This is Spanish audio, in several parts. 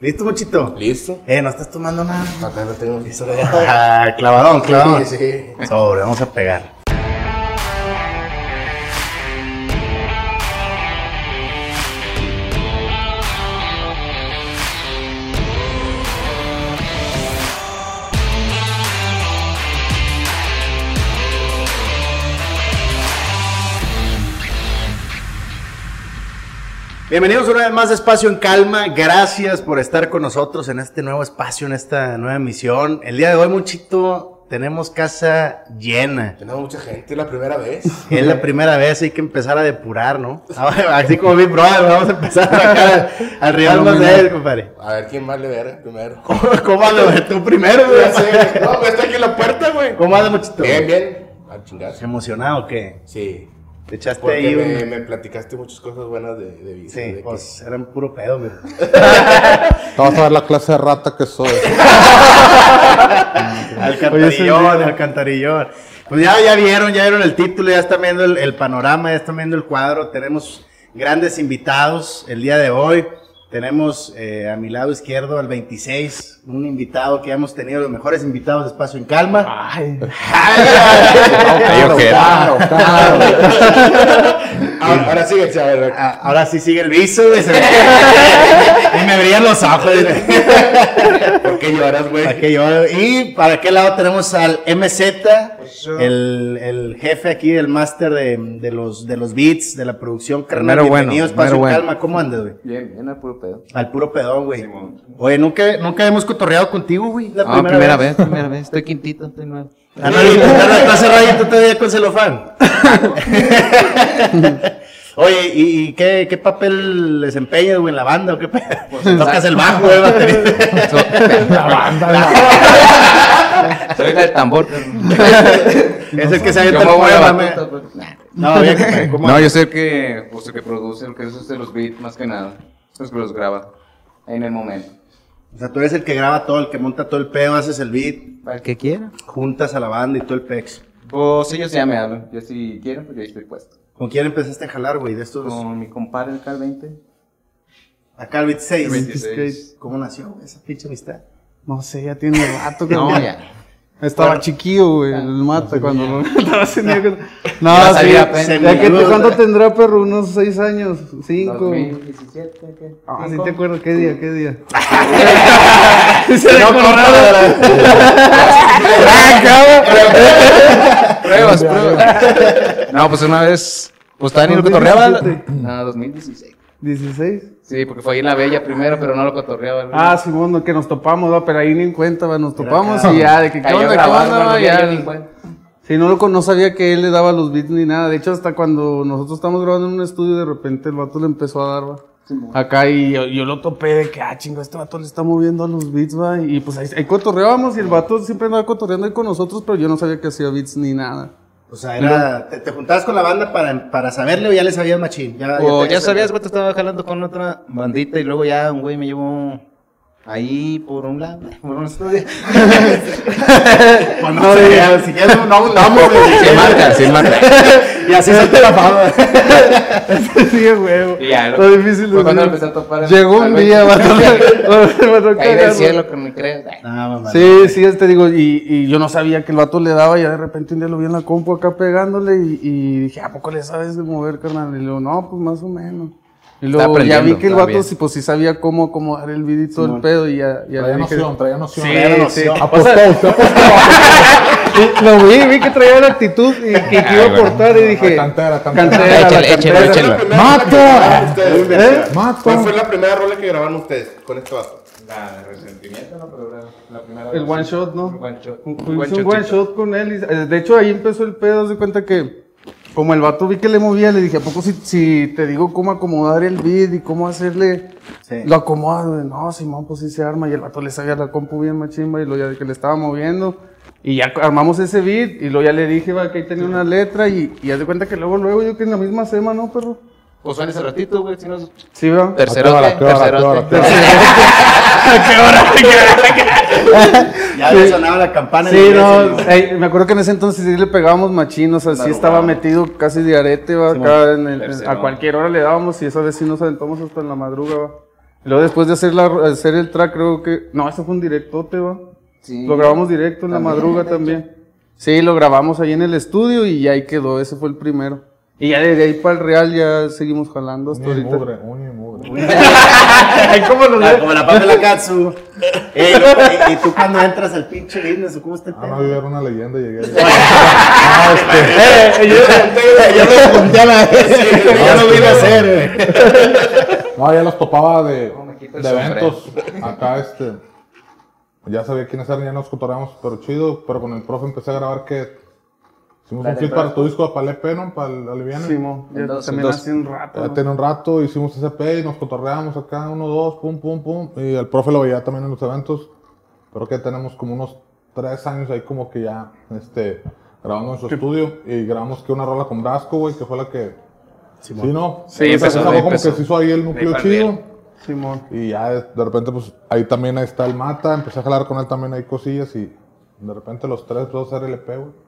¿Listo, Mochito? ¿Listo? Eh, no estás tomando nada. Acá lo tengo listo. Ah, clavadón, clavadón. Sí, sí. Sobre, vamos a pegar. Bienvenidos una vez más a Espacio en Calma. Gracias por estar con nosotros en este nuevo espacio, en esta nueva emisión. El día de hoy, Muchito, tenemos casa llena. Tenemos mucha gente, la primera vez. Es la primera vez, hay que empezar a depurar, ¿no? Así como Big Brother, vamos a empezar acá al rival más de él, compadre. A ver quién más le verga primero. ¿Cómo, cómo anda? Tú primero, güey. No, está aquí en la puerta, güey. ¿Cómo anda, Muchito? Bien, bien. A chingarse. ¿Emocionado o qué? Sí. Te echaste Porque ahí me, un... me platicaste muchas cosas buenas de, de Visa. de Sí, que- pues eran puro pedo, güey. Te vas a ver la clase de rata que soy. Alcantarillón, alcantarillón. Pues ya, ya vieron, ya vieron el título, ya están viendo el, el panorama, ya están viendo el cuadro. Tenemos grandes invitados el día de hoy. Tenemos eh, a mi lado izquierdo al 26, un invitado que hemos tenido los mejores invitados de Espacio en Calma. Ay, Claro, claro, claro. Ahora, a ver. Ah, Ahora sí sigue el viso, güey. y me brillan los ojos. güey. ¿Por qué lloras, güey? Y para aquel lado tenemos al MZ, el, el jefe aquí, el máster de, de los, de los beats, de la producción. Carnal, bienvenido Espacio bueno. Calma. ¿Cómo andas, güey? Bien, bien, al puro pedo. Al puro pedón, güey. Oye, nunca, nunca hemos cotorreado contigo, güey. La Ah, primera, vez. primera vez. Estoy quintito, estoy nuevo. Ah, no, está, cerradito todavía con celofán. Oye, ¿y, y qué, qué papel desempeñas, güey, en la banda o qué pe- Tocas el bajo, güey, batería. La banda, Soy el tambor. Es el que se avienta el la poema, pues. No, bien, ¿cómo No, yo sé que, pues, el que produce, el que hace los beats más que nada. Los que los graba. Ahí en el momento. O sea, tú eres el que graba todo, el que monta todo el pedo, haces el beat, Para el que quiera. juntas a la banda y todo el pex. Pues ellos ya me hablan. Yo si quieren, pues yo estoy puesto. ¿Con quién empezaste a jalar, güey? De estos. Con mi compadre el Cal 20. Acá el 26. El 26. ¿Cómo nació esa pinche amistad? No sé, ya tiene rato que No, ya. Estaba chiquillo, güey, el mata cuando lo estaba haciendo. No, sí. Ya que te- ¿Cuánto tendrá, perro? ¿Unos seis años? ¿Cinco? 2017, ¿qué? Ah, sí te acuerdo. ¿Qué día? ¿Qué día? Pruebas, pruebas. No, pues una vez. Pues estaba en el cotorreaba. 2017. No, 2016. ¿16? Sí, porque fue ahí en la bella primero, pero no lo cotorreaba. ¿no? Ah, Simón, no, que nos topamos, va, pero ahí ni en cuenta, va, nos topamos acá- y ya, de que, ¿qué Cayó onda, qué onda, no, va, ya. Sí, no, lo, con- no sabía que él le daba los beats ni nada. De hecho, hasta cuando nosotros estábamos grabando en un estudio, de repente el vato le empezó a dar, va. Acá y yo, yo lo topé de que, ah, chingo, este vato le está moviendo a los beats, va. Y pues ahí, ahí cotorreábamos y el vato siempre andaba cotorreando ahí con nosotros, pero yo no sabía que hacía beats ni nada. O sea, era. Te, te juntabas con la banda para, para saberle o ya le sabías machín. Ya, O te- ya sabías, güey, te estaba jalando con otra bandita y luego ya un güey me llevó ahí por un lado, por un estudio. Pues no, sé, ya, si quieres, no abundamos. Sin marca, sin marca. Y así salte la fama. sí, ya, Lo difícil de cuando empecé a topar. Llegó un día, vato, Caí del cielo, que me crees. No, mamá. Sí, sí, te digo, y, y yo no sabía que el vato le daba, y ya de repente un día lo vi en la compu acá pegándole, y, y dije, ¿a poco le sabes de mover, carnal? Y luego, no, pues más o menos. Y luego ya vi que el vato sí, pues sí sabía cómo acomodar el video y todo el pedo, y ya, ya Traía dije. noción, traía noción. Sí, Traía sí. noción. Apostó, usted apostó. Sí, Lo vi, vi que traía la actitud y que, que iba a cortar, y dije, Cantera, cantera. cantera, la Échale, échale, cantera. échale. ¿Cuál fue la primera rola que grabaron ustedes? Mato. ¿Cuál fue la primera rola que grabaron ustedes con este vato? La de resentimiento, no, pero la primera. El one shot, ¿no? One shot. Un one shot con él. y, eh, de hecho, ahí empezó el pedo. de cuenta que, como el vato vi que le movía, le dije, ¿a poco si, si te digo cómo acomodar el beat y cómo hacerle. Sí. Lo acomodas. No, Simón, pues sí se arma. Y el vato le sabía la compu bien machimba y lo ya que le estaba moviendo. Y ya armamos ese beat y luego ya le dije, va, que ahí tenía una letra y, y haz de cuenta que luego, luego yo que en la misma sema, ¿no, perro? Pues suena ese ratito, güey. Si no. Sí, va. Tercerote, ¿A qué hora, a qué hora, a qué tercerote. hora? Ya le sonaba la campana. en Sí, no, y- ey, me acuerdo que en ese entonces sí le pegábamos machinos, o sea, sí estaba metido casi de arete, va, acá en el- en- a Tercero. cualquier hora le dábamos y esa vez sí nos aventamos hasta en la madruga, va. Luego después de hacer, la, hacer el track, creo que... No, eso fue un directote, va. Sí. Lo grabamos directo en la madruga también. Sí, lo grabamos ahí en el estudio y ahí quedó, ese fue el primero. Y ya de ahí para el real ya seguimos jalando hasta Uña ahorita. mugre, uña y mugre. ¿Cómo lo Ah, como la Pamela Katsu. Ey, y, y tú cuando entras al pinche business, ¿o ¿cómo está el Ah, no, yo era una leyenda, llegué. Ya lo apunté a la Ya lo vine a hacer, güey. No, ya los topaba de, No, de eventos. Acá, este. Ya sabía quiénes eran, ya nos cotorreamos, pero chido. Pero con el profe empecé a grabar que. Hicimos un fit para tu disco de Palé Penon, para el Aliviane. Simón, ya Dos, también hace un rato. Ya ¿no? tiene un rato, hicimos ese P y nos cotorreamos acá, uno, dos, pum, pum, pum. Y el profe lo veía también en los eventos. Creo que tenemos como unos tres años ahí como que ya, este, grabando en su estudio. Y grabamos que una rola con Brasco, güey, que fue la que... Sí, ¿no? Sí, empezó, fue como empezó. que se hizo ahí el núcleo chido. Simón. Y ya de de repente, pues ahí también ahí está el Mata. Empecé a jalar con él también ahí cosillas y de repente los tres, dos RLP, güey.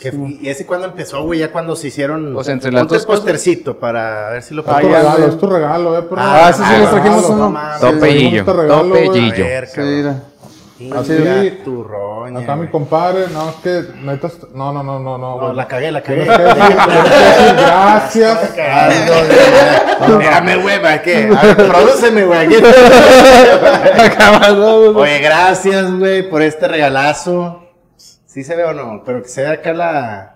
¿Qué- ¿Y ese cuándo empezó, güey? Ya cuando se hicieron. Pues entre las dos el postercito para ver si lo Es tu Ah, regalo, es tu regalo, eh, pero. Ah, sí, sí, les trajimos uno. No mames. Tope trajimos Gillo. este regalo, Tope güey. Gillo. A ver, Sí, mira. Así. Inga tu roña, Acá mi compadre, no, es que neta, no, no, no, no, no, la cagué, la cagué. Que que gracias. Cagando, güey. Mírame, güey, ¿para qué? A ver, prodúceme, güey. aquí. Oye, gracias, güey, por este regalazo. Sí se ve o no, pero que se ve acá la...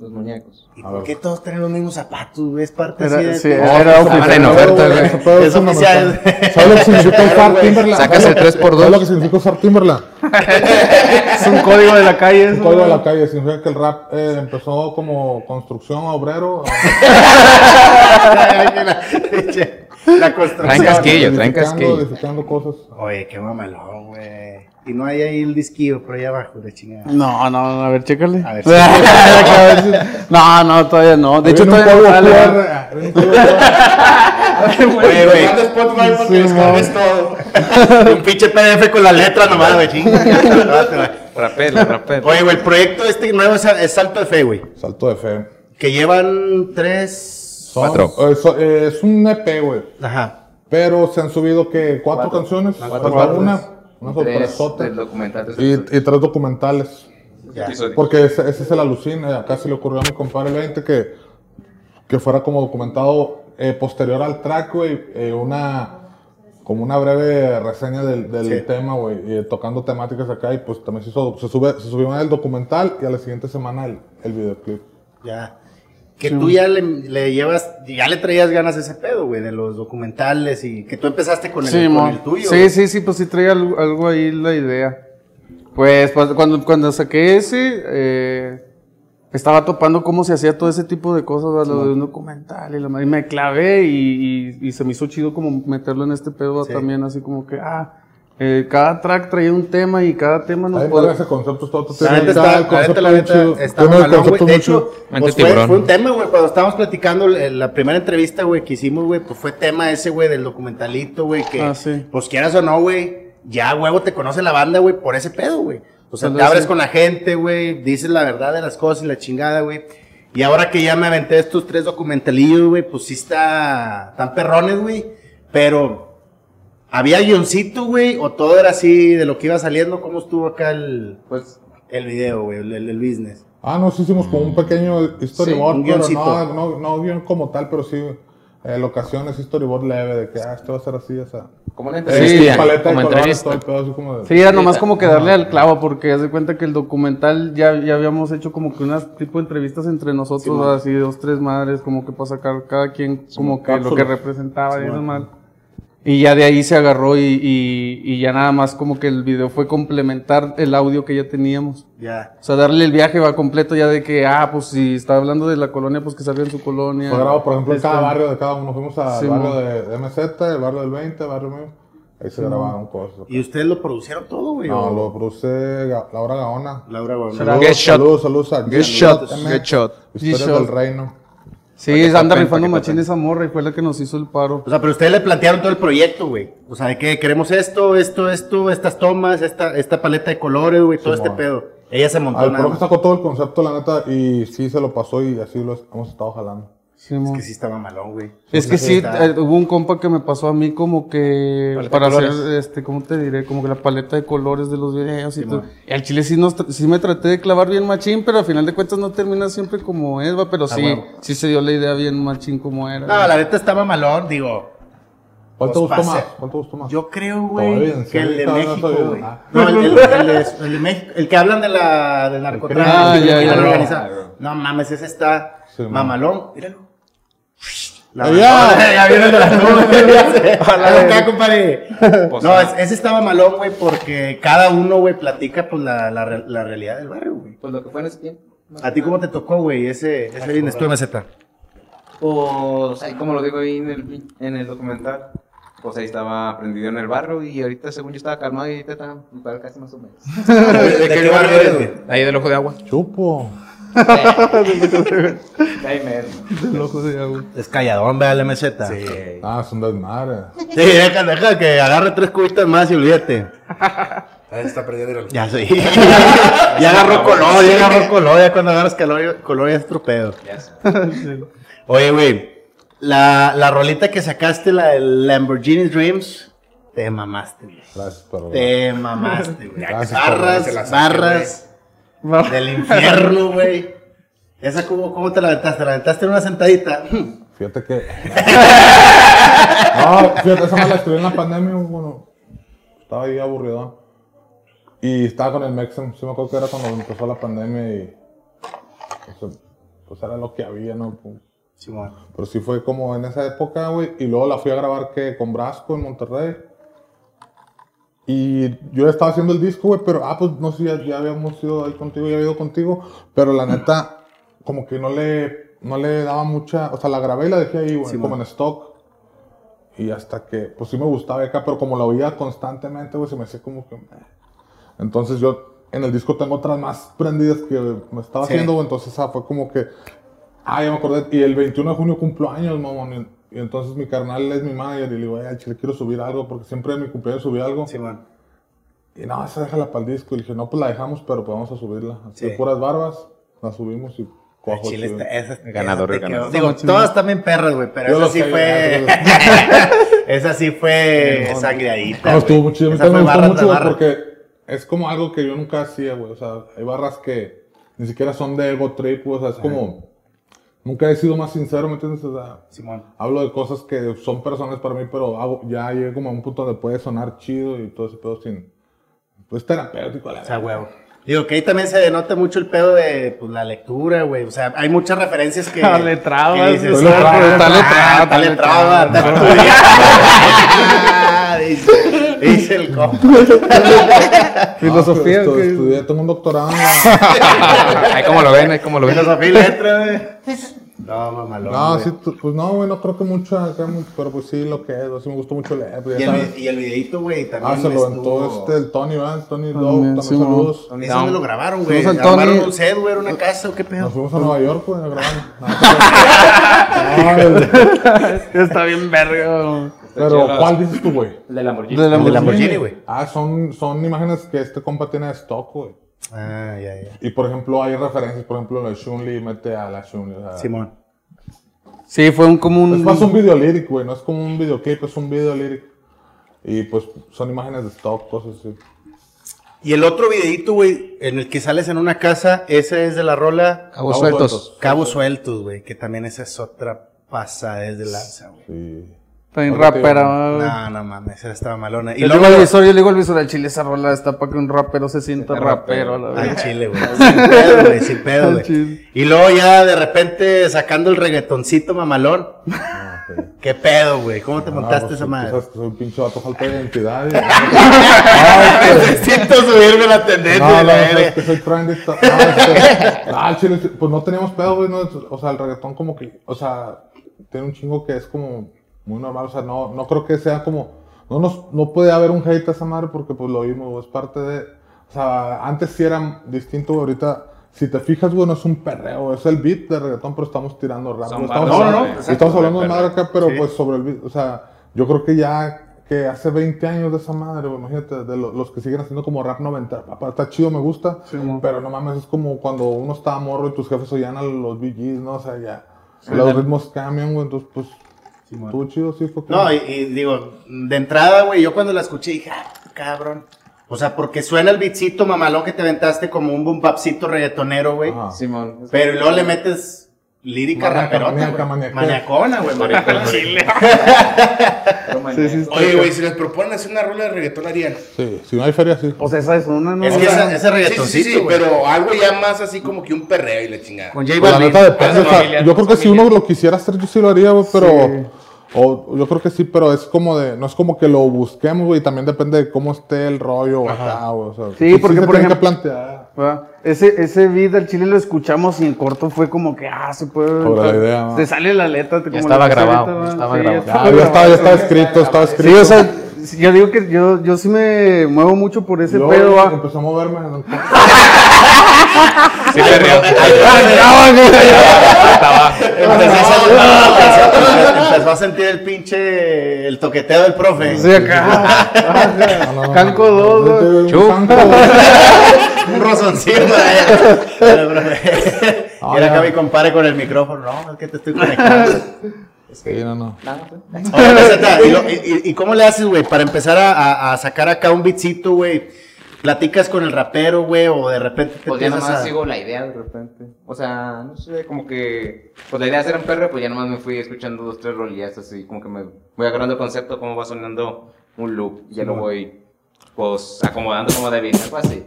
Los muñecos. ¿Y por qué todos tienen los mismos zapatos, güey? Es parte Era- así de... sí, era eso oficial. está en oferta, güey. Eso todo Es oficial. ¿Sabes lo que significa usar. Timberland? Sacas ¿Sabes el lo- 3 por 2. ¿Sabes lo que significa usar Timberland? Es un código de la calle. Un eso, código de la calle. Significa que el rap eh, empezó como construcción obrero. La construcción. Traen casquillo, traen casquillo. cosas. Oye, qué mamalón, güey. Y no hay ahí el disquillo por ahí abajo, de chingada. No, no, a ver, chécale. A ver, no, no, todavía no. De hecho, todavía no sale. Güey. Spotify porque descargues todo. Un pinche PDF con la letra nomás, güey. chinga. Rapel, rapel. Oye, güey, el proyecto este nuevo es, es Salto de Fe, güey. Salto de fe. Que llevan tres... Son- Cuatro. eh, so- eh, es un EP, güey. Ajá. Pero se han subido que cuatro, canciones. Cuatro. falta una. Una Tres sorpresota. Y, y tres documentales. Ya. Porque ese, ese es el alucine. Acá se le ocurrió a mi compadre 20 que, que fuera como documentado eh, posterior al track, güey. eh, una. Como una breve reseña del, del Sí. tema, güey. y, eh, tocando temáticas acá. Y pues también se hizo. Se, sube, se subió el documental y a la siguiente semana el, el videoclip. Ya. Que tú ya le, le llevas, ya le traías ganas a ese pedo, güey, de los documentales y que tú empezaste con el, Sí, con mo. el tuyo. sí, güey. sí, sí, pues sí traía algo, algo ahí la idea. Pues, pues, cuando, cuando saqué ese, eh, estaba topando cómo se hacía todo ese tipo de cosas, ¿verdad? lo de un documental y la madre. Y me clavé y, y- y se me hizo chido como meterlo en este pedo Sí. también, así como que, ah, eh, cada track traía un tema y cada tema nos podía- ese concepto La neta está el concepto la neta, está güey. De hecho, pues fue, un tema, güey, cuando estábamos platicando el- la primera entrevista, güey, que hicimos, güey, pues fue tema ese, güey, del documentalito, güey, que, Ah, sí. pues quieras o no, güey, ya, huevo, te conoce la banda, güey, por ese pedo, güey. O sea, te sí. con la gente, güey, dices la verdad de las cosas y la chingada, güey. Y ahora que ya me aventé estos tres documentalillos, güey, pues sí está, tan perrones, güey, pero... ¿Había guioncito, güey? ¿O todo era así de lo que iba saliendo? ¿Cómo estuvo acá el, Pues, el video, güey, el, el- business? Ah, no, sí hicimos como un pequeño storyboard, un pero guioncito. no, no, no guion como tal, pero sí eh, locaciones, storyboard leve, de que, ah, esto va a ser así, o sea. como una Eh, entrevista. paleta de como colores, entrevista. todo el pedo, así como de- Sí, era nomás como que darle al clavo, porque haz de cuenta que el documental ya, ya habíamos hecho como que unas tipo de entrevistas entre nosotros, Simón. así dos, tres madres, como que para sacar cada quien como que lo que cápsulas. representaba y Simón. eso mal. Y ya de ahí se agarró y, y, y ya nada más como que el video fue complementar el audio que ya teníamos. Ya. O sea, darle el viaje va completo ya de que, ah, pues si está hablando de la colonia, pues que salga en su colonia. Fue grabado, por ejemplo, en Este, cada barrio de cada uno. Fuimos al Sí, barrio de, MZ, el barrio del 20, el barrio mío. Ahí se grabaron cosas. ¿Y ustedes lo producieron todo, güey? No, o- lo produce Laura Gaona. Laura. Será- Saludos, Get shot. saludos, saludos a Get shot, get shot. Get shot. del reino. Sí, anda rifando machín esa morra y fue la que nos hizo el paro. O sea, pero ustedes le plantearon todo el proyecto, güey. O sea, de que queremos esto, esto, esto, estas tomas, esta, esta paleta de colores, güey, todo este pedo. Ella se montó Al nada profe sacó todo el concepto, la neta, y sí se lo pasó y así lo hemos estado jalando. Sí, Es que sí estaba malón, güey. Es que sí, está- eh, hubo un compa que me pasó a mí como que Paleta para hacer, este, ¿cómo te diré? Como que la paleta de colores de los videos y Sí, todo. Y al chile sí, nos sí me traté de clavar bien machín, pero al final de cuentas no termina siempre como es, va, pero sí, huevo. sí se dio la idea bien machín como era. No, la neta estaba malón, digo. ¿Cuál te Pues gustó más? ¿Cuál te gustó más? Yo creo, güey, ¿en que el de? No, no México, güey. Ah. No, el, el- el de, el de México. El que hablan de la, del narcotráfico. Ah, ya, crimen ya. No mames, ese está Sí, mamalón. Míralo. La Ya. ya vienen de la nube. acá, compadre. No, es- ese estaba malón, güey, porque cada uno, güey, platica pues la, la, re- la realidad del barrio, güey. Pues lo que fue en ese tiempo. ¿A ti cómo te tocó, güey, ese, ese business tú, MZ? Pues ahí como lo digo ahí en el, en el documental, pues ahí estaba prendido en el barrio y ahorita según yo estaba calmado y ahorita está casi más o menos. ¿De, qué barrio eres, güey? Ahí del ojo de agua. Chupo. Ahí mero. El ojo de agua. Es calladón, vea el MZ. Sí. Ah, es un desmadre. Sí, deja, deja que agarre tres cubitas más y olvídate. Ahí está perdiendo el Ya sí. ya agarró color, ya agarró color. Ya cuando agarras color, color ya es otro pedo. Ya sé. Oye, güey. La, la rolita que sacaste, la del Lamborghini Dreams, te mamaste, güey. Gracias, pero. Te mamaste, güey. Gracias, Barras, del infierno, güey. ¿Esa cómo, cómo te la aventaste? ¿Te la aventaste en una sentadita? Fíjate que. no, fíjate, esa me la escribí en la pandemia, bueno. Estaba ahí aburridón. Y estaba con el Mexem, sí me acuerdo que era cuando empezó la pandemia y. Pues, pues era lo que había, ¿no? Pues, Simón. Pero sí fue como en esa época, güey. Y luego la fui a grabar que con Brasco en Monterrey. Y yo estaba haciendo el disco, güey, pero, ah, pues no sé, ya, ya habíamos ido ahí contigo, ya había ido contigo. Pero la neta, como que no le, no le daba mucha. O sea, la grabé y la dejé ahí, güey, Sí, como man. en stock. Y hasta que, pues sí me gustaba acá, pero como la oía constantemente, güey, se me hacía como que. Entonces yo en el disco tengo otras más prendidas que me estaba Sí. haciendo, güey. Entonces ah, fue como que. Ah, ya me acordé. Y el 21 de junio cumplo años, mamón. Y, entonces mi carnal es mi manager y le digo, ay, chile, quiero subir algo porque siempre en mi cumpleaños subí algo. Simón. Y no, esa déjala para el disco. Y le dije, no, pues la dejamos, pero pues vamos a subirla. Así Sí. de puras barbas, la subimos y cuajo. chile está, esa, Ganador, esa ganador. Digo, todas también perras, güey, pero esa sí fue. esa sí fue sangriadita. No, estuvo Esa también me gustó barra mucho, barra. porque es como algo que yo nunca hacía, güey. O sea, hay barras que ni siquiera son de ego trip. O sea, es como. Nunca he sido más sincero, ¿me entiendes? O sea, Simón. hablo de cosas que son personales para mí, pero hago, ya llegué como a un punto donde puede sonar chido y todo ese pedo sin. Pues terapéutico, la O sea, huevo. Digo que ahí también se denota mucho el pedo de pues, la lectura, güey. O sea, hay muchas referencias que. Ah, letrado, que dices, estoy letrado, está letrado, dice, el compa. Filosofía, Ah, ¿qué? estudié, tengo un doctorado Ahí como lo ven, ahí como lo ven. Filosofía y letra, güey. No, mamalón. No, güey. sí, pues no, güey, no creo que mucho pero pues sí, lo que es, güey, sí me gustó mucho leer. pues, Y el, y el videito, güey, también. Ah, se lo aventó este, el Tony, ¿verdad? El Tony Dog, También, también sí, saludos. ¿Es donde lo grabaron, güey? Saludos al ¿Armaron Tony. un set, güey? ¿Era una casa o qué pedo? Nos fuimos a Nueva York, güey, a grabar. No, Está bien verga. Pero, ¿cuál dices tú, güey? El de Lamborghini. El de Lamborghini, güey. Ah, son, son imágenes que este compa tiene de stock, güey. Ah, ya, ya. Y por ejemplo, hay referencias, por ejemplo, la Shun-Li mete a la Shun-Li. Sea, Simón. Sí, fue un como un. Es más un video lyric, güey, no es como un videoclip, es un video lyric. Y pues son imágenes de stock, cosas así. Y el otro videito, güey, en el que sales en una casa, ese es de la rola Cabos Cabos sueltos. sueltos. Cabos Sueltos, güey, que también esa es otra pasada desde lanza, güey. Sí. Ahorita rapera. No, no mames, esa estaba malona. Y Yo le luego digo al visor, yo le digo al visor al chile esa rola está para que un rapero se sienta rapero. la al verdad. chile, güey. Sin pedo, güey, sin pedo, güey. Y luego ya de repente sacando el reggaetoncito mamalón. Ah. ¿Qué pedo, güey? ¿Cómo te Ah, montaste pues, esa madre? sabes que soy un pinche vato falta de identidad. Necesito subirme la tendencia No, la no, es que soy trendy. No, este, no, al chile, pues no teníamos pedo, güey. no, o sea, el reggaetón como que, o sea, tiene un chingo que es como muy normal. O sea, no, no creo que sea como, no nos, no puede haber un hate a esa madre porque pues lo oímos, güey, es parte de, o sea, antes sí era distinto, ahorita, si te fijas, güey, no es un perreo, es el beat de reggaetón, pero estamos tirando rap. Estamos barras, hablando, no, no, exacto, estamos hablando de madre acá, pero Sí. pues sobre el beat, o sea, yo creo que ya que hace 20 años de esa madre, güey, imagínate, de lo- los que siguen haciendo como rap 90, papá, está chido, me gusta, pero no mames, es como cuando uno estaba morro y tus jefes oían a los BGs, ¿no? O sea, ya. Los ritmos cambian, güey, entonces, pues, estuvo chido, sí, fue como- No, y, y digo, de entrada, güey, yo cuando la escuché dije, ah, cabrón. O sea, porque suena el beatcito mamalón que te aventaste como un boom bapcito reggaetonero, güey. Simón. Pero luego le metes lírica raperota. Maniacona, güey. maniacona. Sí, sí, Oye, güey, si les proponen hacer una rola de reggaetón, harían. Sí, si no hay feria, sí. Pues esa es una, ¿no? Es que esa- ese Sí, sí, reggaetoncito, sí, pero algo ya más así como que un perreo y la chingada. Con J Pues la Balvin. neta depende, o sea, familia, yo creo que si uno lo quisiera hacer, yo sí lo haría, güey, pero... O, yo creo que sí, pero es como de... No es como que lo busquemos, güey, también depende de cómo esté el rollo acá, güey, o sea... Sí, porque, se por tiene que ejemplo- plantear ¿verdad? Ese, ese beat del chile lo escuchamos y en corto fue como que, ah, se puede. Sobre la idea, ¿no? Te sale la letra. como estaba la grabado, ¿verdad? estaba Sí, grabado. Ya, ya ya escrito, estaba escrito. Sí, o sea, yo digo que yo, yo sí me muevo mucho por ese Luego, pedo, empezó a moverme. en el- Sí, a, sentir- empezó a sentir el pinche, el toqueteo del profe. Sí, acá. Canco no, dos, no, güey. un Chup. canco. Un rozoncito. Y era mi compadre con el micrófono. No, es que te estoy conectando. Sí, no, no. ¿y, cómo le haces, güey, para empezar a, sacar acá un beatcito, güey? ¿Platicas con el rapero, güey, o de repente te Pues ya nomás a... sigo la idea de repente. O sea, no sé, como que. Pues la idea de hacer un perro, pues ya nomás me fui escuchando dos, tres rolillas así, como que me voy agarrando el concepto, cómo va sonando un loop, y ya lo voy, pues, acomodando como debe, algo así.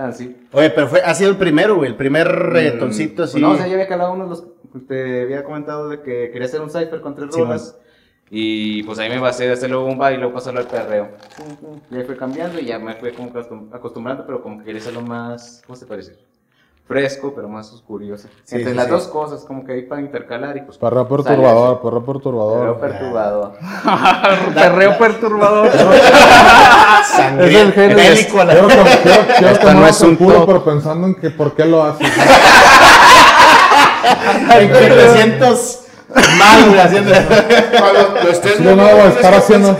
Así. Oye, pero fue, ha sido el primero, güey, el primer reggaetoncito Mm, así. pues no, o sea, ya había calado uno de los. Te había comentado de que quería hacer un cipher con tres Sí, rolas. Y pues ahí me basé de hacerlo un baile y luego pasarlo al perreo. Y ahí fue cambiando y ya me fui como acostumbrando, pero como que quería hacerlo más, ¿cómo se parece? Fresco, pero más oscurioso. Sí, Entre sí, las sí. dos cosas, como que ahí para intercalar y pues. Perreo sale perturbador, perreo perturbador. Perreo perturbador. Perreo perturbador. Sangre, Es el género. bélico a la- Quiero, quiero, quiero no es un culo, top. pero pensando en que por qué lo haces. En que te sientas mal, haciendo... Cuando lo estés Yo no debo estar haciendo.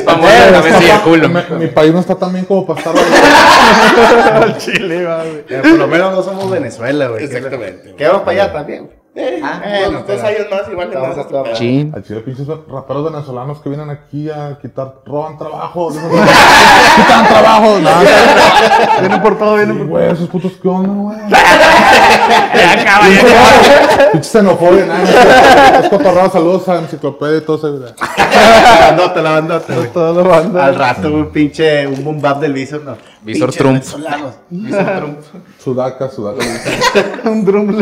Para mover la cabeza y el culo. Mi, mi país no está tan bien como para estar. Chile, güey. Eh, Por lo menos no somos Venezuela, güey. Exactamente. Que vamos para allá también. Ah, Eh, Unos dos años más, igual Vamos a. Chin. Al chile, pinches raperos venezolanos que vienen aquí a quitar, roban trabajo. quitan trabajo. Nada, Vienen por todo, vienen por todo. güey, esos putos, ¿qué onda, güey? Ya acaba, ya acaba. Pinche xenofobia, nada. Es cotorrado, saludos a Enciclopedia y todo ese. güey. La bandota, la bandota. Toda la banda. Al rato, un pinche, un boom bap del visor, no. Visor Trump. venezolanos. Sudaca, sudaca. Un drum.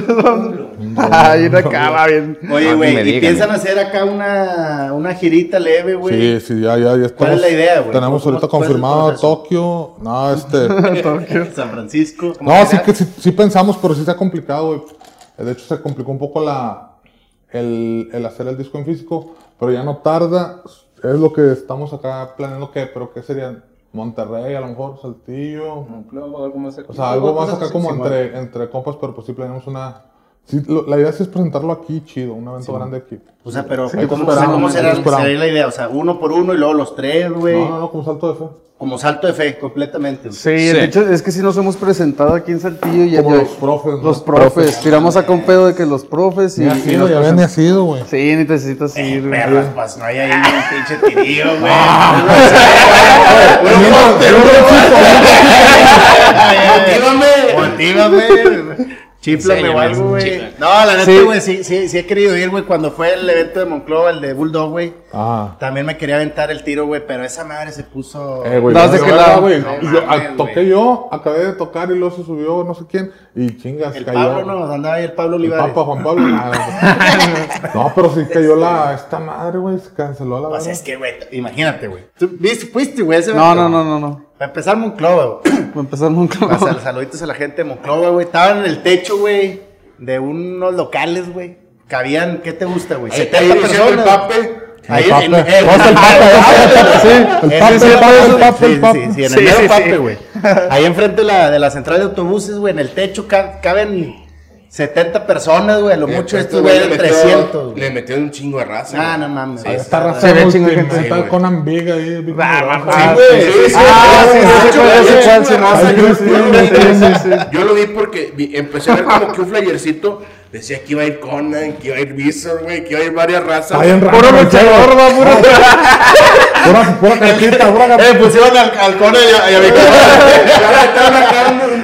Ay, una cama bien. Oye, No, güey, me ¿y digan, piensan eh. hacer acá una, una girita leve, güey? Sí, sí, ya, ya, ya estamos. ¿Cuál es la idea, güey? Tenemos ¿Cómo- ahorita confirmado? Tokio. No, este. San Francisco. No, sí que sí, sí pensamos, pero sí se ha complicado, güey. De hecho, se complicó un poco la, el, el hacer el disco en físico, pero ya no tarda. Es lo que estamos acá planeando, que, pero ¿qué sería? Monterrey, a lo mejor, Saltillo. algo más O sea, algo más acá como entre, entre compas, pero pues sí planeamos una... sí, lo- la idea sí es presentarlo aquí chido, un evento grande aquí. O sea, pero Sí, ¿cómo, ¿cómo será, la idea? O sea, uno por uno y luego los tres, güey. No, no, no, como salto de fe. Como salto de fe, completamente. Sí, de hecho, es que sí nos hemos presentado aquí en Saltillo y Como ya- los profes. ¿no? Los profes. Tiramos acá un pedo de que los profes y. Ni ha y sido, ya ven, ni ha sido, güey. Sí, ni necesitas ir, güey. Perras, pues no hay ahí un pinche tirío, güey. Motívame. Motívame. Chiflame o algo, güey. No, la neta, Sí. güey, sí, sí, sí he querido ir, güey. Cuando fue el evento de Monclova, el de Bulldog, güey. Ah. También me quería aventar el tiro, güey, pero esa madre se puso. Eh, güey, No, de güey. Mames, ah, güey. toqué yo, acabé de tocar y luego se subió no sé quién. Y chingas, el cayó. Pablo, no, andaba ahí el Pablo El Olivares. Papa Juan Pablo. nada, no, pero sí cayó la. Esta madre, güey, se canceló la Pues verdad. es que, güey, imagínate, güey. ¿Tú viste, fuiste, güey, ese No, no, no, no, no. Para empezar, Monclova, güey. Para empezar. O sea, saluditos a la gente de Monclova, güey. Estaban en el techo, güey, de unos locales, güey. Cabían, ¿qué te gusta, güey? Ahí 70 ahí diciendo el personas. pape. Ahí El en, pape. en- el pape, el. El el pape, el pape, sí, pape. sí, sí, en Sí, el mero sí, pape, sí. güey. Ahí enfrente de la, de la central de autobuses, güey, en el techo ca- caben 70 personas, güey, lo mucho esto, le metió un chingo de raza. Ah, no mames. Raza se ve. Está con ambiga ahí. Güey. Sí, sí, Yo lo vi porque empecé a ver como que un flyercito decía que iba a ir Conan, que iba a ir Visor, güey, que iba a ir varias razas. puro luchador, va, puro. Pura, cajita, pura Eh, pusieron al, Conan y a, mi Ya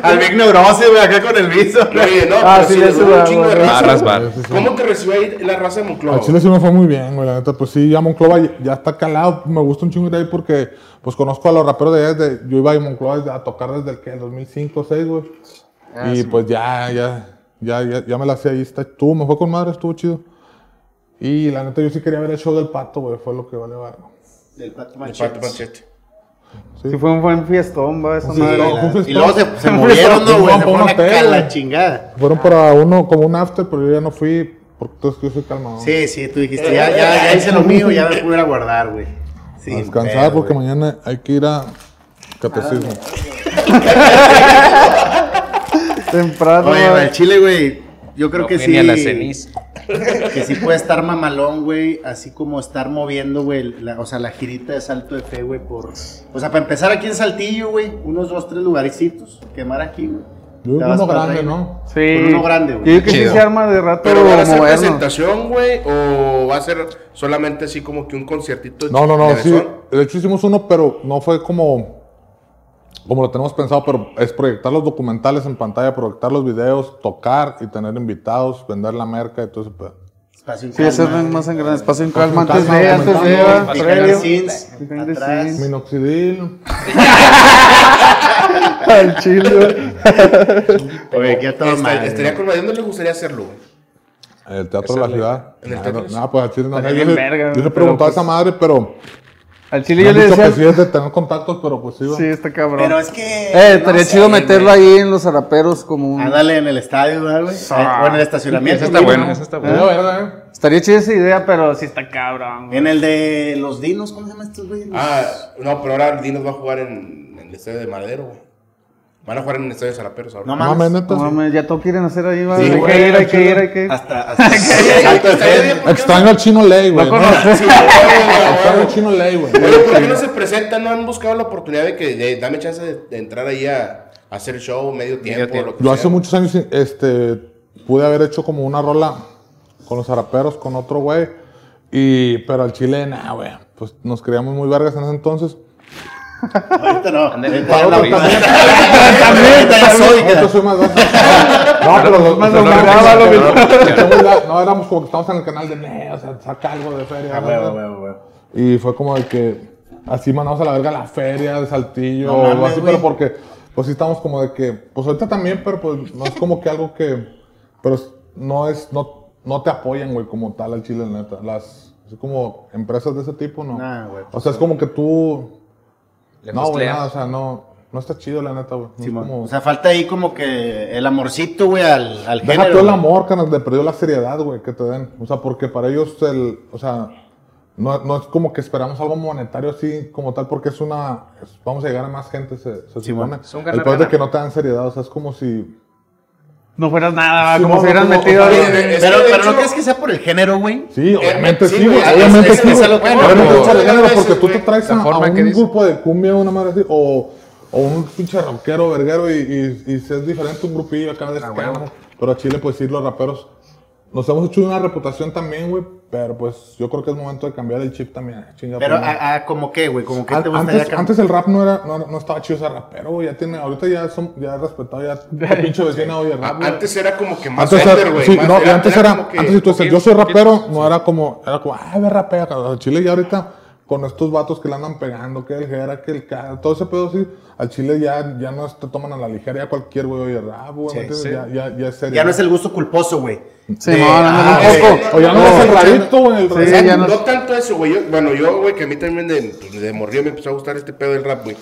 al Vic Neurosis, güey, acá con el viso. Oye, no, Ah, sí, duró un chingo de raza. ¿Cómo te recibió ahí la raza de Monclova? Al Chile sí me fue muy bien, güey. La neta, pues sí, ya Monclova ya, está calado. Me gusta un chingo ir ahí porque, pues conozco a los raperos de allá. desde- yo iba a Monclova desde- a tocar desde el que, el 2005 o 6, güey. Ah, y sí. pues ya, ya, ya, ya, ya me la hacía ahí. Está, estuvo, me fue con madre, estuvo chido. Y la neta, yo sí quería ver el show del pato, güey. Fue lo que vale, vale. Del Pato El Manchete. Pato Manchete. Sí, fue un buen fiestón, va, esa Sí, madre. Y luego se, se movieron, ¿no, güey? Se fueron a la chingada. Fueron para uno, como un after, pero yo ya no fui porque entonces yo soy calmado. Sí, sí, tú dijiste, ya, ya, ya hice lo mío, ya me pude ir a guardar, güey. Sí, a descansar porque mañana hay que ir a catecismo. Temprano. Oye, va. el chile, güey, yo creo No que sí. ni a la ceniza. Que sí puede estar mamalón, güey, así como estar moviendo, güey, o sea, la girita de salto de fe, güey, por... O sea, para empezar aquí en Saltillo, güey, unos dos, tres lugarcitos, quemar aquí, güey. Yo uno grande. ¿no? Sí. Uno grande, güey. Yo creo que sí se arma de rato ¿Pero van a hacer movernos. presentación, güey? ¿O va a ser solamente así como que un conciertito? No, no, no, de sí. De hecho hicimos uno, pero no fue como, como lo tenemos pensado, pero es proyectar los documentales en pantalla, proyectar los videos, tocar y tener invitados, vender la merca y todo ese pedo. Espacio en Sí, hacer calma, más en gran espacio en calma. en Antes de, antes de, atrás. Minoxidil. Al chile. Oye, que a toda madre. Estaría con ¿De dónde le gustaría hacerlo, güey? El Teatro de la Ciudad. ¿En el Nada, teatro? nada, pues al chile no Yo, le- verga, yo le pero preguntaba a pues- esa madre, pero Al me chile yo le dicho que decía. sí es de tener contactos, pero pues sí, va. Sí, está cabrón. Pero es que... Eh, estaría no chido sé, meterlo güey. ahí en los zaraperos como un. Ándale en el estadio, ¿verdad, güey? Ah. o en el estacionamiento. Eso está ¿no? eso está verga, ¿eh? Estaría chida esa idea, pero sí está cabrón. güey. En el de los dinos, ¿cómo se llaman estos güeyes? Ah, no, pero ahora Dinos va a jugar en, en el estadio de Madero, güey. Van a jugar en el estadio de Zaraperos ahora. No No mames. No mames, ya todo quieren hacer ahí, va. Sí, hay güey, que ir, hay que ir, hay que ir. Hasta, hasta. Extraño al chino ley, güey. Extraño al chino ley, güey. ¿por qué no se presentan? ¿No han buscado la oportunidad de que de- dame chance de, de entrar ahí a, a hacer show medio tiempo? tiempo. Lo que Yo sea? hace muchos años este, pude haber hecho como una rola con los zaraperos, con otro güey. Y, pero al chile, nada, güey. Pues nos creíamos muy vergas en ese entonces. Ahorita no. Ándale, Ahorita ya Pablo, la- también. Ahorita soy. Más vergas. No, pero los, Más los- lo los- graba, lo los- echamos la- No, éramos como que estábamos en el canal de Ne, o sea, saca algo de feria. Ah, huevo, huevo, huevo. Y fue como de que así mandamos a la verga la feria de Saltillo No o así, güey. pero porque pues sí estamos como de que, pues ahorita también, pero pues no es como que algo que, pero no es, no, no te apoyan, güey, como tal al Chile, neta. Las, así como empresas de ese tipo, no. Nah, güey, o sea, es como que tú, Le no, güey, nada, o sea, no, no está chido, la neta, güey. No Simón. como- O sea, falta ahí como que el amorcito, güey, al, al Deja género. todo el güey. amor, carnal, de perdió la seriedad, güey, que te den. O sea, porque para ellos, el, o sea, no, no es como que esperamos algo monetario así como tal, porque es una, es- vamos a llegar a más gente, se, se Sí, supone. bueno, es un el peor es que no te dan seriedad, o sea, es como si... No fueras nada, Sí, como no, si hubieran metido. Oye, Pero, de pero no hecho- crees que sea por el género, güey. Sí, obviamente sí, sí, güey, obviamente es- sí, es que- Obviamente bueno, es a género, veces, porque tú te traes a, un grupo de cumbia, una madre así, o, o un pinche rockero, verguero, y, y, y si es diferente un grupillo acá de escándalo. Pero a Chile, pues sí, los raperos nos hemos hecho una reputación también, güey, pero pues yo creo que es momento de cambiar el chip también. chinga, Pero, a, a, ¿como qué, güey? ¿Como qué te gustaría antes, antes el rap no era no, no estaba chido ser rapero, güey, ya tiene, ahorita ya son, ya es respetado, ya pinche vecina oye rap, güey. Antes era como que más Antes under, era, güey. sí, no, y antes era, como que- antes si tú dices, yo soy rapero, no era como, era como, ah, ve rapea. Chile ya ahorita, con estos vatos que le andan pegando, que el Jera, que el K, todo ese pedo así, al Chile ya, ya no te toman a la ligera, ya cualquier güey oye rap, güey, Sí, sí. Ya, ya, ya es serio. Ya no es el gusto culposo, güey. Sí, De- no, no, no, ah. O ya no, No, es el rarito, güey, el Sí, rarito. ya no, no- tanto eso, güey. Bueno, yo, güey, que a mí también de, pues, de morrillo me empezó a gustar este pedo del rap, güey.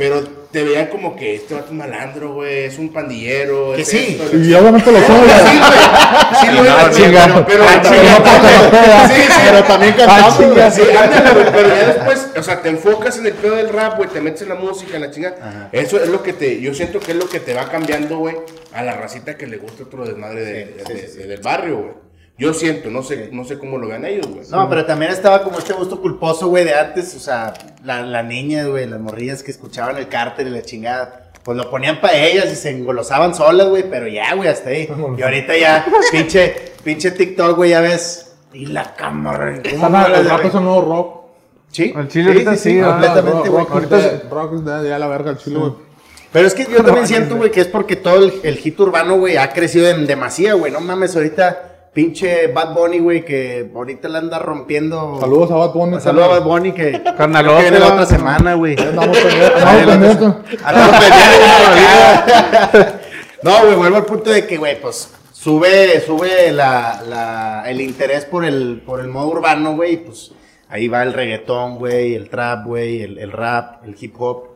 Pero te veían como que este vato es malandro, güey, es un pandillero. Que es sí. esto, Y obviamente lo son, Sí, güey. Sí, lo era, pero- pero- Ah, pero- Sí, sí, Pero también cantando, güey. Sí, ándale, güey, pero ya después, o sea, te enfocas en el pedo del rap, güey, te metes en la música, en la chinga. Eso es lo que te, yo siento que es lo que te va cambiando, güey, a la racita que le gusta otro desmadre de- de- de- del barrio, güey. Yo siento, no sé, no sé cómo lo vean ellos, güey. No, pero también estaba como este gusto culposo, güey, de antes. O sea, la, la niña, güey, las morrillas que escuchaban el cártel y la chingada. pues lo ponían para ellas y se engolosaban solas, güey, pero ya, güey, hasta ahí. Y ahorita ya, pinche, pinche TikTok, güey, ya ves. Y la cámara. ¿cómo Está no mal, las el re- es un nuevo rock. Sí. Al chile ahorita sí, ah, completamente, güey. rock, ahorita rock es de ya la verga el chile, güey. Pero es que yo también siento, güey, que es porque todo el, el hit urbano, güey, ha crecido en demasía, güey. No mames, ahorita pinche Bad Bunny, güey, que ahorita la anda rompiendo. Saludos a Bad Bunny. Saludos a Bad Bunny, que Carnalote, creo que viene la otra semana, güey. Andamos pendientes. Andamos. No, güey, vuelvo al punto de que, güey, pues sube, sube la, la, el interés por el, por el modo urbano, güey, y pues ahí va el reggaetón, güey, el trap, güey, el, el rap, el hip hop.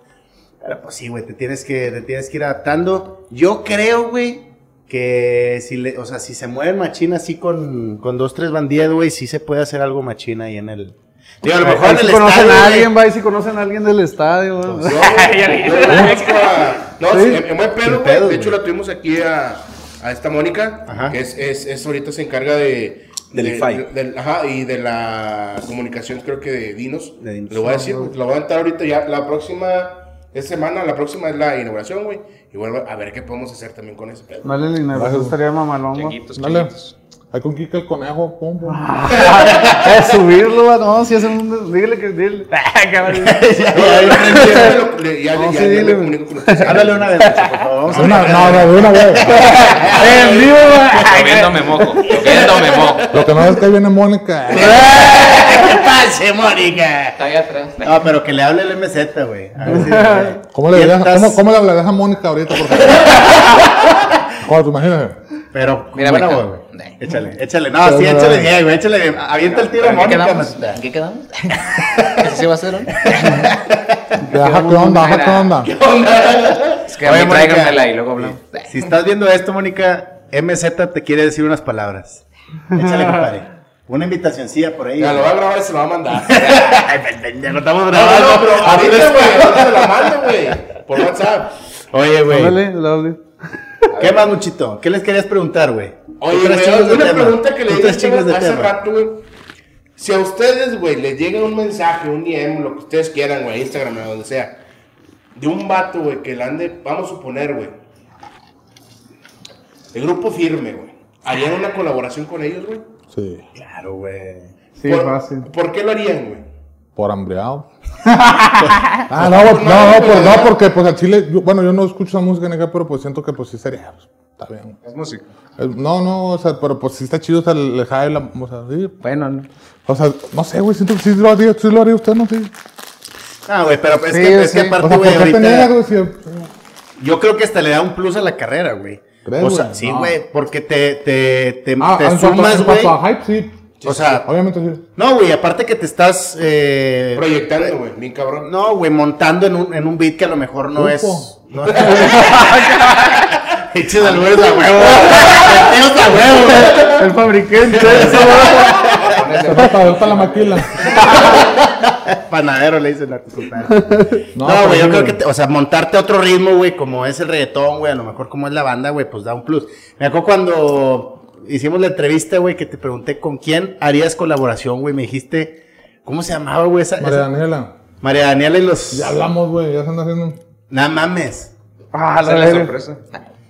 Pero pues sí, güey, te tienes que, te tienes que ir adaptando. Yo creo, güey, que si le, o sea, si se mueven machina así con, con dos, tres bandidas, güey, sí se puede hacer algo machina ahí en el. Digo, a lo mejor si el conocen estadio, a alguien, va, y si conocen a alguien del estadio. Yo, a- No, sí, en, en buen pedo, pedos, De hecho, la tuvimos aquí a, a esta Mónica, Ajá. que es, es, es ahorita se encarga de. Del de- IFAI. de- del- ajá, y de la comunicación, creo que de Dinos. De Dinos. Le voy a decir, lo voy a entrar ahorita ya. La próxima es semana, la próxima es la inauguración, güey. Y bueno, a ver qué podemos hacer también con ese pedo. Dale el dinero, eso estaría mamalón, güey. Chiquitos, Dale. Ahí con Kika el conejo. Pum, pum. Es subirlo, güey, no, si hacen un... Dígale que... Dile. Cabrón. Ya lo- No, ya- sí, dile. Háblale una vez, por favor. Vamos a Una, no, no, de una vez. En vivo, güey. Lloviéndome moco, lloviéndome moco. Lo que no es que ahí viene Mónica. ¿Qué pase, Mónica? Está ahí atrás. No, pero que le hable el MZ, güey. A ver si- ¿Cómo le, hablarías a Mónica ahorita, por favor? ¿Cómo te imaginas? Pero, Mira, buena güey. Échale, échale. No, sí, échale bien, güey. Échale bien. Avienta el tiro, ¿En qué Mónica. ¿En qué quedamos? ¿Ese sí va a ser, no? Baja, ¿qué onda? Baja, ¿qué onda? Es que a Oye, mí Mónica. tráiganmela y luego hablamos. Si estás viendo esto, Mónica, MZ te quiere decir unas palabras. Échale, compadre. Una invitacioncilla por ahí. Ya lo va a grabar y se lo va a mandar. Ay, pendejo, estamos No, grabando. no, pero A tres ahorita, güey, ahorita se la mando, güey. Por WhatsApp. Oye, güey. Dale, dale. ¿Qué más, Muchito? ¿Qué les querías preguntar, güey? Oye, güey, una tema. pregunta que le dije hace tema. rato, güey. Si a ustedes, güey, les llega un mensaje, un DM, lo que ustedes quieran, güey, Instagram, o donde sea, de un vato, güey, que le ande, vamos a suponer, güey, el grupo firme, güey, ¿harían una colaboración con ellos, güey? Sí, Claro, güey. Sí, ¿Por, fácil. ¿Por qué lo harían, güey? Por hambreado. ah, no, no, no, por- no, porque pues a Chile, yo- bueno, yo no escucho esa música acá, pero pues siento que pues sí sería, pues, está bien. Es música. Eh, No, no, o sea, pero pues sí está chido, o sea, le jale la, o sea, sí. Bueno, no. O sea, no sé, güey, siento que sí lo haría, sí lo haría usted, ¿no? Sí. Ah, güey, pero es, Sí, que, es sí. que O aparte, ¿por güey, güey? Si- Yo creo que hasta le da un plus a la carrera, güey. ¿Crees, O sea, güey? sí, No. güey, porque te, te, te, Ah, te sumas, güey. Sí. O sea, Obviamente sí. no, güey, aparte que te estás... Eh, Proyectando, güey, bien cabrón. no, güey, montando en un, en un beat que a lo mejor no Ufo. es... No. Eches albures a huevo. Eches a huevo. El fabricante. La maquila. Panadero le dicen a tu compadre. No, No, güey, pero yo sí, creo que, te- o sea, montarte a otro ritmo, güey, como es el reggaetón, güey, a lo mejor como es la banda, güey, pues da un plus. Me acuerdo cuando hicimos la entrevista, güey, que te pregunté con quién harías colaboración, güey, me dijiste, ¿cómo se llamaba, güey? Esa, María esa- Daniela. María Daniela y los... Ya hablamos, güey, ya se anda haciendo. Nah, mames. Ah, Esa es la sorpresa.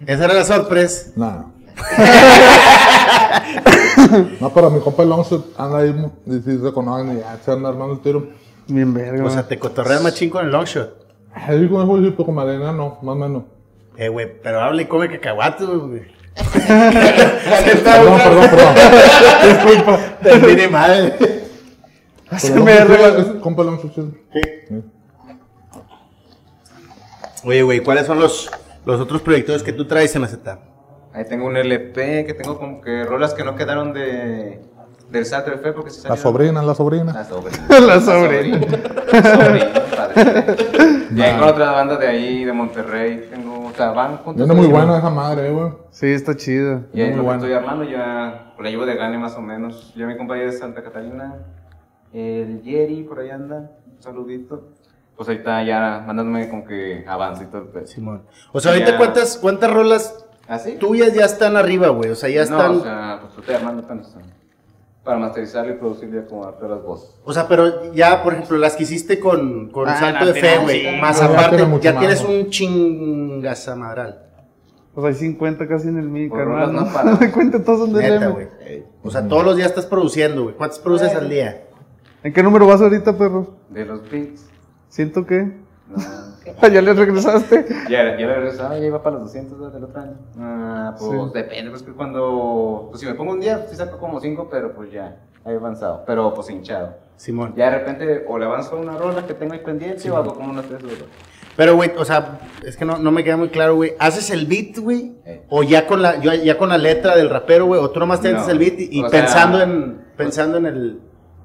Esa era la sorpresa. Nada. no, pero mi compa Longshot anda ahí y sí se conocen y ya se anda armando el tiro. Bien verga. O sea, te cotorreas machín con el longshot. Ahí con eso sí, pero con Mariana no, más o menos. Eh, güey, pero habla y come cacahuates, güey. Perdón, perdón, perdón. Te tiene madre. Pero Longshot sí, es compa sí. Oye, güey, ¿cuáles son los, los otros proyectos que tú traes en la Z? Ahí tengo un LP que tengo como que rolas que no quedaron de del Saturday Fe porque se La sobrina, la sobrina. La sobrina. La sobrina. La sobrina, padre. Y ahí con otra banda de ahí, de Monterrey, tengo, van juntos. Viene muy buena esa madre, eh, güey. Sí, está chido. Y ahí muy lo que buena. estoy armando ya, por la llevo de gane más o menos. Yo mi compañero de Santa Catarina, el Jerry, por ahí anda, un saludito. Pues ahí está ya mandándome como que avance y todo el pedo. Simón. O sea, ahorita Ya. cuántas, cuántas rolas ¿Ah, sí? tuyas ya están arriba, güey. O sea, ya No, están. o sea, pues estoy armando apenas. Para masterizarlo y producirlo y acomodarte las voces. O sea, pero ya, por ejemplo, las que hiciste con, con Ah, Salto de Fe, güey, sí. más No, ya aparte, ya más, tienes güey. un chingazamadral. Pues hay 50 casi en el mi Por carnal. No me cuenta todos son de Neta, güey. O sea, todos los días estás produciendo, güey. ¿Cuántos produces al día? ¿En qué número vas ahorita, perro? De los beats. Siento que. No. Ya le regresaste. Ya, ya le regresaba, ya iba para los 200 ¿no? del otro año. Ah, pues Sí. depende, pues que cuando. Pues si me pongo un día, sí saco como 5, pero pues ya, he avanzado. Pero pues hinchado. Simón. Ya de repente, o le avanzo a una rola que tengo ahí pendiente, o hago como unas tres rolas. Pero, güey, o sea, es que no, no me queda muy claro, güey. ¿Haces el beat, güey? Eh. O ya con la, ya, ya con la letra del rapero, güey. O tú nomás te No. haces el beat y, y O sea, pensando en, pensando en el, en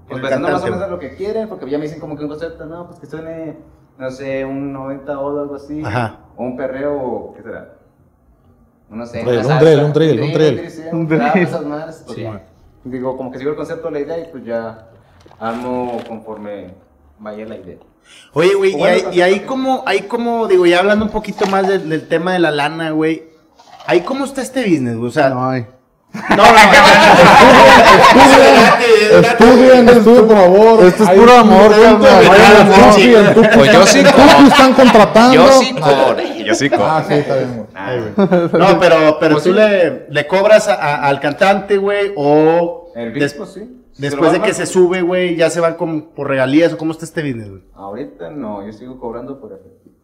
Pues el pensando más o menos en lo que quieren, porque ya me dicen como que un concepto, no, pues que suene, no sé, un 90 o algo así. Ajá. O un perreo, ¿qué será? No sé. Una un drill, un drill, un drill. Un drill. esas madres, pues Sí. Digo, como que sigo el concepto, la idea, y pues ya armo conforme vaya la idea. Oye, güey, y, ahí- y ahí sí. como, ahí como, digo, ya hablando un poquito más del, del tema de la lana, güey. Ahí cómo está este business, güey. O sea, no, No no. Estudien, estudien, por favor. Esto es puro amor, Pues yo sí están contratando. Yo sí yo sí cobro. Ah, sí, está bien. No, pero, pero Pues tú le, le cobras al cantante, güey, o El sí. después de que se sube, güey, ya se van como por regalías o cómo está este business, güey. Ahorita no, yo sigo cobrando por efectivo.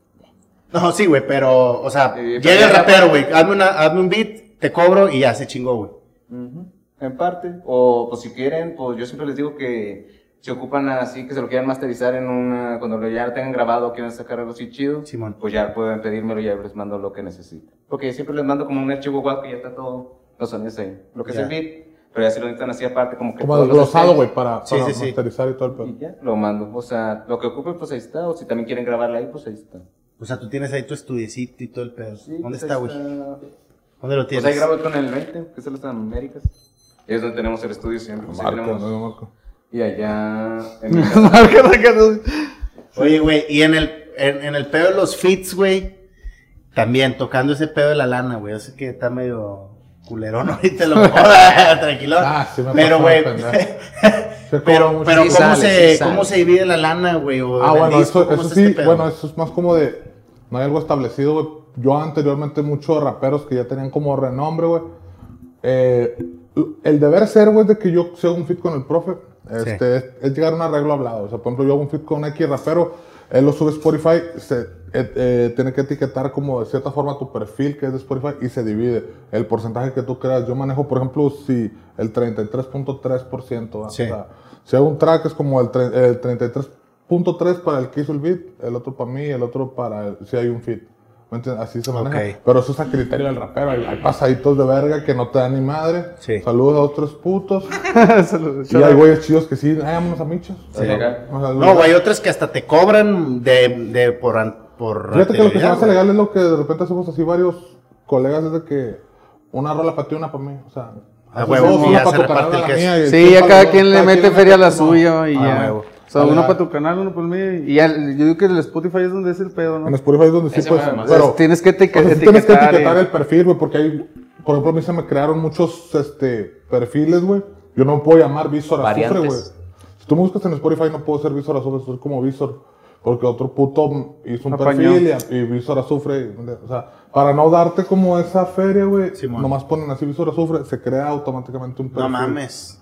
No, sí, güey, pero, o sea, llega el rapero, güey, hazme, hazme un beat, te cobro y ya se chingó, güey. Ujú, En parte. O pues si quieren, pues yo siempre les digo que se ocupan así, que se lo quieran masterizar en una, cuando lo ya lo tengan grabado, quieren sacar algo así chido, Simón. pues ya pueden pedírmelo y ya les mando lo que necesiten. Porque siempre les mando como un archivo guapo que ya está todo, los sonidos ahí. Lo que Ya. es el beat, pero ya si lo necesitan así aparte, como que Como desglosado, güey, para, Sí, para sí, sí. masterizar y todo el pedo. Y ya, lo mando. O sea, lo que ocupen, pues ahí está. O si también quieren grabarla ahí, pues ahí está. O sea, tú tienes ahí tu estudiecito y todo el pedo. Sí, ¿Dónde pues está, güey? ¿Dónde lo Pues tienes? ahí grabo con el 20, que es en las Américas. Y es donde tenemos el estudio siempre. pues ahí Marco, tenemos- no, Marco. Y allá en casa. Oye, güey, y en el, en, en el pedo de los fits, güey, también tocando ese pedo de la lana, güey. Yo sé que está medio culerón ahorita, lo mejor, tranquilo. Ah, sí me Pero, güey, de pero, pero Sí ¿cómo, sale, se, sí. ¿cómo se divide la lana, güey? Ah, bueno, disco, eso, ¿cómo eso está sí, este bueno, eso es más como de, no hay algo establecido, güey. Yo anteriormente muchos raperos que ya tenían como renombre, güey. Eh, el deber ser, güey, de que yo sea un fit con el profe, este, es, es llegar a un arreglo hablado. O sea, por ejemplo, yo hago un fit con X rapero, él lo sube a Spotify, se, eh, eh, tiene que etiquetar como de cierta forma tu perfil que es de Spotify y se divide el porcentaje que tú creas. Yo manejo, por ejemplo, si el 33.3%. ¿va? Sí. O sea, si hago un track es como el, el 33.3 para el que hizo el beat, el otro para mí, el otro para el- si hay un fit. Así se maneja. Ok. Pero eso es a criterio del rapero. Hay, hay pasaditos de verga que no te dan ni madre. Sí. Saludos a otros putos. y hay güeyes chidos que sí, ay, vámonos a michos. Sí. No, güey, hay otras que hasta te cobran de, de por, por Fíjate que lo que se hace legal es lo que de repente hacemos así varios colegas, es de que una rola para ti, una para mí. O sea, A huevo, y ya se reparte el queso. Sí, para cada quien le mete feria a la suya y Ah, ya. Sea, Vale, uno vale. para tu canal, uno para mí. Y ya, yo digo que el Spotify es donde es el pedo, ¿no? En Spotify es donde sí, Ese pues, pero... Tienes que etiquet- O sea, sí tienes que etiquetar y- etiquetar el perfil, güey, porque hay, por ejemplo, a mí se me crearon muchos este, perfiles, güey. Yo no puedo llamar Visor Azufre, güey. Si tú me buscas en Spotify, no puedo ser Visor Azufre, soy como Visor. Porque otro puto hizo un Apañó. perfil y, y Visor Azufre. O sea, para no darte como esa feria, güey, Simón. nomás ponen así Visor Azufre, se crea automáticamente un perfil. No mames.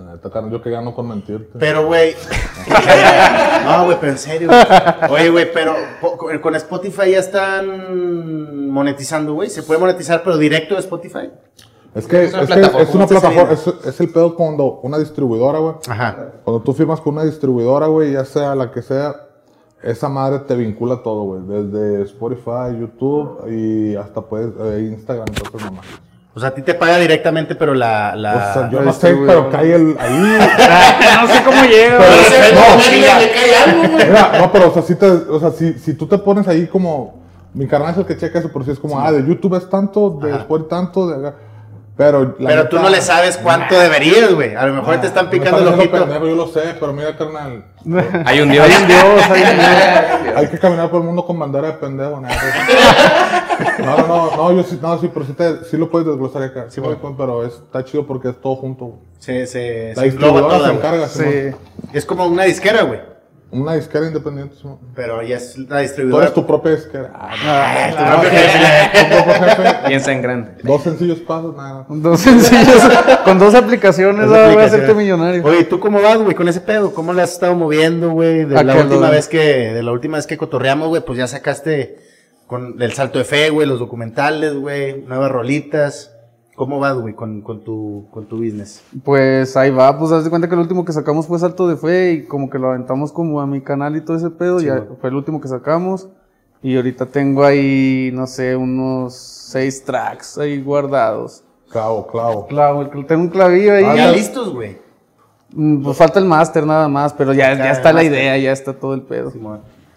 Neta, carnal, yo que gano con mentirte. Pero, güey. no, güey, pero en serio. güey. Oye, güey, pero con- Spotify ya están monetizando, güey. Se puede monetizar, pero directo de Spotify. Es que Es una es, que plataforma. es una ¿Cómo se plataforma, es, llama? es el pedo cuando una distribuidora, güey. Ajá. Cuando tú firmas con una distribuidora, güey, ya sea la que sea, esa madre te vincula todo, güey. Desde Spotify, YouTube y hasta pues eh, Instagram, entonces. O sea, a ti te paga directamente, pero la. la... o sea, yo no sé, pero cae el ahí. no sé cómo llega. Mira, no, pero o sea, si te, o sea, si, si tú te pones ahí como mi carnal es el que checa eso, por si es como, ah, de YouTube es tanto, de Ajá. Tanto, de Pero, la Pero tú neta- no le sabes cuánto deberías, güey. A lo mejor te están Me picando el están ojito. pendejo, yo lo sé, pero mira, carnal. Hay un Dios. Hay un Dios, hay un Dios. Hay que caminar por el mundo con bandera de pendejo. nada. No, no, no, no, yo sí, no, sí, pero sí, te, sí lo puedes desglosar acá. Sí, bueno. pero es- está chido porque es todo junto. güey. Se, se, La se distribuidora encarga, Sí. Es como una disquera, güey. Una disquera independiente. Pero ya es la Tú distribuidora. eres tu propia disquera. Ah, tu no, propio jefe. Piensa en grande. Dos sencillos pasos, nada. Dos sencillos, con dos aplicaciones, ah, voy a hacerte millonario. Oye, ¿tú cómo vas, güey, con ese pedo? ¿Cómo le has estado moviendo, güey? De ¿A la última vez que, de la última vez que cotorreamos, güey, pues ya sacaste con el salto de fe, güey, los documentales, güey, nuevas rolitas. ¿Cómo vas, güey, con, con tu, con tu business? Pues ahí va, pues haz de cuenta que el último que sacamos fue Salto de Fe y como que lo aventamos como a mi canal y todo ese pedo, Sí, ya bueno. fue el último que sacamos. Y ahorita tengo ahí, no sé, unos seis tracks ahí guardados. Clavo, clavo. Clavo, tengo un clavillo ahí. ya listos, güey. Mm, Pues falta el máster nada más, pero ya, ya está la idea, ya está todo el pedo.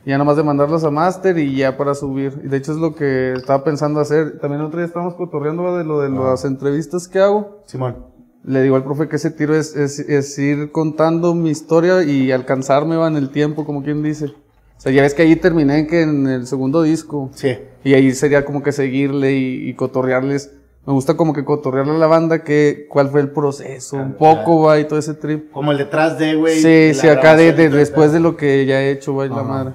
Ya nomás de mandarlos a máster y ya para subir. Y de hecho es lo que estaba pensando hacer. También el otro día estábamos cotorreando de lo de las entrevistas que hago. Simón. Le digo al profe que ese tiro es, es, es ir contando mi historia y alcanzarme va en el tiempo, como quien dice. O sea, ya ves que ahí terminé en, que en el segundo disco. Sí. Y ahí sería como que seguirle y, y cotorrearles. Me gusta como que cotorrearle a la banda que cuál fue el proceso, un poco va y todo ese trip. Como el detrás de, güey. Sí, sí, acá de, y después de lo que ya he hecho, va y la madre.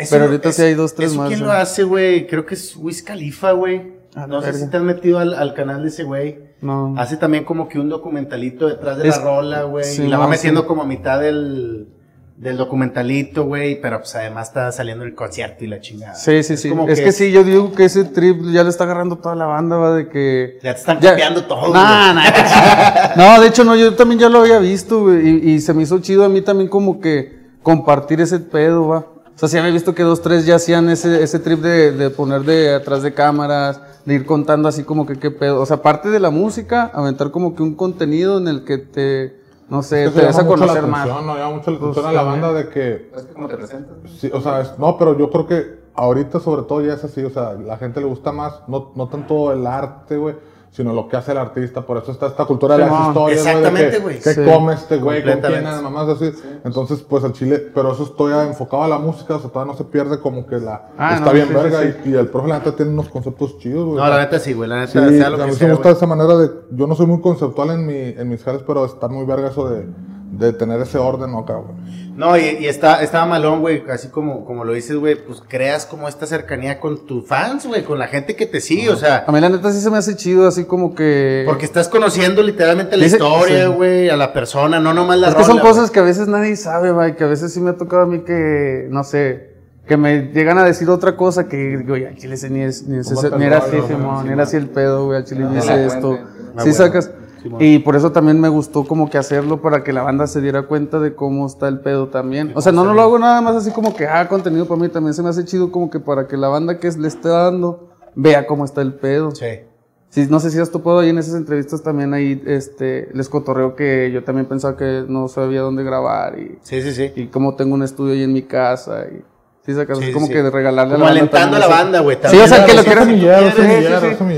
Eso Pero ahorita sí hay dos, tres ¿eso más, ¿Quién lo hace, güey? Creo que es Wiz Khalifa, güey. No sé si te has metido al, al canal de ese güey. No. Hace también como que un documentalito detrás de Es- la rola, güey. sí, y la va metiendo sí. como a mitad del, del documentalito, güey. Pero pues además está saliendo el concierto y la chingada. Sí, sí, Es sí. como Es que, sí, yo digo que ese trip ya le está agarrando toda la banda, va, de que... Ya te están copiando todo. Nah, güey. nah, no, de hecho no, yo también ya lo había visto, güey, y, y se me hizo chido a mí también como que compartir ese pedo, va. O sea, sí había visto que dos, tres ya hacían ese, ese trip de, de poner de atrás de cámaras, de ir contando así como que qué pedo. O sea, aparte de la música, aventar como que un contenido en el que te, no sé, Es que te des a conocer más. ¿no? Llama mucho la Pues, atención a la también. banda de que Es que como te presentas. Sí, o sea, es- no, pero yo creo que ahorita sobre todo ya es así, o sea, la gente le gusta más, no, no tanto el arte, güey, sino lo que hace el artista, por eso está esta cultura de las Simón, historias, exactamente, que- güey. ¿Qué Sí. come este güey? ¿Con quién? Completamente. Nada más así. Entonces, pues el chile, pero eso estoy enfocado a la música, o sea, todavía no se pierde como que la... Ah, está no, bien sí, verga sí, Y, y el profe la neta tiene unos conceptos chidos, güey. No, la neta sí, güey. La neta, Sí, sea lo a que mí sí sea, me gusta güey. esa manera de... Yo no soy muy conceptual en, mi, en mis jales, pero está muy verga eso de, de tener ese orden, ¿no, cabrón? No, y, y está, estaba malón, güey, así como, como lo dices, güey, pues creas como esta cercanía con tus fans, güey, con la gente que te sigue, o sea, A mí la neta sí se me hace chido, así como que... porque estás conociendo literalmente la Dice- historia, sí. güey, a la persona, no nomás la Es que son rola, cosas que a veces nadie sabe, va, y que a veces sí me ha tocado a mí que, no sé, que me llegan a decir otra cosa que digo, ya, al chile ese ni, es, ni, es ¿Cómo ese- ni era así, no? Ni era así el pedo, güey, al chile ni hice la esto. fuente. Ah, Sí bueno. sacas. Y por eso también me gustó como que hacerlo para que la banda se diera cuenta de cómo está el pedo también. O sea, no, no lo hago nada más así como que, ah, contenido para mí, también se me hace chido como que para que la banda que le esté dando vea cómo está el pedo. Sí. Sí, no sé si has topado ahí en esas entrevistas también ahí, este, les cotorreo que yo también pensaba que no sabía dónde grabar y, Sí, sí, sí. y cómo tengo un estudio ahí en mi casa y, sí, sacas, Sí, es como sí. que de regalarle Como a la banda alentando a la banda, güey. Sí, o sea, el que lo quiera,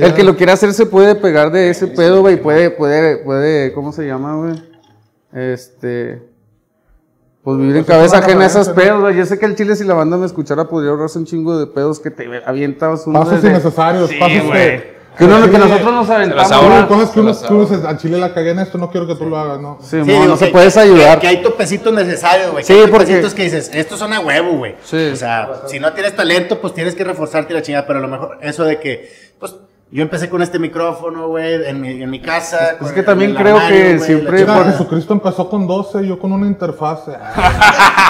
el que lo quiera hacer se puede pegar de ese pedo, güey, puede, puede, puede, ¿cómo se llama, güey? Este, pues vivir en Pues es cabeza ajena a esos referencia, pedos, güey. Yo sé que el chile si la banda me escuchara podría ahorrarse un chingo de pedos que te avientas uno Pasos desde- innecesarios, Sí, pasos güey. que... Que, uno, que nosotros nos aventamos. Uno, cosas que uno, tú dices, a Chile la cagué en esto, no quiero que tú lo hagas, ¿no? Sí, Sí, mo, digo, no se puedes ayudar. Que, que hay topecitos necesarios, güey. Sí, que hay porque- topecitos que dices, estos son a huevo, güey. Sí. O sea, si no tienes talento, pues tienes que reforzarte la chingada, pero a lo mejor eso de que, pues, yo empecé con este micrófono, güey, en mi, en mi casa. Es con que también creo armario, que güey, siempre-. Mira, Jesucristo empezó con 12, yo con una interfase.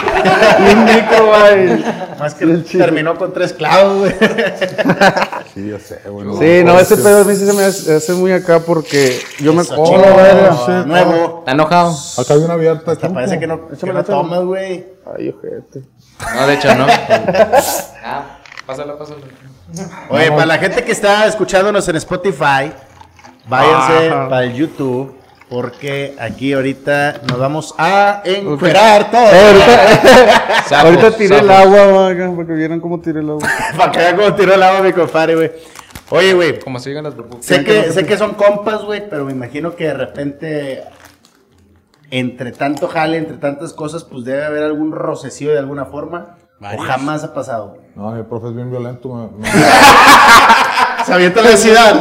Y un micro, güey. Más que terminó con tres clavos, güey. Sí, ya sé, güey. Sí, no, ese pedo a mí sí se me hace hace muy acá porque yo me verga. sí, nuevo. ¿Está enojado? Acá hay una abierta. Hasta parece que no, que no la toma. tomas, güey. Ay, ojete. No, de hecho no. ah, pásalo, pásalo. Oye, para la gente que está escuchándonos en Spotify, váyanse Ajá. para el YouTube, porque aquí ahorita nos vamos a encuerar todo. Eh, ahorita, Sapos, ahorita tiré el agua, vaga, para que vieran cómo tiré el agua. Para que vean cómo tiró el agua mi compadre, güey. Oye, güey, Como se llegan las burbujas. sé que, sé que son compas, güey, pero me imagino que de repente, entre tanto jale, entre tantas cosas, pues debe haber algún rocecillo de alguna forma. ¿O jamás ha pasado? No, mi profe es bien violento. Me, me- Se avienta la ciudad.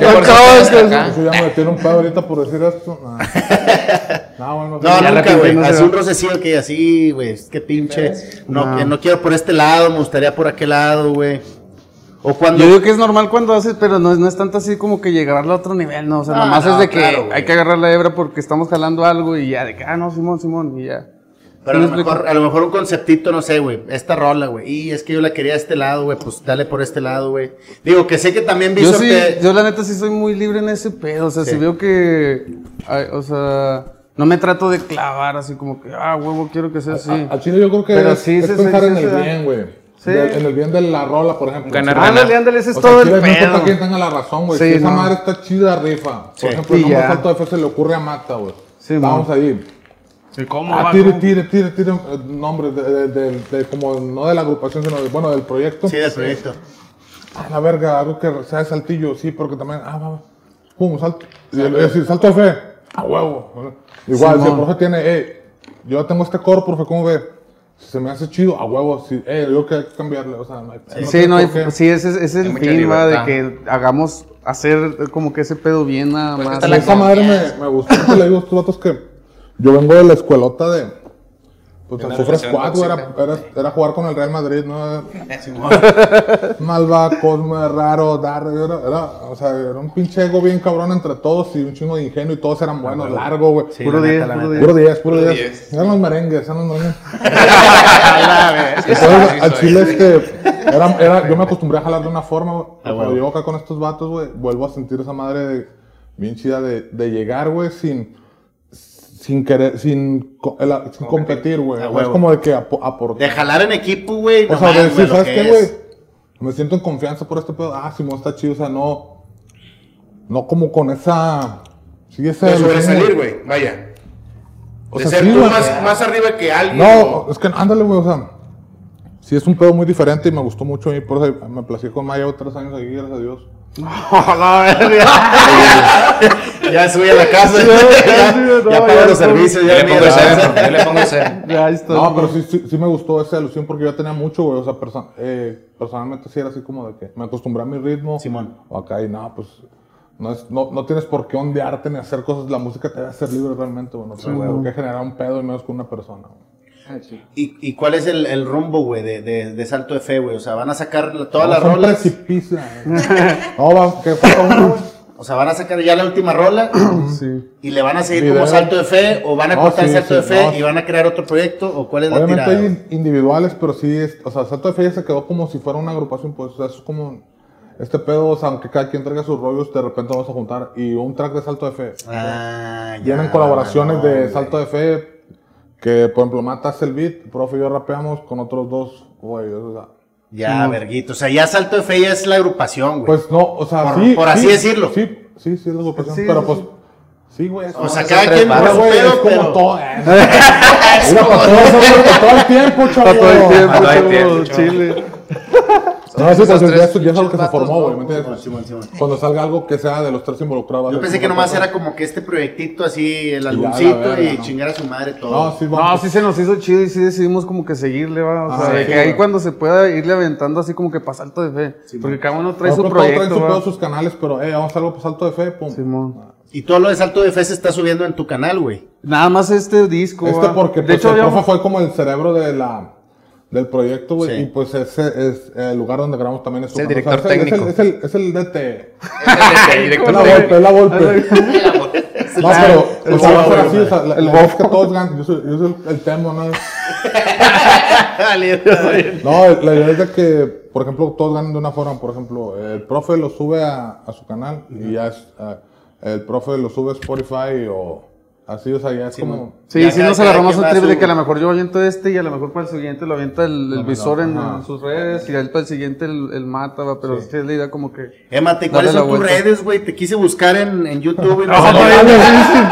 Yo por eso ya me tiene un pedo ahorita por decir esto. No, no bueno, No, sí. nunca, güey. no un rocecillo que así, güey. Es que pinche. No, No. que no quiero por este lado, me gustaría por aquel lado, güey. O cuando. Yo digo que es normal cuando haces, pero no es, no es tanto así como que llegar a otro nivel, no. O sea, Ah, nomás no, es de que claro, hay que agarrar la hebra porque estamos jalando algo y ya, de que, ah, no, Simón, Simón, y ya. Pero a ¿Sí lo, me mejor, a lo mejor un conceptito, no sé, güey. Esta rola, güey. Y es que yo la quería a este lado, güey. Pues dale por este lado, güey. Digo, que sé que también Yo Visor sí, yo la neta sí soy muy libre en ese pedo. O sea, Sí. si veo que, ay, o sea, no me trato de clavar así como que, ah, huevo, quiero que sea así. A- Al chile yo creo que Pero es, sí, es sí, pensar sí, en sí, el sí. bien, güey. Sí. De- En el bien de la rola, por ejemplo. Ganar, sea, Ándale, ándale, ese es o sea, todo al el chile no importa pedo. quién tenga la razón, güey. Sí, si esa no. madre está chida, rifa. Por ejemplo, Y como ya. salto de fe se le ocurre a Mata, güey. Sí, man. ahí. Sí, ¿cómo Ah, va? tire, tire, tire, tire, eh, nombre de, de, de- de- como no de la agrupación, sino de, bueno, del proyecto. Sí, del proyecto. Ah, la verga, algo que sea de saltillo, sí, porque también, ah, va, va. pum, salto. Y le voy a decir, salto de fe, a huevo. Igual, si el Simón. profe tiene, hey, yo tengo este coro, profe, ¿cómo ve? Si se me hace chido, a huevo, sí, hey, yo que hay que cambiarle, o sea, no hay Sí, no, hay, por qué. sí, ese es, ese es Hay el fin, va, de que hagamos, hacer como que ese pedo bien nada Pues más. esa madre me, me gustó, que le digo a estos vatos que yo vengo de la escuelota de, pues, De el una Sufre relación Squad, güey, era, era, era jugar con el Real Madrid, ¿no? Malva, Cosme, Raro, Dar, era, era, o sea, era un pinche ego bien cabrón entre todos y un chingo de ingenio y todos eran buenos, largo, güey. Sí, Puro la neta, diez, la puro neta. diez. Puro 10, puro Puro 10. diez. Eran los merengues, eran los merengues. Entonces, sí, al chile este, era, era, yo me acostumbré a jalar de una forma, güey. Cuando llego acá con estos vatos, güey, vuelvo a sentir esa madre de- bien chida de, de llegar, güey, sin, sin querer, sin, co- el- sin competir, güey. Es como de que apo- aportar. De jalar en equipo, güey. O sea, de decir, ¿sabes qué, güey? Me siento en confianza por este pedo. Ah, Simón está chido, o sea, no. No como con esa. Sí, ese. De sobresalir, güey, vaya. O de sea, ser sí, tú más arriba que alguien. No, es que ándale, güey, o sea. Sí, es un pedo muy diferente y me gustó mucho a mí. Por eso me plací con Maya otros años aquí, gracias a Dios. Ya subí a la casa. ya, ya pago los servicios. Yo Ya le pongo la cero, yo le pongo cero. Ya está. No, pero sí, sí, sí me gustó esa alusión porque yo tenía mucho, güey. O sea, perso- eh, personalmente sí era así como de que me acostumbré a mi ritmo. Simón. O acá y nada, pues. No, es, no, no tienes por qué ondearte ni hacer cosas. La música te debe hacer libre realmente, güey. No por qué generar un pedo y menos con una persona, güey. ¿Y, ¿Y cuál es el, el rumbo, güey, de, de, de Salto de Fe, güey? O sea, van a sacar todas las rolas. no, va, que güey. O sea, van a sacar ya la última rola Sí. y le van a seguir Video. como Salto de Fe o van a No, cortar sí, Salto sí, de Fe no. y van a crear otro proyecto o cuál es la Obviamente tirada. hay güey? in- individuales, pero sí, es, o sea, Salto de Fe ya se quedó como si fuera una agrupación, pues, o sea, es como este pedo, o sea, aunque cada quien traiga sus rollos, de repente vamos a juntar y un track de Salto de Fe. Ah, ya. Vienen colaboraciones no, de. Salto de Fe, que por ejemplo Mata hace el beat, profe y yo rapeamos con otros dos, güey, o sea, Ya, verguito. O sea, ya Salto de Fe ya es la agrupación, güey. pues no, o sea, Por- sí. por así sí, decirlo. Sí, sí, sí es la agrupación, Sí, pero sí, pues, sí. güey. es o como- sea, cada quien su güey, es como pero... todo, eh. Mira, para todo, eso, todo el tiempo, chavo. Para todo el tiempo, todo el tiempo. Chile. No, sí, pues ya, eso ya es algo que se formó, güey, ¿me entiendes? Cuando salga algo que sea de los tres involucrados. Yo pensé que nomás era como que este proyectito así, el álbumcito verga, y ¿no? chingar a su madre todo. No, sí, No, vamos. sí se nos hizo chido y sí decidimos como que seguirle, va. O Ah, sea, que ahí cuando se pueda irle aventando así como que para salto de fe. porque cada uno trae su traen proyecto, pedo, sus canales, pero, eh, vamos a hacer algo por salto de fe, pum. Simón. Y todo lo de Salto de Fe se está subiendo en tu canal, güey. Nada más este disco, Este porque, de pues, hecho, el profe fue como el cerebro de la, del proyecto, güey, Sí. y pues ese es el lugar donde grabamos también. Es, el director es el- técnico. Es el, es el, es el DT. El director Es la golpe, es la golpe. No, pero, el o sea, va a ser Bauer, así, o sea, la- el voz que todos ganan, yo soy, yo soy el, el tema, ¿no? No, la idea es de que, por ejemplo, todos ganan de una forma. Por ejemplo, el profe lo sube a, a su canal y ya es. eh, el profe lo sube a Spotify o así, o sea, ya es como. Sí, Ya sí cada- nos cada agarramos quien un trip su- de que a lo mejor yo aviento este y a lo mejor para el siguiente lo avienta el, el No, visor no, en, sus redes y a él para el siguiente el, el mata, va. Pero sí. es la idea como que. Émate, ¿cuáles la son tus redes, güey? Te quise buscar en, en YouTube y me No, salió, sale,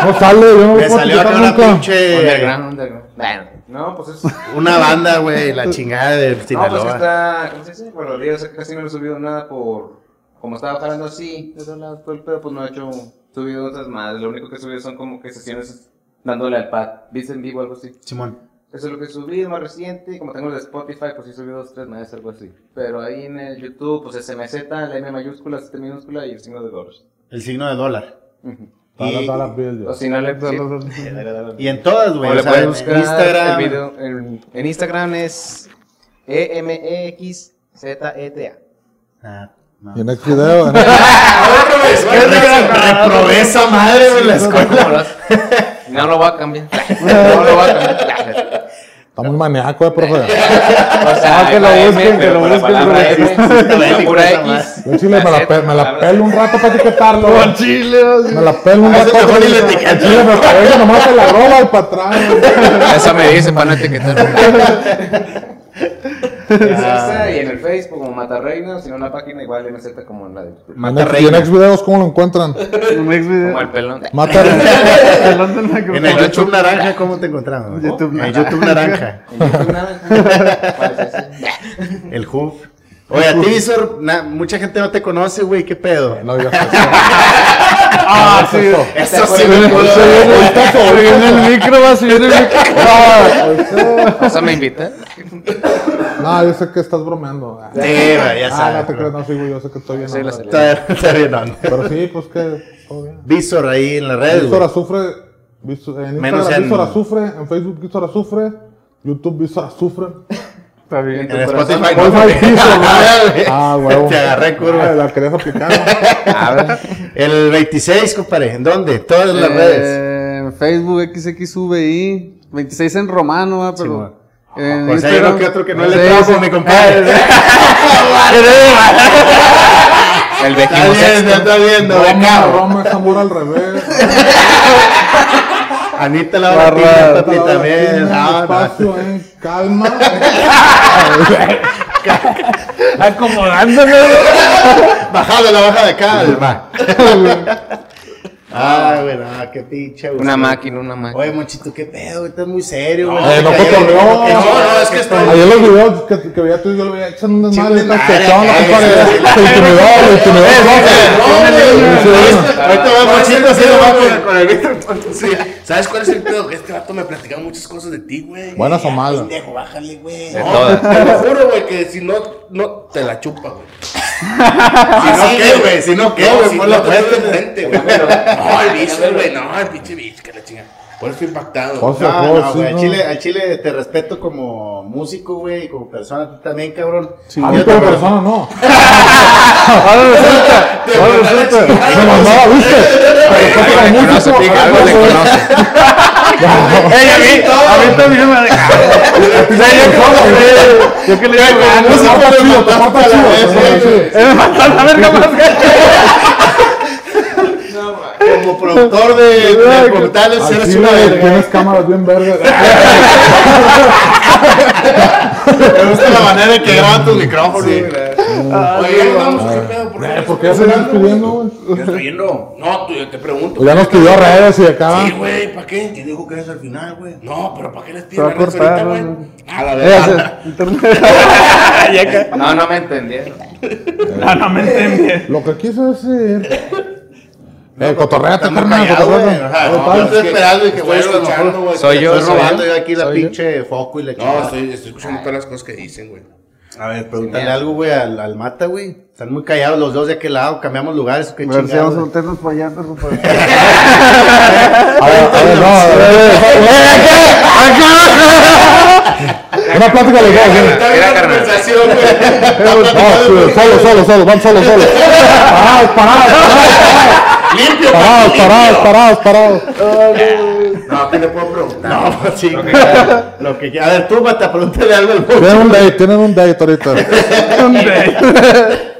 no sale, yo no me salió acá una pinche... Underground, underground. Bueno, no, pues es. Una banda, güey, la chingada de No, pues Sinaloa. está. ¿Cómo se dice? Bueno, casi no he subido nada por. Como estaba jalando así, de lados, todo el pedo, pues no he hecho. Subido otras más. Lo único que he subido son como que sesiones dándole al pad. Beats en vivo, algo así. Simón. Eso es lo que subí, más reciente. Como tengo el de Spotify, pues sí subí dos, tres meses, algo así. Pero ahí en el YouTube, pues es MZ, la M mayúscula, C minúscula y el signo de dólares. El signo de dólar. Dale, Y- Bill, O si no le sí. Y en todas, güey. O sea, en Instagram. el video- en, en Instagram es E-M-E-X-Z-E-T-A. Ah, no. Y en X video, en- Reprobé esa madre en la escuela. No lo voy a cambiar. No lo voy a cambiar. está muy maníaco, eh, profe. O sea, Ah, que lo busquen, que lo con la busquen, pura X. Yo Chile me la, pe- me la pelo un rato para etiquetarlo. güey. Chile, Me la pelo un rato para etiquetarlo. Chile me parece nomás la roba y para atrás. Eso me dicen para no etiquetar. Esa, y en el Facebook como Mata Reina, si no en la página igual MZ como en la de YouTube. Mata En X- y en reina. X videos, ¿cómo lo encuentran? Un ex video. Como el pelón. Mata Pelón del micrófono. En el YouTube Naranja, ¿cómo te encontramos? YouTube En YouTube Naranja. En YouTube nada. ¿Cuál es ese? El Hoof. Oye, a ti, Visor, mucha gente no te conoce, güey. ¿Qué pedo? No digas eso. Ah, sí. Eso sí ¿Te me. Se viene el micro, va, se viene el micro. Ah, ¿Eso me invita? No, yo sé que estás bromeando. Ah, Sí, güey, ya Ah, no sabes. te creas, no, sí, güey, yo sé que estoy bien. Sí, lo ¿no? sé. Está, está bien, ¿no? Pero sí, pues que todo bien. Visor ahí en las redes. Víctor güey. Azufre, Víctor- en Menos Instagram en- Víctor Azufre, en Facebook Víctor Azufre, YouTube Víctor Azufre. Está bien. En Spotify. Ah, Ah, huevo. Te agarré en curva. Ah, La querías aplicar. A ver. El 26, compadre. ¿En dónde? Todas las redes. Eh, Facebook, XXVI, 26 en romano, ah, Sí, pero. En Pues hay uno que otro que no Sí, le trajo, sí. mi compadre. El Está vecino sexto. está viendo. Roma, carro. Roma es amor al revés. Anita la Barra. Papi, también. tiene No, no. espacio en calma. Acomodándome. Bajada la baja de calma. Ay, güey, no, qué pinche. güey. Una máquina, una máquina. Oye, Monchito, qué pedo, güey, estás muy serio, güey. No. No, no, es que estoy. Ayer los videos que, que veía tú y yo lo veía echan un desmadre. Sí, un Están desmadre, echaban la eh, compadre. Se intimidó, lo intimidó. No, Ahorita va Monchito haciendo va con- el Víctor. Sí, ¿Sabes cuál es el pedo? Que este vato me platicaba muchas cosas de ti, güey. Buenas o malas. Pendejo, bájale, güey. Te lo juro, güey, que si no, no te la chupa, güey. Si no, ¿qué, güey? Si no, ¿qué, No, güey? no la te frente. de frente, güey. No, el bicho, güey, no, el pinche bicho, que la chinga. Por eso estoy impactado. Por güey. eso. No, no, sí, güey. Al. Chile, al Chile te respeto como músico, güey, y como persona, tú también, cabrón. A mí Yo como persona no. Ahora resulta. Ahora resulta. Mandaba, ¿viste? Ey, a mí, a mí también me ha yo que- le digo, "Ah, músico, le te chido, eh, me falta la verga más Como productor de, de documentales, Al eres una verga. tienes cámaras bien vergas. Me gusta la manera en que graban tus micrófonos, güey. Oye, ya vamos, ¿qué pedo? ¿Por qué? ¿Por qué ya se están pidiendo, güey? ¿Qué yendo? No, tú, yo te pregunto. Pues ya nos pidió redes y acá. Sí, güey, ¿para qué? ¿Quién dijo que eres al final, güey? No, pero ¿para qué les piden a redes ahorita, ¿no? güey? A la verdad. No, no me entendieron. No, no me entendí. Lo que quiso decir. Eh, cotorreate, carnal, güey. cotorreate. No, estoy esperando y que güey, lo escuchando, güey. Soy yo, Estoy robando yo. aquí la pinche foco y la No, chingada. estoy, estoy escuchando todas las cosas que dicen, güey. A ver, pregúntale algo, güey, al, al mata, güey. Están muy callados los dos de aquel lado, cambiamos lugares, qué chingados. vamos a meternos para allá, pero pues. A ver, a ver, no, a ver. Una plática dos, ¿eh? Está bien la conversación, güey. No, solo, solo, solo, van solo, solo. Parados, parados, parados, Limpio, parados, parados, parados, parados. No, ¿qué le puedo preguntar? No, pues sí. Lo que quieras. A ver, tú, mata, pregúntale algo al Tienen un date, tienen un date ahorita.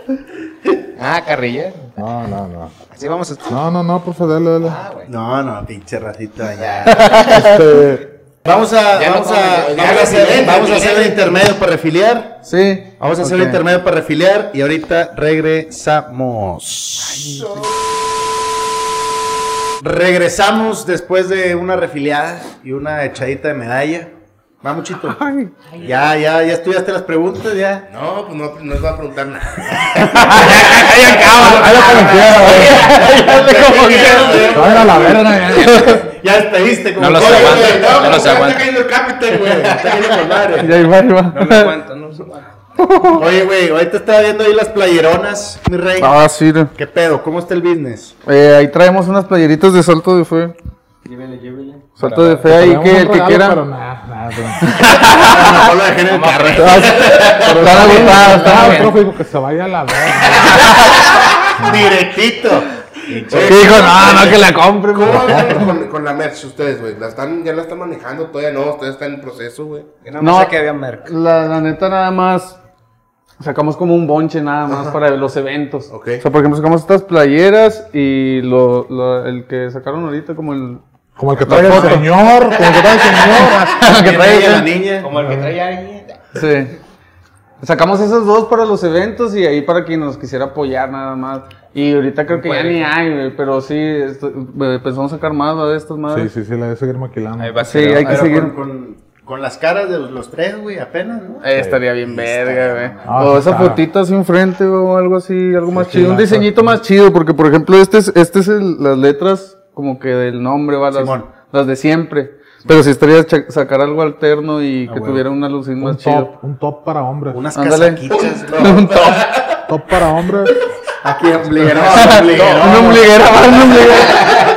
Ah, carrilla. No, no, no. Así vamos a. No, no, no, por favor, dale, dale. No, no, pinche racita, ya. Este, Vamos a, Ya no vamos a, comen, ya vamos a no hacer, vamos a el intermedio para refiliar. Sí. Vamos a hacer el intermedio para refiliar y ahorita regresamos. Regresamos después de una refiliada y una echadita de medalla. Vamos, Chito. Ya, ya, ya estudiaste las preguntas, ya. No, pues no, no os va a preguntar nada. Hágalo como quiera, güey. Hágalo a la verga, ya. Ya despediste como No los güey, No, No los está aguanto. cayendo el capitán, güey. Está cayendo con madre. Y ahí va, ahí va. No me aguanto, no aguanto. Oye, güey, ahorita estaba viendo ahí las playeronas, mi rey. Ah, sí. no. ¿Qué pedo? ¿Cómo está el business? Eh, ahí traemos unas playeritas de salto de fe. Llévele, llévele. Salto de fe ahí, que el que quiera. Pero nada, nada. Mejor lo dejé en el carro. Están agotadas, están Ah, el agotadas. que se vaya a la verga. Directito. Que dijo, no, no, que la compre, ¿Cómo güey. van con, con la merch ustedes, güey? ¿La están, ¿Ya la están manejando? Todavía no, ustedes están en proceso, güey. No, No. sé que había merca. La, la neta, nada más. Sacamos como un bonche nada más para los eventos. Ok. O sea, por ejemplo, sacamos estas playeras y lo, lo- el que sacaron ahorita, como el. Como el que trae el señor, como el que trae el señor. que trae la el- niña. Como el que traía ahí. Sí. Sacamos esos dos para los eventos y ahí para quien nos quisiera apoyar nada más. Y ahorita creo que ya ni hay, pero sí, esto- pensamos sacar más de estas Sí, madres. sí, sí, la de seguir maquilando. Ahí va a Sí, hay que seguir. con, con, con las caras de los, los tres, güey, apenas, ¿no? Eh, estaría bien verga, güey. Ah, o esa fotita así enfrente o algo así, algo más sí, chido. Un diseñito más chido, porque por ejemplo, este es, este es el- las letras como que del nombre, ¿va? Las, las de siempre. Pero si estaría sacar algo alterno y que tuviera una Un más chido. top, un top para hombres. Unas Ándale. casaquitas. un top. top para hombres. Aquí, ombliguera, va, una ombliguera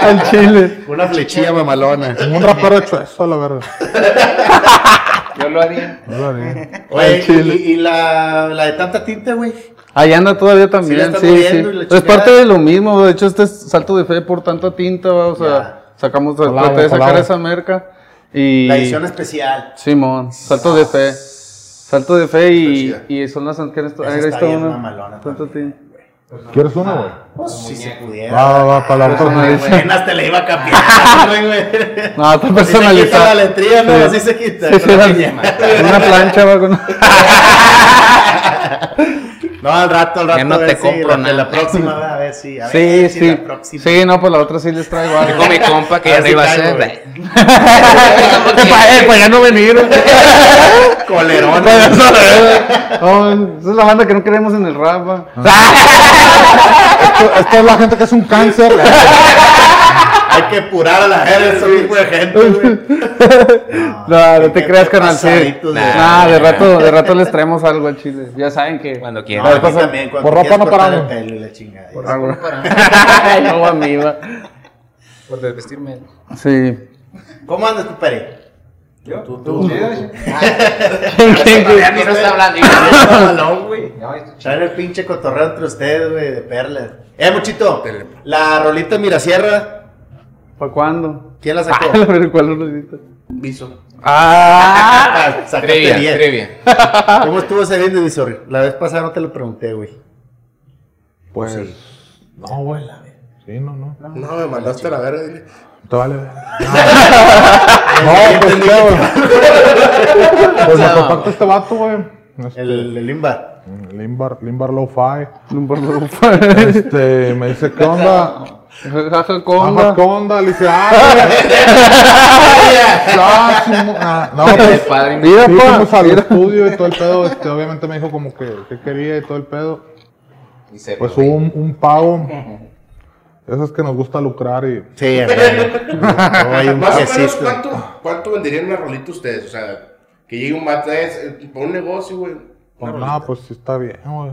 al chile. Una flechilla mamalona. Un rapero hecho eso, la verdad. Yo lo haría. No lo haría. Oye, y, y la, la de tanta tinta, güey. Ahí anda todavía Sí, también, sí, sí. la Es parte de lo mismo, de hecho este es salto de fe por tanta tinta, ¿va? o sea, Ya. sacamos, Colabo, traté de sacar esa merca y... La edición especial. Simón, salto de fe. Salto de fe y, y son las que mamalona Salto también. tinta. ¿Quieres una, güey? Pues si se pudiera. Va, va, va, para la otra. Apenas te la iba a cambiar, güey. No, está Así se quita la personalizada. letría, ¿no? Sí. Así se quita. Una plancha va con. No, al rato, al rato. Ya no te compro la, nada. La próxima, a ver si. A Sí, ver si sí. La próxima. Sí, no, pues la otra sí les traigo algo. Dijo mi compa que ya no iba a ser. Eh, para ya no venir. Colerón. Para ya no venir. No, esa es la banda que no queremos en el rap. va. Esto- Esta es la gente que es un cáncer. Hay que purar a la gente, ese tipo de gente, güey. No, no te Qué- creas, qué canal. Sí. de- Nah, de rato, de rato les traemos algo al chile. Ya saben que. Cuando No, quiera. a mí también, cuando por ropa no paramos. el pelo y la chingada. Algo. no, a mí, va. Por desvestirme. Sí. ¿Cómo andas, tu pere? ¿Yo? Tú, tú. ¿Quién, no está hablando. güey. No, Traen el pinche cotorreo entre ustedes, güey, de perlas. Eh, muchito, la rolita Mirasierra, ¿Para cuándo? ¿quién la Ah, sacó? la verdad, ¿cuál rolita? Viso. Ah, Ah, sacaste Trivia, bien. trivia. ¿Cómo estuvo ese bien de Visor? La vez pasada no te lo pregunté, güey. Pues. No, güey. Sí, no, no. No, me mandaste a la verga. dile. Te vale. ver. No, pues qué, güey. Pues me contacta este vato, güey. Este, El, el Limba. Limbar, Limbar Lo-Fi. no por favor. Este, me dice, ¿qué onda? Jaja, Ajá, conga. ¿qué onda? Le dice, ah, ah, no, pues, padre. Mira, sí, fuimos al estudio y todo el pedo. Este, obviamente me dijo como que, que quería y todo el pedo. Y se Pues hubo un, un pago. Eso es que nos gusta lucrar y. Sí, un Más o menos. ¿cuánto, ¿cuánto venderían una rolita ustedes? O sea, que llegue un vato es para un negocio, güey. Pues, no, pues sí está bien, güey.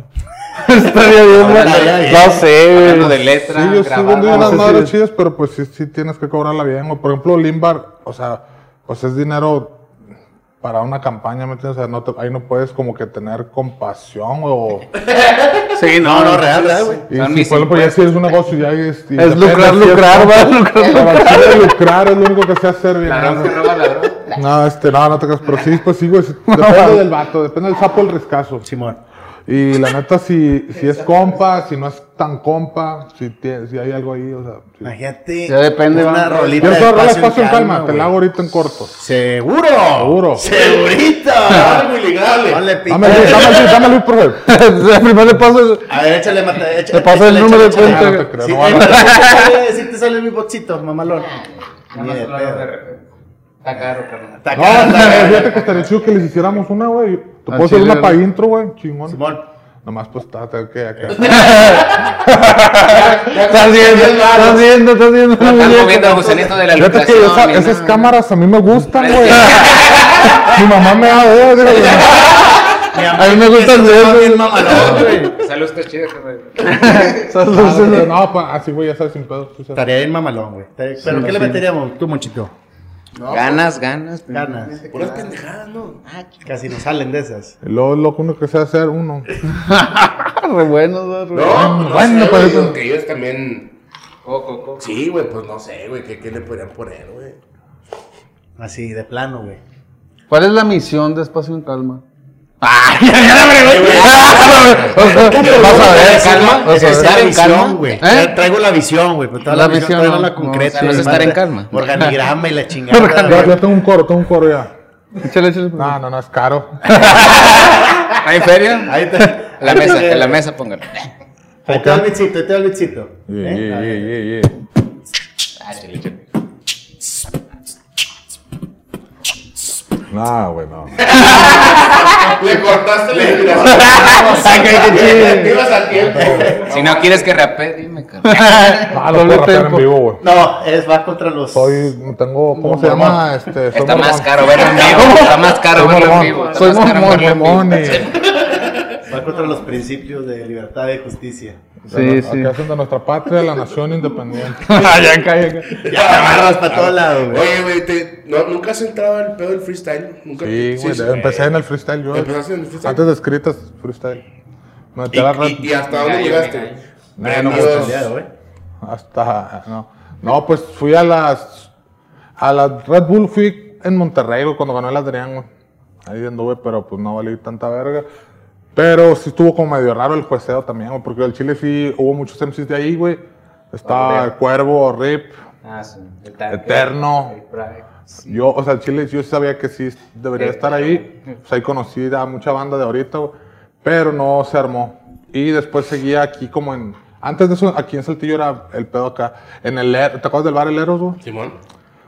Estaría bien, güey. No sé, Hablando güey. de letra, Sí, yo sí grabada. vendí unas madres chidas, pero pues sí, sí tienes que cobrarla bien, güey. Por ejemplo, Limbar, o sea, pues es dinero para una campaña, ¿me entiendes? O sea, no te- ahí no puedes como que tener compasión o... Sí, No, no, real, real, güey. Y Son si, mis por ejemplo, ya si es un negocio, ya es... y Es depende lucrar, si es lucrar, va, lucrar, Pero al chile lucrar es lo único que sé hacer bien. Ladrón ¿no? que roba ladrón. No, este, no, no te creas, pero sí, pues sí, güey. Depende del vato, depende del sapo el riscazo. Simón. Y la neta, si, si es compa, si no es tan compa, si, tiene, si hay algo ahí, o sea. Imagínate. Ya depende, Una va. rolita. Yo de te rola espacio espacio en calma, te la hago ahorita en corto. ¿Seguro? Seguro. Segurito. Algo ilegal. Dame el dame dame el profe. Primero le paso. A ver, échale, mata, échale. Le paso el échale, número de cuenta. No te creo, Sí, no va a- te sale- te mi bochito, mamalón. Ni de pedo. Está caro, carnal. Está No, caro, está caro. fíjate que estaría chido que les hiciéramos una, güey. Te puedo hacer una para güey. intro, güey. Chingón. Simón. Nomás pues está, tengo que acá. Estás viendo, estás viendo, estás viendo. Están moviendo el gusanito de la Fíjate que esa- esas cámaras a mí me gustan, güey. Mi mamá me da de digo, güey. A mí me gustan de eso. güey. Salud, está chido, carnal. Ah, No, pa- así, güey, ya sabes, sin pedo. Estaría bien mamalón, güey. Pero ¿qué le meteríamos tú, Monchito? Ganas, ganas. Ganas. Puras pendejadas, ¿no? Casi nos salen de esas. Lo único que sé hacer uno. Re güey, re No, pues, no bueno, sé, pues, güey, eso- digo que ellos también... Coco, coco. Sí, güey, pues no sé, güey, ¿qué, qué le podrían poner, güey? Así, de plano, güey. ¿Cuál es la misión de Espacio en Calma? Vas a ver, calma. O sea, Esa es estar la en visión, calma. güey. ¿Eh? Traigo la visión, güey. Pero toda La la, visión, no la concreta. no es güey. estar en calma. Organigrama y la Ya, chingada. ya tengo un coro, tengo un coro ya. Échale, échale. No, no, no, es caro. ¿Hay feria? Ahí te, La mesa, en la mesa pongan. Ahí te da el bichito, ahí te da el bichito. Yeah, ¿Eh? yeah, yeah, yeah, No, güey, no. Le cortaste la inspiración. Ibas a tiempo. Si no quieres que rapee, dime, carnal. No, puedo rapear en vivo, güey. No, es va contra los. Soy, tengo, ¿cómo se llama? Este, Está más caro verlo en vivo. Está más caro Soy verlo en vivo. Soy mormón, mormón. Va contra los principios de libertad y justicia. Sí, sí. Hacen de nuestra patria la nación independiente. ya cae. Ya te amarras para todos lados, güey. Oye, güey, ¿no- ¿nunca has entrado al pedo del freestyle? ¿Nunca? Sí, güey, empecé en el freestyle yo. ¿Empezaste en el freestyle? Antes de escritas, freestyle. Me metí ¿Y, la y, y hasta dónde llegaste? No, no, hoy. Hasta, no. No, pues fui a las, a la Red Bull, fui en Monterrey, güey, cuando ganó el Adrián, güey. Ahí anduve, pero pues no valí tanta verga. Pero sí estuvo como medio raro el jueceo también, güey, porque el Chile sí hubo muchos MCs de ahí, güey. Estaba el Cuervo, Rip, Ah, sí. Eterno. Yo, o sea, el Chile yo sabía que sí debería estar ahí. Pues ahí conocí a mucha banda de ahorita, güey, pero no se armó. Y después seguía aquí como en... Antes de eso, aquí en Saltillo era el pedo acá. En el... Er- ¿Te acuerdas del bar El Eros, güey? Simón.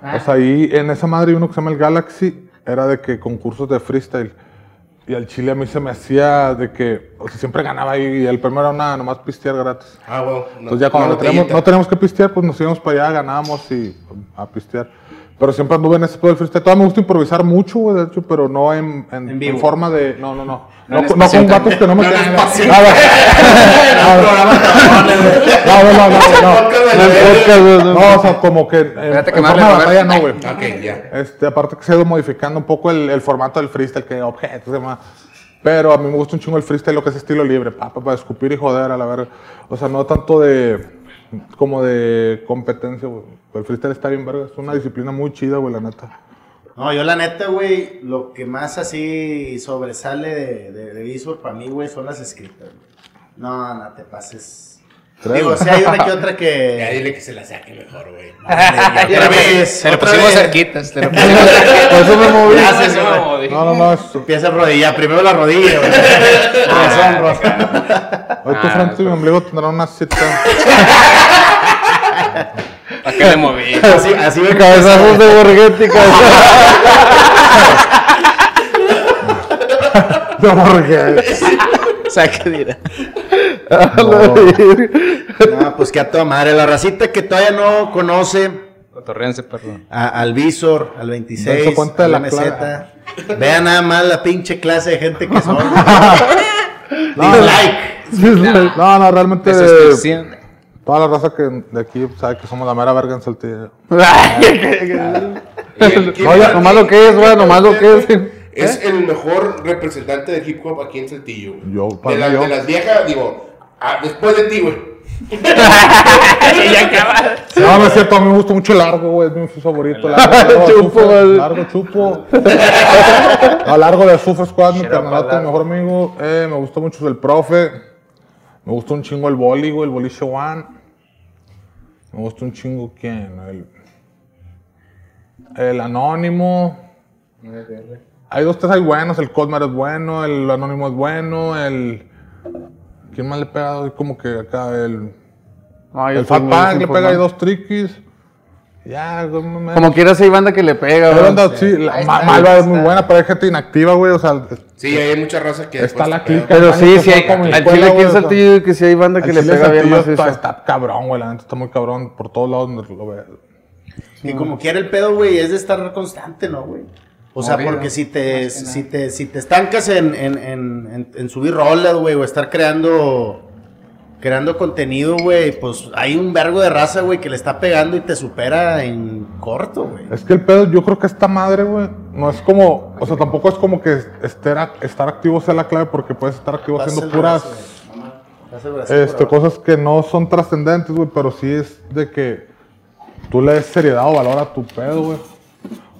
O sea, ahí en esa madre hay uno que se llama el Galaxy, era de que concursos de freestyle. Y al Chile a mí se me hacía de que, o sea, siempre ganaba ahí y el primero era una, nomás pistear gratis. Ah, güey. No, Entonces ya cuando no teníamos, no teníamos que pistear, pues nos íbamos para allá, ganábamos y a pistear. Pero siempre anduve en ese pedo del freestyle. Todavía me gusta improvisar mucho, güey, de hecho, pero no en, en, En en forma de... No, no, no. No No, no con vatos que no me quedan-. Ah, No, no, no, no, no, no. No, o sea, como que en, que forma de batalla no, güey. Ok, ya. Este, aparte que se ha ido modificando un poco el, el formato del freestyle, que objetos y demás. Pero a mí me gusta un chingo el freestyle, lo que es estilo libre, pa, pa, para escupir y joder a la verga. O sea, no tanto de, como de competencia, güey. El freestyle está bien verga, es una disciplina muy chida, güey, la neta. No, yo la neta, güey, lo que más así sobresale de, de, para mí, güey, son las escritas. No, no te pases. Digo, si hay una que otra Ya que. dile que se la saque mejor, güey. otra vez, Te lo pusimos vez. cerquitas. Te lo pusimos Por eso me moví. Gracias, güey. No, no, no, es... Empieza a rodilla, primero la rodilla, güey. Razón, Rosa. Hoy tu frente y mi ombligo tendrán una cita. ¿Para qué le moví? Así, así me Cabezazos de. No, porque... O sea, ¿qué dirá? No, pues que a toda madre. La racita que todavía no conoce Cotorréense, perro. a- al Visor, al 26, Dense cuenta a de la la meseta. Vean nada más la pinche clase de gente que son. Dislike. No, no, realmente... De suscripción. Toda la raza que de aquí sabe que somos la mera verga en Saltillo. ¿Y el- quién- No, ya, nomás lo que es, güey, nomás lo que es. Es el mejor representante de hip hop aquí en Saltillo. Yo, de, para la- yo. de las viejas, digo, ah, después de ti, güey. No, no es cierto, a mí me gusta mucho el largo, güey, es mi favorito. Largo, largo, Chupo, Azufre, güey. largo, chupo. A largo de Azufre Squad, mi carnalote, mi mejor amigo. Eh, me gustó mucho el profe. Me gustó un chingo el boli, güey, el boliche one. Me gustó un chingo quién, el, el anónimo. Hay dos, tres hay buenos, el Cosmer es bueno, el anónimo es bueno, el... ¿Quién más le pega? Como que acá el... El Fat Pack le pega ahí dos triquis. Ya, güey, me- Como quieras hay banda que le pega, güey. banda, sí, la está, Malva es muy buena, pero hay gente inactiva, güey. O sea, Sí, hay mucha raza que. Está después la clica. Pero sí, sí, hay, al chile aquí en Saltillo que sí hay banda que le chile pega bien más está, eso. está cabrón, güey. La neta está muy cabrón por todos lados donde lo veas. Y como quiera el pedo, güey, es de estar constante, ¿no, güey? O sea, Movido, porque si te, si te, si te estancas en, en, en, en, en subir rolas, güey, o estar creando, creando contenido, güey, pues hay un vergo de raza, güey, que le está pegando y te supera en corto, güey. Es que el pedo, yo creo que esta madre, güey, no es como, o sea, tampoco es como que estar, estar activo sea la clave porque puedes estar activo haciendo puras, brazo, este, cosas que no son trascendentes, güey, pero sí es de que tú le des seriedad o valor a tu pedo, güey.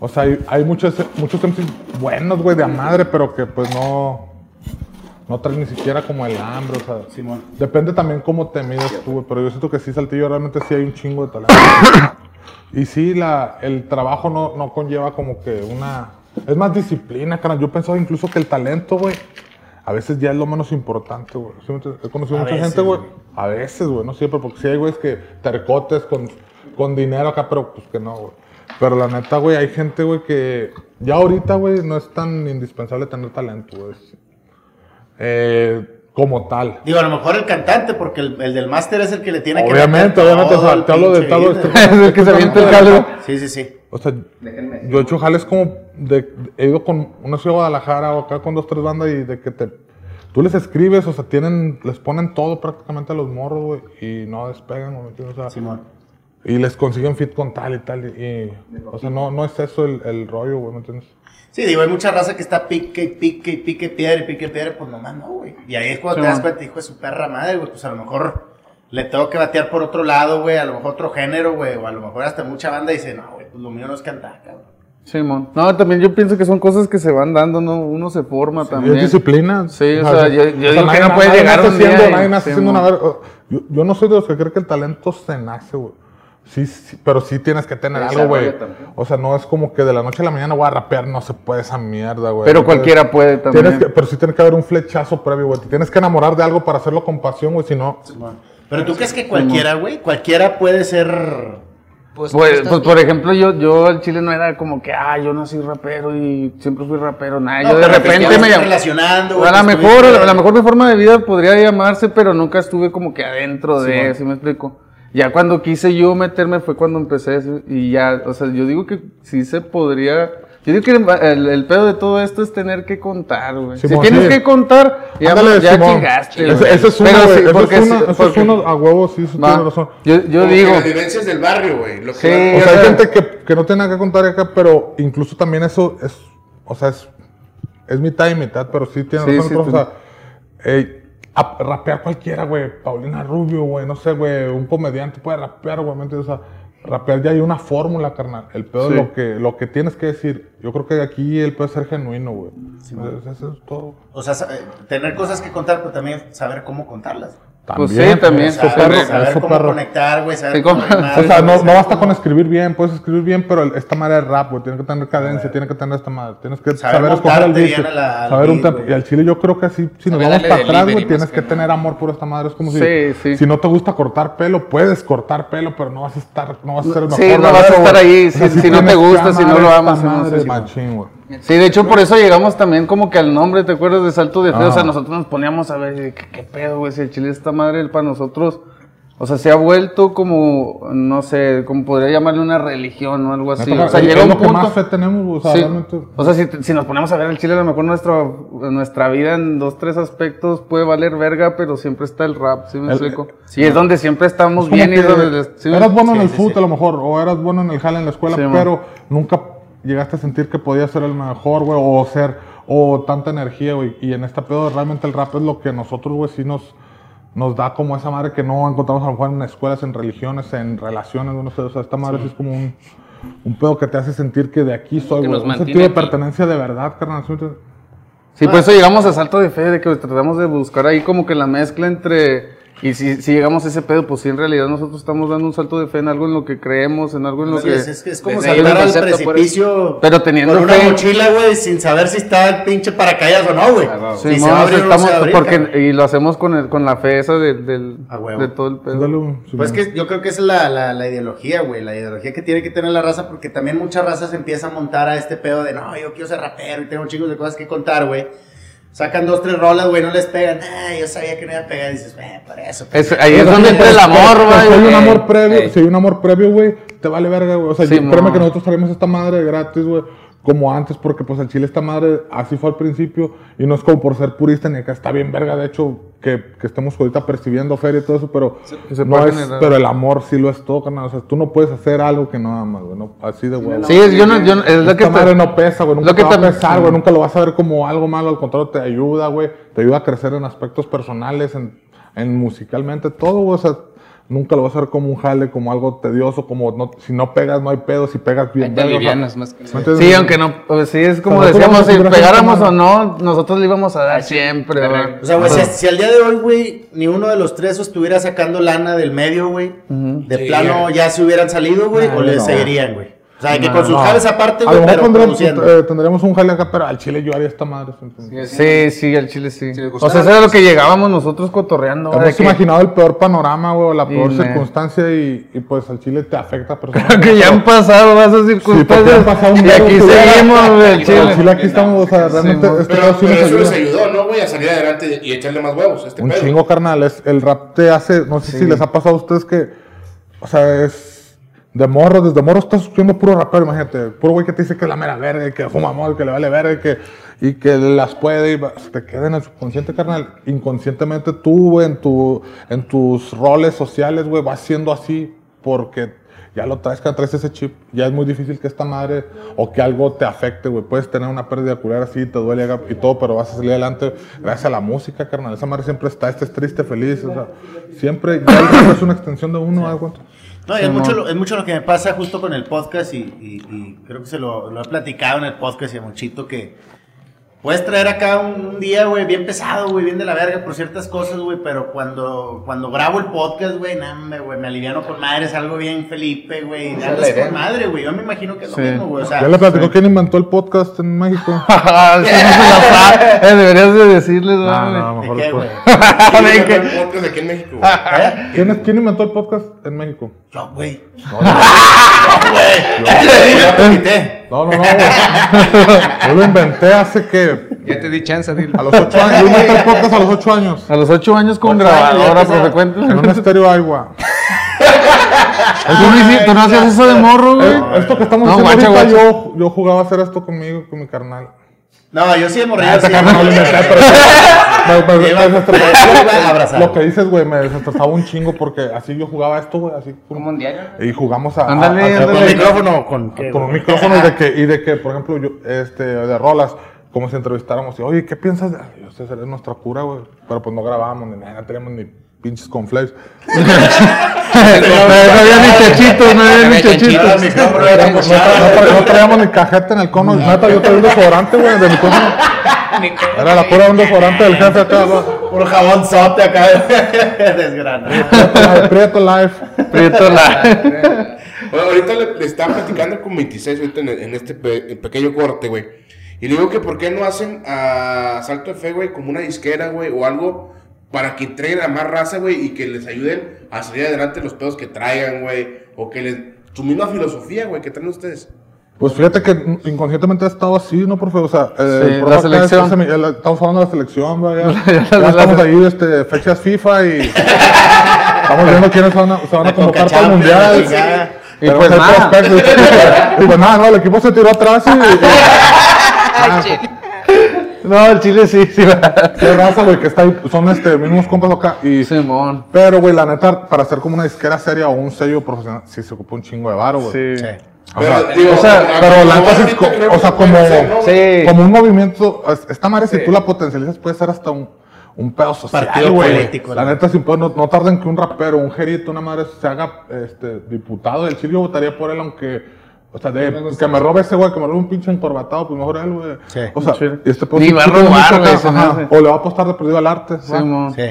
O sea, hay, hay muchos, muchos MCs buenos, güey, de a madre, pero que pues no, no traen ni siquiera como el hambre, o sea. Simón. Depende también cómo te mides tú, güey, pero yo siento que sí, Saltillo, realmente sí hay un chingo de talento. y sí, la, el trabajo no, no conlleva como que una... Es más disciplina, cara. Yo pensaba incluso que el talento, güey, a veces ya es lo menos importante, güey. He conocido A mucha veces, gente, güey. güey. A veces, güey, no siempre, porque sí hay güeyes que tercotes con, con dinero acá, pero pues que no, güey. Pero la neta, güey, hay gente, güey, que ya ahorita, güey, no es tan indispensable tener talento, güey. Eh, como tal. Digo, a lo mejor el cantante, porque el, el del máster es el que le tiene que Obviamente, obviamente, o todo sea, el te hablo de business. este- Es el que se avienta el caldo. Sí, sí, sí. O sea, Déjenme. yo he hecho jales como de, he ido con una ciudad de Guadalajara o acá con dos, tres bandas y de que te, tú les escribes, o sea, tienen, les ponen todo prácticamente a los morros, güey, y no despegan, güey. O sea, Simón. Y les consiguen fit con tal y tal, y, y- o sea, no, no es eso el, el rollo, güey, ¿me entiendes? Sí, digo, hay mucha raza que está pique y pique y pique piedra y pique piedra, pues nomás no, güey. Y ahí es cuando Sí, te das cuenta, hijo de su perra madre, güey, pues a lo mejor le tengo que batear por otro lado, güey, a lo mejor otro género, güey, o a lo mejor hasta mucha banda dice, no, güey, pues lo mío no es cantar, cabrón. Simón. No, también yo pienso que son cosas que se van dando, ¿no? Uno se forma Y también. es disciplina. Sí, o sea, yo- yo digo que nadie- no puede nadie llegar un día siendo- y- nadie nace sí, siendo una mon. yo, yo no soy de los que cree que el talento se nace, güey. Sí, sí, pero sí tienes que tener algo, güey. O sea, no es como que de la noche a la mañana voy a rapear, no se puede esa mierda, güey. Pero cualquiera puede también. Tienes que, pero sí tiene que haber un flechazo previo, güey. Te tienes que enamorar de algo para hacerlo con pasión, güey. Si no, Pero tú crees que cualquiera, güey, cualquiera puede ser... Pues, Pues, pues, por ejemplo, yo, yo al chile no era como que, ah, yo nací rapero y siempre fui rapero, nada. No, yo de repente me llamé. relacionando, güey, A lo mejor, a lo mejor mi forma de vida podría llamarse, pero nunca estuve como que adentro de. ¿sí me explico? Ya cuando quise yo meterme fue cuando empecé y ya, o sea, yo digo que sí se podría. Yo digo que el, el pedo de todo esto es tener que contar, güey. Si tienes sí. que contar, ya, ándale, ya chingaste. Ese, güey. ese es uno, Pero sí, porque es uno, ese es porque- uno a huevo, sí, Va. tiene razón. Yo, yo digo. Las vivencias del barrio, güey. Lo que Sí, O sea, hay sea- gente que, que no tiene nada que contar acá, pero incluso también eso es, o sea, es, es mitad y mitad, pero sí tiene Sí, razón. o sea, a- rapear cualquiera, güey, Paulina Rubio, güey, no sé, güey, un comediante puede rapear, güey, ¿me entiendes? O sea, rapear ya hay una fórmula, carnal. El pedo Sí. es lo que, lo que tienes que decir. Yo creo que aquí el pedo es ser genuino, güey. Eso- eso es todo. O sea, eh, tener cosas que contar, pero también saber cómo contarlas. Pues sí, también, eso, sea, sí, perro, sí, saber eso, cómo perro. conectar, güey, saber Sí, cómo O sea, no, saber basta cómo- con escribir bien, puedes escribir bien, pero esta madre es rap, güey, tiene que tener cadencia, tiene que tener esta madre, tienes que Saber saber, escoger el beat, saber un tempo. Y al chile yo creo que así, si nos Saber vamos para atrás, güey, tienes que tener amor por esta madre. Es como si, Sí, sí. si no te gusta cortar pelo, puedes cortar pelo, pero no vas a estar, no vas a ser el Sí, mejor. no vas a estar ahí si- sí si no te gusta, si no lo amas, sí, machín, güey. Sí, de hecho por eso llegamos también como que al nombre, ¿te acuerdas de Salto de Fe? O sea, Ah. nosotros nos poníamos a ver, ¿qué, qué pedo, güey? Si el chile esta madre para nosotros, o sea, se ha vuelto como, no sé, como podría llamarle una religión o algo así. O sea, llega un lo que punto... más fe tenemos, o sea, Sí. realmente. O sea, si, si nos ponemos a ver el chile, a lo mejor nuestro, nuestra vida en dos, tres aspectos puede valer verga, pero siempre está el rap, ¿sí me El- explico? Y es donde siempre estamos Es bien y donde... ¿sí eras bueno en Sí, el sí, fútbol sí. a lo mejor, o eras bueno en el jale en la escuela, Sí, man. pero nunca llegaste a sentir que podías ser el mejor, güey, o ser, o tanta energía, güey. Y en este pedo realmente el rap es lo que nosotros, güey, sí nos, nos da como esa madre que no encontramos a lo mejor en escuelas, en religiones, en relaciones, güey, no sé, o sea, esta madre sí es como un, un pedo que te hace sentir que de aquí soy, güey. Un sentido de pertenencia de verdad, carnal. Sí, por eso llegamos a Salto de Fe, de que tratamos de buscar ahí como que la mezcla entre Y si, si llegamos a ese pedo, pues sí, en realidad nosotros estamos dando un salto de fe en algo en lo que creemos, en algo en lo Sí, que... es, es, es como saltar al precipicio Pero teniendo con una fe. mochila, güey, sin saber si está el pinche paracaídas o no, güey. Sí, si mo, se va a abrir o no estamos- se va a abrir, porque, y lo hacemos con, el, con la fe esa de, del, A huevo. de todo el pedo. Pues que yo creo que esa es la, la, la ideología, güey, la ideología que tiene que tener la raza, porque también muchas razas empiezan a montar a este pedo de, no, yo quiero ser rapero y tengo chingos de cosas que contar, güey. Sacan dos, tres rolas, güey, no les pegan. Ah, yo sabía que no iba a pegar. Y dices, eh, por eso. Es- ahí es donde entra el amor, Pero Si hay un güey. amor previo, Ey. si hay un amor previo, güey, te vale verga, güey. O sea, Sí, yo- créeme que nosotros traemos esta madre gratis, güey. Como antes, porque pues el chile esta madre así fue al principio. Y no es como por ser purista ni acá está bien verga, de hecho, que, que estemos ahorita percibiendo feria y todo eso, pero no puede es, generar. pero el amor sí lo es todo, carnal. O sea, tú no puedes hacer algo que no amas, güey. no- así de huevo. Sí, es, yo no, yo no- es lo que Esta te- madre no pesa, güey. Nunca lo que te va a pesar, güey. Nunca lo vas a ver como algo malo. Al contrario, te ayuda, güey. Te ayuda a crecer en aspectos personales, en, en musicalmente, todo, güey. O sea, nunca lo vas a ver como un jale, como algo tedioso, como no, si no pegas, no hay pedo. Si pegas bien, te verga, o sea, alivianas más que ¿me nada. entiendes? Sí, aunque no, pues sí, es como O sea, nosotros decíamos, si pegáramos o no, nosotros le íbamos a dar siempre, güey. O sea, güey, si, si al día de hoy, güey, ni uno de los tres estuviera sacando lana del medio, güey, de Sí, plano ya se hubieran salido, güey, o le seguirían, güey. O sea, que con sus No. jales aparte, A güey, lo mejor pero eh, tendremos un jale acá, pero al chile yo haría esta madre. ¿entiendes? Sí, sí, al chile sí. o sea, eso era lo que llegábamos nosotros cotorreando. Hemos que- imaginado el peor panorama, güey, o la peor circunstancia y, y pues al chile te afecta personalmente. que ya han pasado esas circunstancias. han pasado un y aquí seguimos, güey, al Al chile. chile aquí estamos, o sea, realmente este Pero, sí pero eso les ayudó, ¿no, güey? A salir adelante y echarle más huevos. Este Un pedo. chingo, carnal. Es, el rap te hace, no sé si les ha pasado a ustedes que, o sea, es de morro, desde morro estás escuchando puro rapero, imagínate. Puro güey que te dice que es la mera verga, que fuma amor, que le vale verga, que, y que las puede, y se te queda en el subconsciente, carnal. Inconscientemente tú, güey, en, tu, en tus roles sociales, güey, vas siendo así porque ya lo traes, que traes ese chip. Ya es muy difícil que esta madre o que algo te afecte, güey. Puedes tener una pérdida culera así, te duele y todo, pero vas a salir adelante gracias a la música, carnal. Esa madre siempre está, este es triste, feliz, o sea, siempre ya es una extensión de uno, algo. No, y es, mucho, lo- es mucho lo que me pasa justo con el podcast y, y- y creo que se lo, lo he platicado en el podcast y a Monchito que puedes traer acá un, un día, güey, bien pesado, güey, bien de la verga por ciertas cosas, güey, pero cuando, cuando grabo el podcast, güey, nada, me, güey, me aliviano con madre, es algo bien Felipe, güey, andas con madre, güey, yo me imagino que es lo Sí. mismo, güey, o sea, Ya le platicó quién inventó el podcast en México. Ah, sí, no se la sabe. Eh, Deberías de decirles, güey. No, no, ¿de mejor qué, después. güey? ¿Quién Ven inventó el podcast aquí en México? güey? ¿Eh? ¿Quién, es- quién inventó el podcast en México? Yo, güey. No, no, no, güey. Yo lo inventé hace que. Ya te di chance, dilo. A los ocho años. Yo inventé el podcast a los ocho años. A los ocho años con grabadora, empezaba. frecuente. En un estéreo agua. ¿Tú no no hacías eso de morro, güey? Eh, esto que estamos No, haciendo guacha, ahorita, guacha. yo, yo jugaba a hacer esto conmigo, con mi carnal. No, yo sí sí. No lo inventé, pero. me- me- Iba- me desestresaba. iba a abrazar. Lo que dices, güey, me desestresaba un chingo porque así yo jugaba esto, güey, así. Como un diario. Y jugamos a. Ándale, a- Con ándale. micrófono, con qué, con un micrófono y de que, y de que, por ejemplo, yo, este, de rolas, como si entrevistáramos, y, oye, ¿qué piensas de.? Yo sé, eres nuestra cura, güey. Pero pues no grabábamos, ni nada, no teníamos ni pinches conflays. No, no había ni chachitos, no había ni chachitos. No, tra- no traíamos ni cajeta en el cono, neta, yo traía un desodorante, güey, de mi cono. Era la pura un desodorante del jefe acá, güey. Puro jabón sote acá. Desgranado. Prieto Life. Prieto la. Bueno, ahorita le, le estaba platicando con 26 ahorita en, en este pe- pequeño corte, güey. Y le digo que por qué no hacen a Salto de Fe, güey, como una disquera, güey, o algo para que entreguen a más raza, güey, y que les ayuden a salir adelante los pedos que traigan, güey, o que les... Su misma filosofía, güey, que traen ustedes. Pues fíjate que inconscientemente ha estado así, ¿no, profe? O sea, eh, Sí, la selección. es- es- el- estamos hablando de la selección, güey. Ya, estamos ahí, este, fechas FIFA y estamos viendo quiénes van a, se van a convocar para el mundial. Y pues nada. prospectos. Y pues nada, no, el equipo se tiró atrás y. y- No, el chile sí, sí. Qué raza, güey, que está ahí, son este, mismos compas acá. Y, Simón. pero, güey, la neta, para hacer como una disquera seria o un sello profesional, sí se ocupa un chingo de varo, güey. Sí. O sea, digo, o sea, a- pero la es co- o sea, como-. Como un movimiento, es- esta madre, si tú la potencializas, puede ser hasta un, un pedo social, Partido güey. político, La neta, sin pedo, no, no tarda en que un rapero, un jerito, una madre se haga este, diputado del Chile. Yo votaría por él, aunque. O sea, de, que me robe ese güey, que me robe un pinche encorbatado, pues mejor él, güey. Sí. O sea, Sí. y este Ni sí va a robar, güey. O le va a apostar de perdido al arte. Simón. Sí.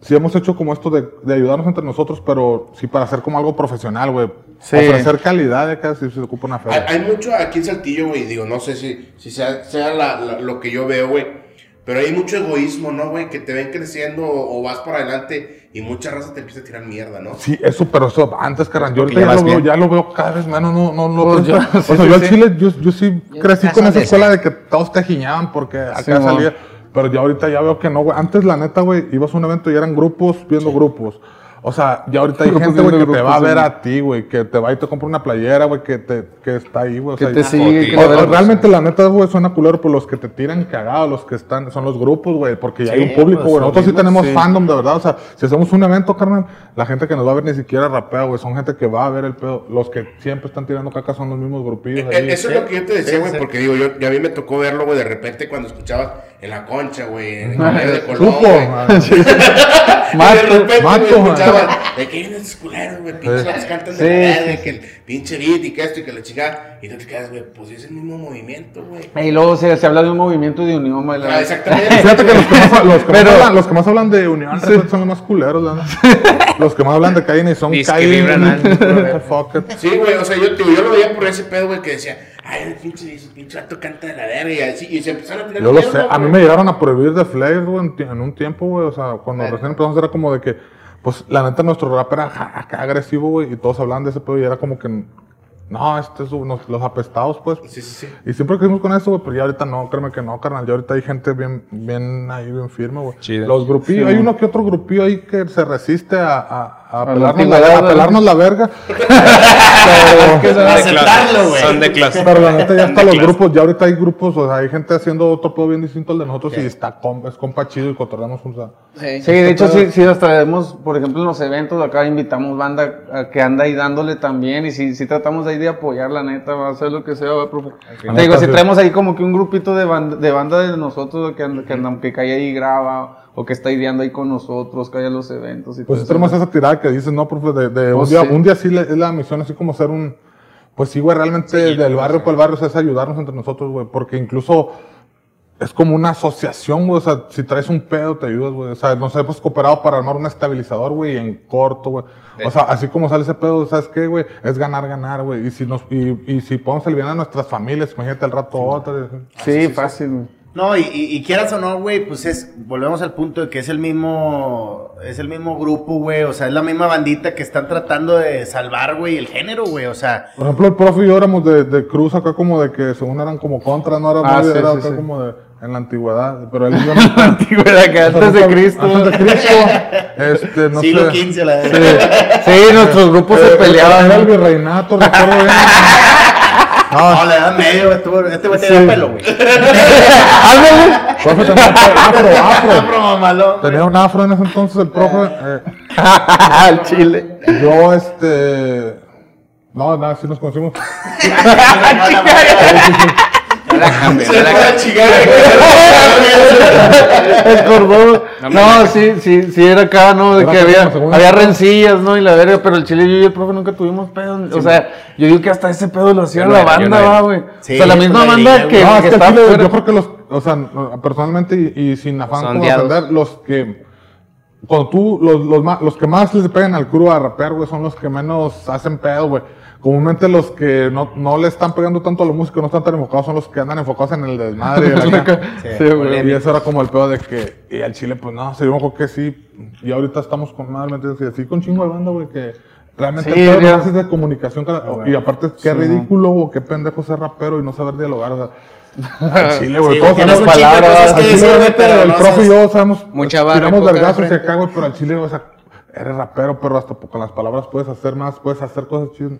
sí hemos hecho como esto de, de ayudarnos entre nosotros, pero sí para hacer como algo profesional, güey. Sí. Ofrecer calidad de acá si se ocupa una Hay, feria. hay mucho aquí en Saltillo, güey. Digo, no sé si, si sea, sea la- la- lo que yo veo, güey. Pero hay mucho egoísmo, ¿no, güey? Que te ven creciendo o, o vas para adelante y mucha raza te empieza a tirar mierda, ¿no? Sí, eso, pero eso antes, carnal. Yo ya ya lo, veo, ya lo veo cada vez menos, no, no, no. Pues ya, o sí, sea, sí, yo al sí. Chile, yo, yo sí crecí con esa escuela de que todos te giñaban porque acá Sí, salía. Pero ya ahorita ya veo que no, güey. Antes, la neta, güey, ibas a un evento y eran grupos viendo grupos. O sea, ya ahorita hay gente, güey, que te va a grupos, ver sí. a ti, güey, que te va y te compra una playera, güey, que, te, que está ahí, güey. o Que sea, te sigue, que o- o realmente, la neta, güey, suena culero, pero los que te tiran cagados, los que están, son los grupos, güey, porque ya hay un público, pues, güey. Nosotros sí tenemos sí. fandom, de verdad. O sea, si hacemos un evento, carnal, la gente que nos va a ver ni siquiera rapea, güey. Son gente que va a ver el pedo. Los que siempre están tirando caca son los mismos grupillos Eh, ahí. Eso es lo que yo te decía, güey, sí. porque digo, yo, ya a mí me tocó verlo, güey, de repente cuando escuchabas en la concha, güey, en el de Colón, Mato, repente, mato, de que vienen esos culeros, güey, pinches las cantan de Sí, la sí, que el pinche beat y que esto y que la chingada. Y tú te quedas, güey, pues es el mismo movimiento, güey. Y luego se, se habla de un movimiento de unión, güey, Ah, exactamente. Fíjate que los que más, los que Pero- hablan, los que más hablan de unión son los más culeros, ¿no? Los que más hablan de Caín y son it. Sí, güey, o sea, yo, lo veía por ese pedo, güey, que decía, ay, el pinche, ese pinche vato canta de la verga y así, y se empezaron a tirar Yo lo sé, a mí me llegaron a prohibir de Flair, güey, en, un tiempo, güey, o sea, cuando Bueno. recién empezamos era como de que, pues, la neta, nuestro rap era ja- agresivo, güey, y todos hablaban de ese pedo y era como que, no, este es unos- los apestados, pues. Sí, sí, sí. Y siempre crecimos con eso, güey, pero ya ahorita no, créeme que no, carnal, ya ahorita hay gente bien, bien ahí, bien firme, güey. Los grupillos, Sí, hay uno que otro grupillo ahí que se resiste a, a, a la pelarnos, antigüedad, la, a pelarnos la verga. Son de Aceptarlo, closet. güey. Son de closet. Pero la neta ya de los grupos, ya ahorita hay grupos, o sea, hay gente haciendo otro pedo bien distinto al de nosotros y está com- es compa chido y cotorreamos un Sí, de hecho, sí, sí, hasta vemos, por ejemplo, en los eventos acá invitamos banda a que anda ahí dándole también y sí, sí tratamos ahí de apoyar, la neta, va a hacer lo que sea, va, profe. Te digo, si sí. traemos ahí como que un grupito de banda de, banda de nosotros que, anda- que, anda- que cae ahí y graba o que está ideando ahí con nosotros, que haya los eventos y Pues todo tenemos esa tirada que dices, no, profe, de, de un Pues día, sí. un día sí es la misión así como ser un, pues sí, güey, realmente del barrio para el barrio, o sea, es ayudarnos entre nosotros, güey, porque incluso es como una asociación, güey, o sea, si traes un pedo te ayudas, güey, o sea, nos hemos cooperado para armar un estabilizador, güey, en corto, güey, o sea, así como sale ese pedo, ¿sabes qué, güey? Es ganar, ganar, güey, y si nos, y, y si podemos aliviar a nuestras familias, imagínate al rato otra, Sí, fácil, güey. No, y, y, y quieras o no, güey, pues es, volvemos al punto de que es el mismo, es el mismo grupo, güey, o sea, es la misma bandita que están tratando de salvar, güey, el género, güey, o sea, Por ejemplo, el profe y yo éramos de, de cruz acá como de que según eran como contra, no era Ah, muy- sí, era sí, acá sí. como de en la antigüedad, pero él y yo no. Antigüedad, que antes de Cristo. Antes de Cristo. Este, no siglo sé. XV, la Sí, sí, nuestros grupos se Eh, peleaban. Era el virreinato, recuerdo bien. No, le dan medio, este güey tenía Sí. pelo, güey. Profe tenía afro, afro. Afro mamalón. Tenía un afro en ese entonces el profe. eh, Al chile. yo, este. No, nada, sí nos conocimos. Se la va a chingar, El cordón. No, sí, sí, sí, era acá, ¿no? De que había, había rencillas, ¿no? Y la verga, pero el chile yo y el profe nunca tuvimos pedo. O sea, yo digo que hasta ese pedo lo hacía la banda, va, güey. Sí, o sea, la pues, misma la banda línea, que, no, que que está al chile, fuera. yo creo que los, o sea, personalmente y, y sin afán odiados. ofender, los que, cuando tú, los, los, los que más les pegan al crudo a rapear, güey, son los que menos hacen pedo, güey. Comúnmente los que no, no le están pegando tanto a la música, no están tan enfocados, son los que andan enfocados en el desmadre. Sí, güey. y eso era como el pedo de que, y al chile, pues no, se yo que sí, y ahorita estamos con madre, ¿me entiendes? Y así con chingo de banda, güey, que realmente Sí, el pedo de comunicación, cara, y aparte, qué ridículo, o qué pendejo ser rapero y no saber dialogar, o sea. Chile, güey. Sí, todos de palabras. que chile, pero el no profe y yo sabemos. Mucha barra, Tiramos vergazos y acá, güey, pero al chile, o sea, eres rapero, pero hasta con las palabras puedes hacer más, puedes hacer cosas chidas.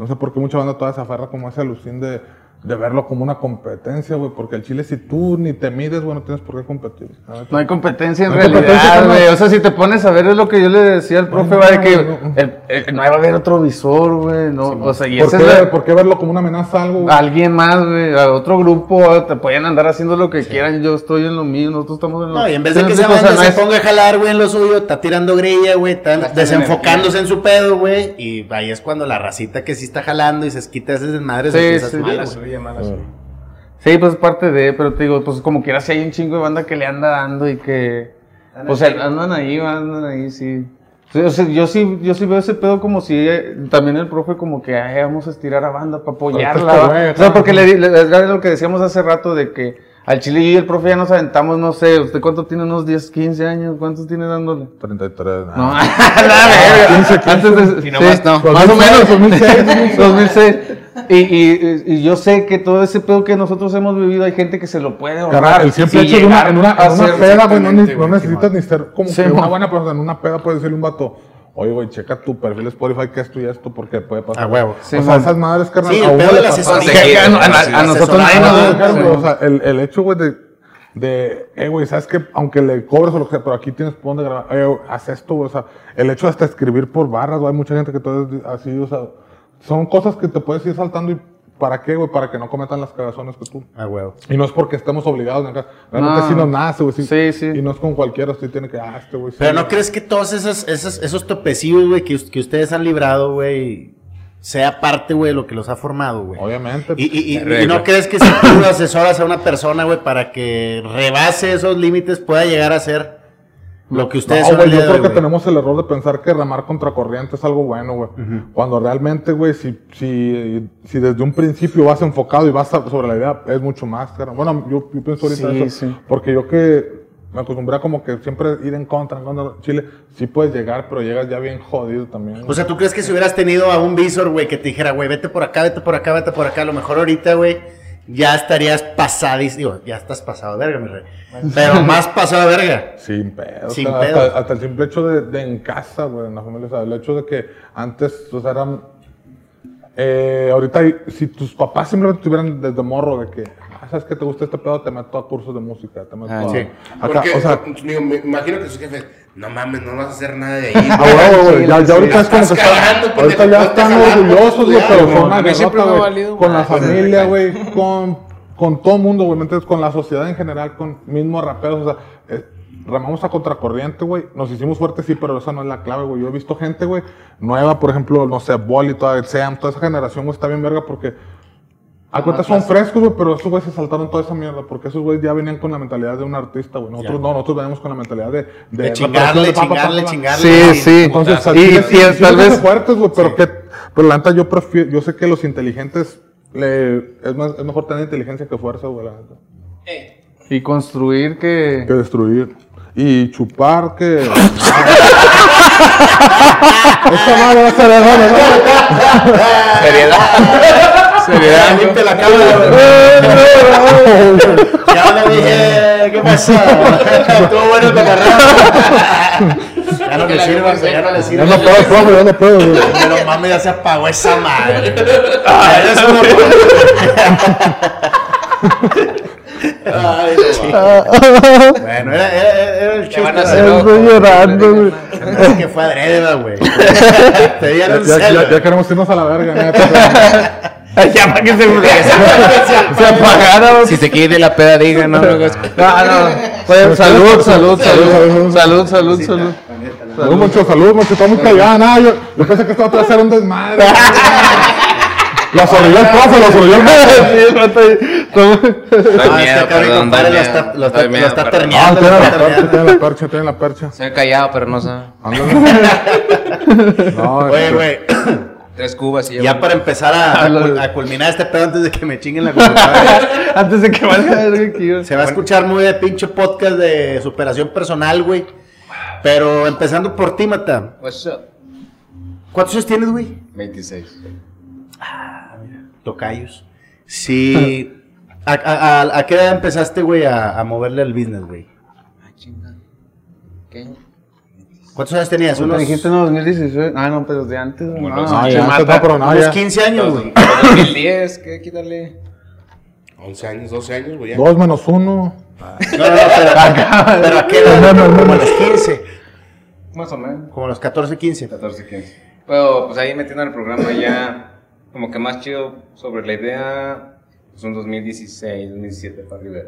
No sé por qué mucha banda toda se aferra como ese alucín de, de verlo como una competencia, güey. Porque al chile, si tú ni te mides, güey, no tienes por qué competir. No hay competencia en No realidad, güey. O sea, si te pones a ver, es lo que yo le decía al profe, no, va, de que el- el- no va a haber otro visor, güey. No, o sea, y ¿Por ese qué, es la- por qué verlo como una amenaza a algo? alguien más, güey, a otro grupo, te pueden andar haciendo lo que quieran, yo estoy en lo mío, nosotros estamos en lo No, y en vez de ¿Sí que se, se es- ponga a jalar, güey, en lo suyo, está tirando grilla, güey, está desenfocándose en su pedo, güey, y ahí es cuando la racita que sí está jalando y se quita ese desmadre, Sí, se empieza a sí. sumar, Mala güey. Mala suya. Sí, pues es parte de, pero te digo, pues como quiera, si hay un chingo de banda que le anda dando y que, Pues eh, andan ahí, andan ahí, sí. O sea, yo sí, yo sí veo ese pedo como si eh, también el profe como que "Ay, vamos a estirar a banda para apoyarla. este ¿va?". güey, o sea, porque le, di- le- lo que decíamos hace rato de que al chile yo y el profe ya nos aventamos, no sé, ¿usted cuánto tiene? ¿Unos 10, 15 años? ¿Cuántos tiene dándole? 33. No, No. la verga. Antes de, Y nomás sí, no. Más o menos, 2006, 2006. Y, y, y yo sé que todo ese pedo que nosotros hemos vivido hay gente que se lo puede ahorrar. El simple y hecho de una, en una, en una ser- peda, güey, no, necesitas ni ser como Sí, que una buena persona. En una peda puedes decirle a un vato, oye, güey, checa tu perfil de Spotify que esto y esto, porque puede pasar. A huevo. o Sí, sea, mo. esas madres, carnal, Sí, a el pedo de la asesoría. A, a- a- a Sí, nosotros nadie nos- o sea, el, el hecho, güey, de, de, eh, güey, sabes que aunque le cobres o lo que sea, pero aquí tienes por dónde grabar, eh, haz esto, güey, o sea, el hecho de hasta escribir por barras, güey, hay mucha gente que todo es así, o sea, son cosas que te puedes ir saltando y ¿para qué, güey? Para que no cometan las cagazones que tú. A huevo. Y no es porque estemos obligados, acá. realmente No. sí nos nace, güey, sí. Sí, sí. Y no es con cualquiera, sí tiene que, ah, este, güey. sí. Pero ¿no crees que todos esos, esos, esos topecillos, güey, que, us- que ustedes han librado, güey, sea parte, güey, de lo que los ha formado, güey? Obviamente. Y, y- y- y no crees que si tú asesoras a una persona, güey, para que rebase esos límites, pueda llegar a ser lo que ustedes no, güey, yo creo que tenemos el error de pensar que remar contra corriente es algo bueno, güey. Cuando realmente, güey, si, si, si desde un principio vas enfocado y vas sobre la idea, es mucho más, cara. Bueno, yo, yo pienso ahorita Sí, eso. sí. Porque yo que me acostumbré a como que siempre ir en contra, en contra de Chile, sí puedes llegar, pero llegas ya bien jodido también. güey. O sea, ¿tú crees que si hubieras tenido a un visor, güey, que te dijera, güey, vete por acá, vete por acá, vete por acá, a lo mejor ahorita, güey, ya estarías pasadísimo, digo, ya estás pasado de verga, mi rey, pero más pasado de verga. Sin pedo. Sin o sea, pedo. Hasta, hasta el simple hecho de, de en casa, güey, en la familia. O sea, el hecho de que antes, o sea, eran. Eh, ahorita, si tus papás simplemente tuvieran desde morro de que, ¿sabes que te gusta este pedo? Te meto a cursos de música, te meto Ah, a. sí. acá, Porque, o sea, digo, me imagino que sus jefes, no mames, no vas a hacer nada de ahí. Ah, huevo, güey. Ya, ya ahorita es como que están, ahorita ya están orgullosos, güey, pero fue una Con la familia, güey, con, con todo el mundo, güey, ¿me entiendes? Con la sociedad en general, con mismos raperos, o sea, eh, remamos a contracorriente, güey. Nos hicimos fuertes, sí, pero esa no es la clave, güey. Yo he visto gente, güey, nueva, por ejemplo, no sé, Boli, toda, Seam, toda esa generación, güey, está bien verga porque a cuenta son frescos, güey, pero esos güeyes se saltaron toda esa mierda, porque esos güeyes ya venían con la mentalidad de un artista, güey. Nosotros Ya. no, nosotros veníamos con la mentalidad de... De chingarle, de chingarle, pa. chingarle. Sí, sí. Entonces, y, sí- y sí tal vez fuertes, güey, pero que, pero la neta yo prefiero, yo sé que los inteligentes le, es, más, es mejor tener inteligencia que fuerza, güey, la neta. y construir que Que destruir. Y chupar que. Esta madre va a ser Seriedad. Ya, limpia la cámara. Ya le dije, ¿qué pasó? Estuvo bueno te Ya no le sirve, güey, ya no le Ya sirve. no puedo, profe, ya no puedo, güey. Pero mames, ya se apagó esa madre. Ya eres una Ay, no. Bueno, era, era, era el Ya van a chiste. hacer ¿no? Estoy llorando, güey. Es que fue adrede, ¿verdad, güey. Te dieron Ya, ya- celo. ya queremos irnos a la verga, neta. ya para que se, se apagara. Si se quiere la peda, diga, no, Ah, no. Pues, salud, salud, salud, salud, salud, salud. Salud, mucho salud, mucho, está muy callada, nada. Yo, yo pensé que esto iba a ser un desmadre. La sonrió el profe, la sonrió el profe. Lo está, lo está, Da lo miedo, está perdón. Ah, tiene la percha, tiene la percha, tiene la percha. Se me callado, pero no. No, Oye, este, güey, Tres cubas y ya para empezar a, culminar este pedo antes de que me chinguen la computadora. Antes de que valga iba. Se va a escuchar muy de pinche podcast de superación personal, güey. Pero empezando por ti, Mata. What's up? ¿Cuántos años tienes, güey? 26. Tocayos. Sí. ¿A, a, a- a qué edad empezaste, güey, a, a moverle al business, güey? Ah, chinga. ¿Qué? ¿Cuántos años tenías? Unos, dijiste en 2016. Ah, no, pero de antes. Bueno, Ah, Ah, che, ya, mata. antes no, pero no, unos ya. 15 años, güey. 2010, ¿qué? Quítale. 11 años, 12 años, güey. ya. Dos menos uno. No, no, no, pero, pero ¿a qué edad? Como a los 15. Más o menos. Como a los 14, 15. 14, 15. Pero pues ahí metiendo el programa ya como que más chido sobre la idea. Pues un 2016, 2017 para arriba.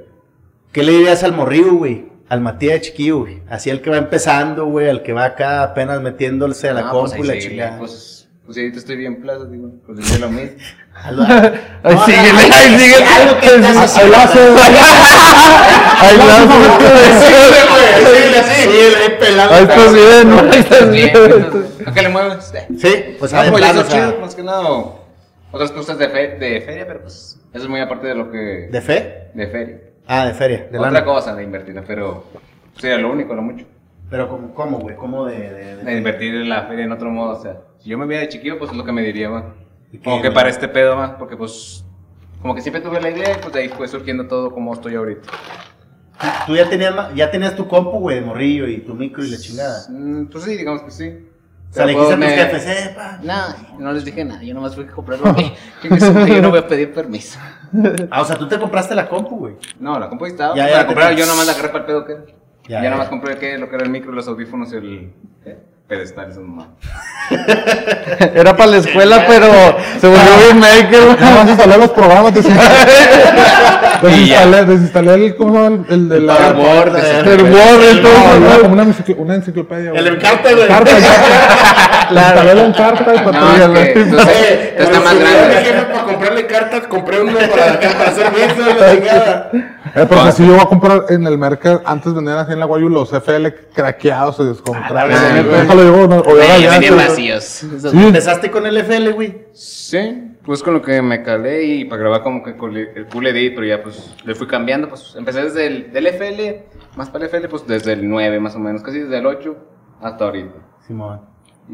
¿Qué le dirías al morrillo, güey? Al Matías chiquillo, güey. Así el que va empezando, güey. Al que va acá apenas metiéndose a la Ah, compu pues y ahí la chingada. Pues Pues ahorita estoy bien plaza, digo, pues diría lo mismo. Ay, síguele, ay, síguele. Algo que estás haciendo. Ay, Sí, le he pelado. Ahí estás bien. Ahí estás bien. ¿A qué le mueves? Sí, pues ah, pues plano, eso chido, más que nada. Otras cosas de, fe- de feria, pero pues eso es muy aparte de lo que... ¿De fe? de feria. Ah, de feria, de Otra lana. cosa de invertir, pero... Sería lo único, lo mucho. Pero ¿cómo, güey? ¿Cómo de...? de, de- De invertir en la feria en otro modo, o sea... Si yo me veía de chiquillo, pues es lo que me diría, man. ¿Y qué, Como que para este pedo, man, porque pues... Como que siempre tuve la idea y pues de ahí fue surgiendo todo como estoy ahorita. Tú ya tenías, ya tenías tu compu, güey, de morrillo y tu micro y la chingada. Mm, Pues sí, digamos que sí. O sea, le dijiste a tus me- jefes, eh, pa. No, no les dije nada, yo nomás fui a comprarlo. Yo no voy a pedir permiso. Ah, o sea, tú te compraste la compu, güey. No, la compré y estaba. Ya, ya, compré, te- yo nomás la agarré para el pedo que era. Ya, Ya, nomás compré ¿qué? lo que era el micro, los audífonos y el ¿qué? Pedestal, eso nomás. Era para la escuela, pero se volvió bien maker, güey. Nada más instalé los programas, desinstalé, desinstalé, el, ¿cómo se llama? El de la... El Word, El el- No, ¿no? como una, enciclo- una enciclopedia. El Encarta, güey. Carta, ya. Instalé la encarta y para No, entonces, Eh, está más Mi grande. para comprarle cartas, compré uno para, para hacer chingada. Eh, porque si yo voy a comprar en el mercado, antes vendían así en la Guayu los FL craqueados y descontrados. Ah, güey. Eso lo llevo, no, o ya, venían vacíos. Sí, Empezaste con el FL, güey. Sí, pues con lo que me calé y para grabar como que con el Cool Edit, pero ya pues le fui cambiando, pues empecé desde el del FL, más para el FL, pues desde el 9 más o menos, casi desde el 8 hasta ahorita. Simón.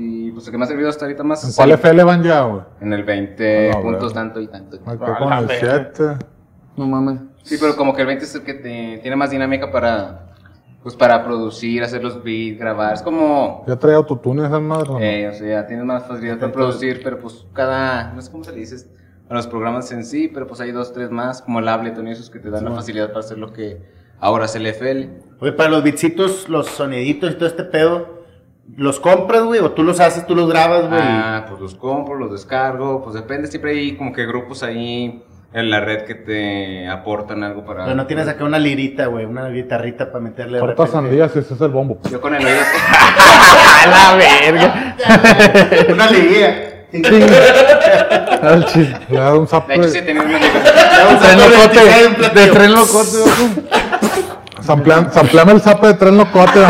Y pues lo que me ha servido hasta ahorita más ¿En cuál el- FL van ya, güey? en el 20 Ah, puntos bueno. tanto y tanto. Me con el 7. No mames. Sí, pero como que el 20 es el que te- tiene más dinámica para pues para producir, hacer los beats, grabar. Es como Ya traía autotune esas madres. ¿no? eh, o sea, tienes más facilidad para producir, pero pues cada no sé cómo se le dice a los programas en sí, pero pues hay dos, tres más, como el Ableton y esos que te dan la facilidad para hacer lo que ahora es el FL. Oye, para los bitsitos, los soniditos y todo este pedo, ¿los compras, güey? ¿O tú los haces, tú los grabas, güey? Ah, pues los compro, los descargo, pues depende, siempre hay como que grupos ahí en la red que te aportan algo para... Pero no tienes acá una lirita, güey, una guitarrita para meterle Corta sandías ese es el bombo. Yo con el oído... A la verga. una liguilla. Al da un zap De hecho, sí de... tenía locote. De tren locote. Sampleame el zap de tren locote.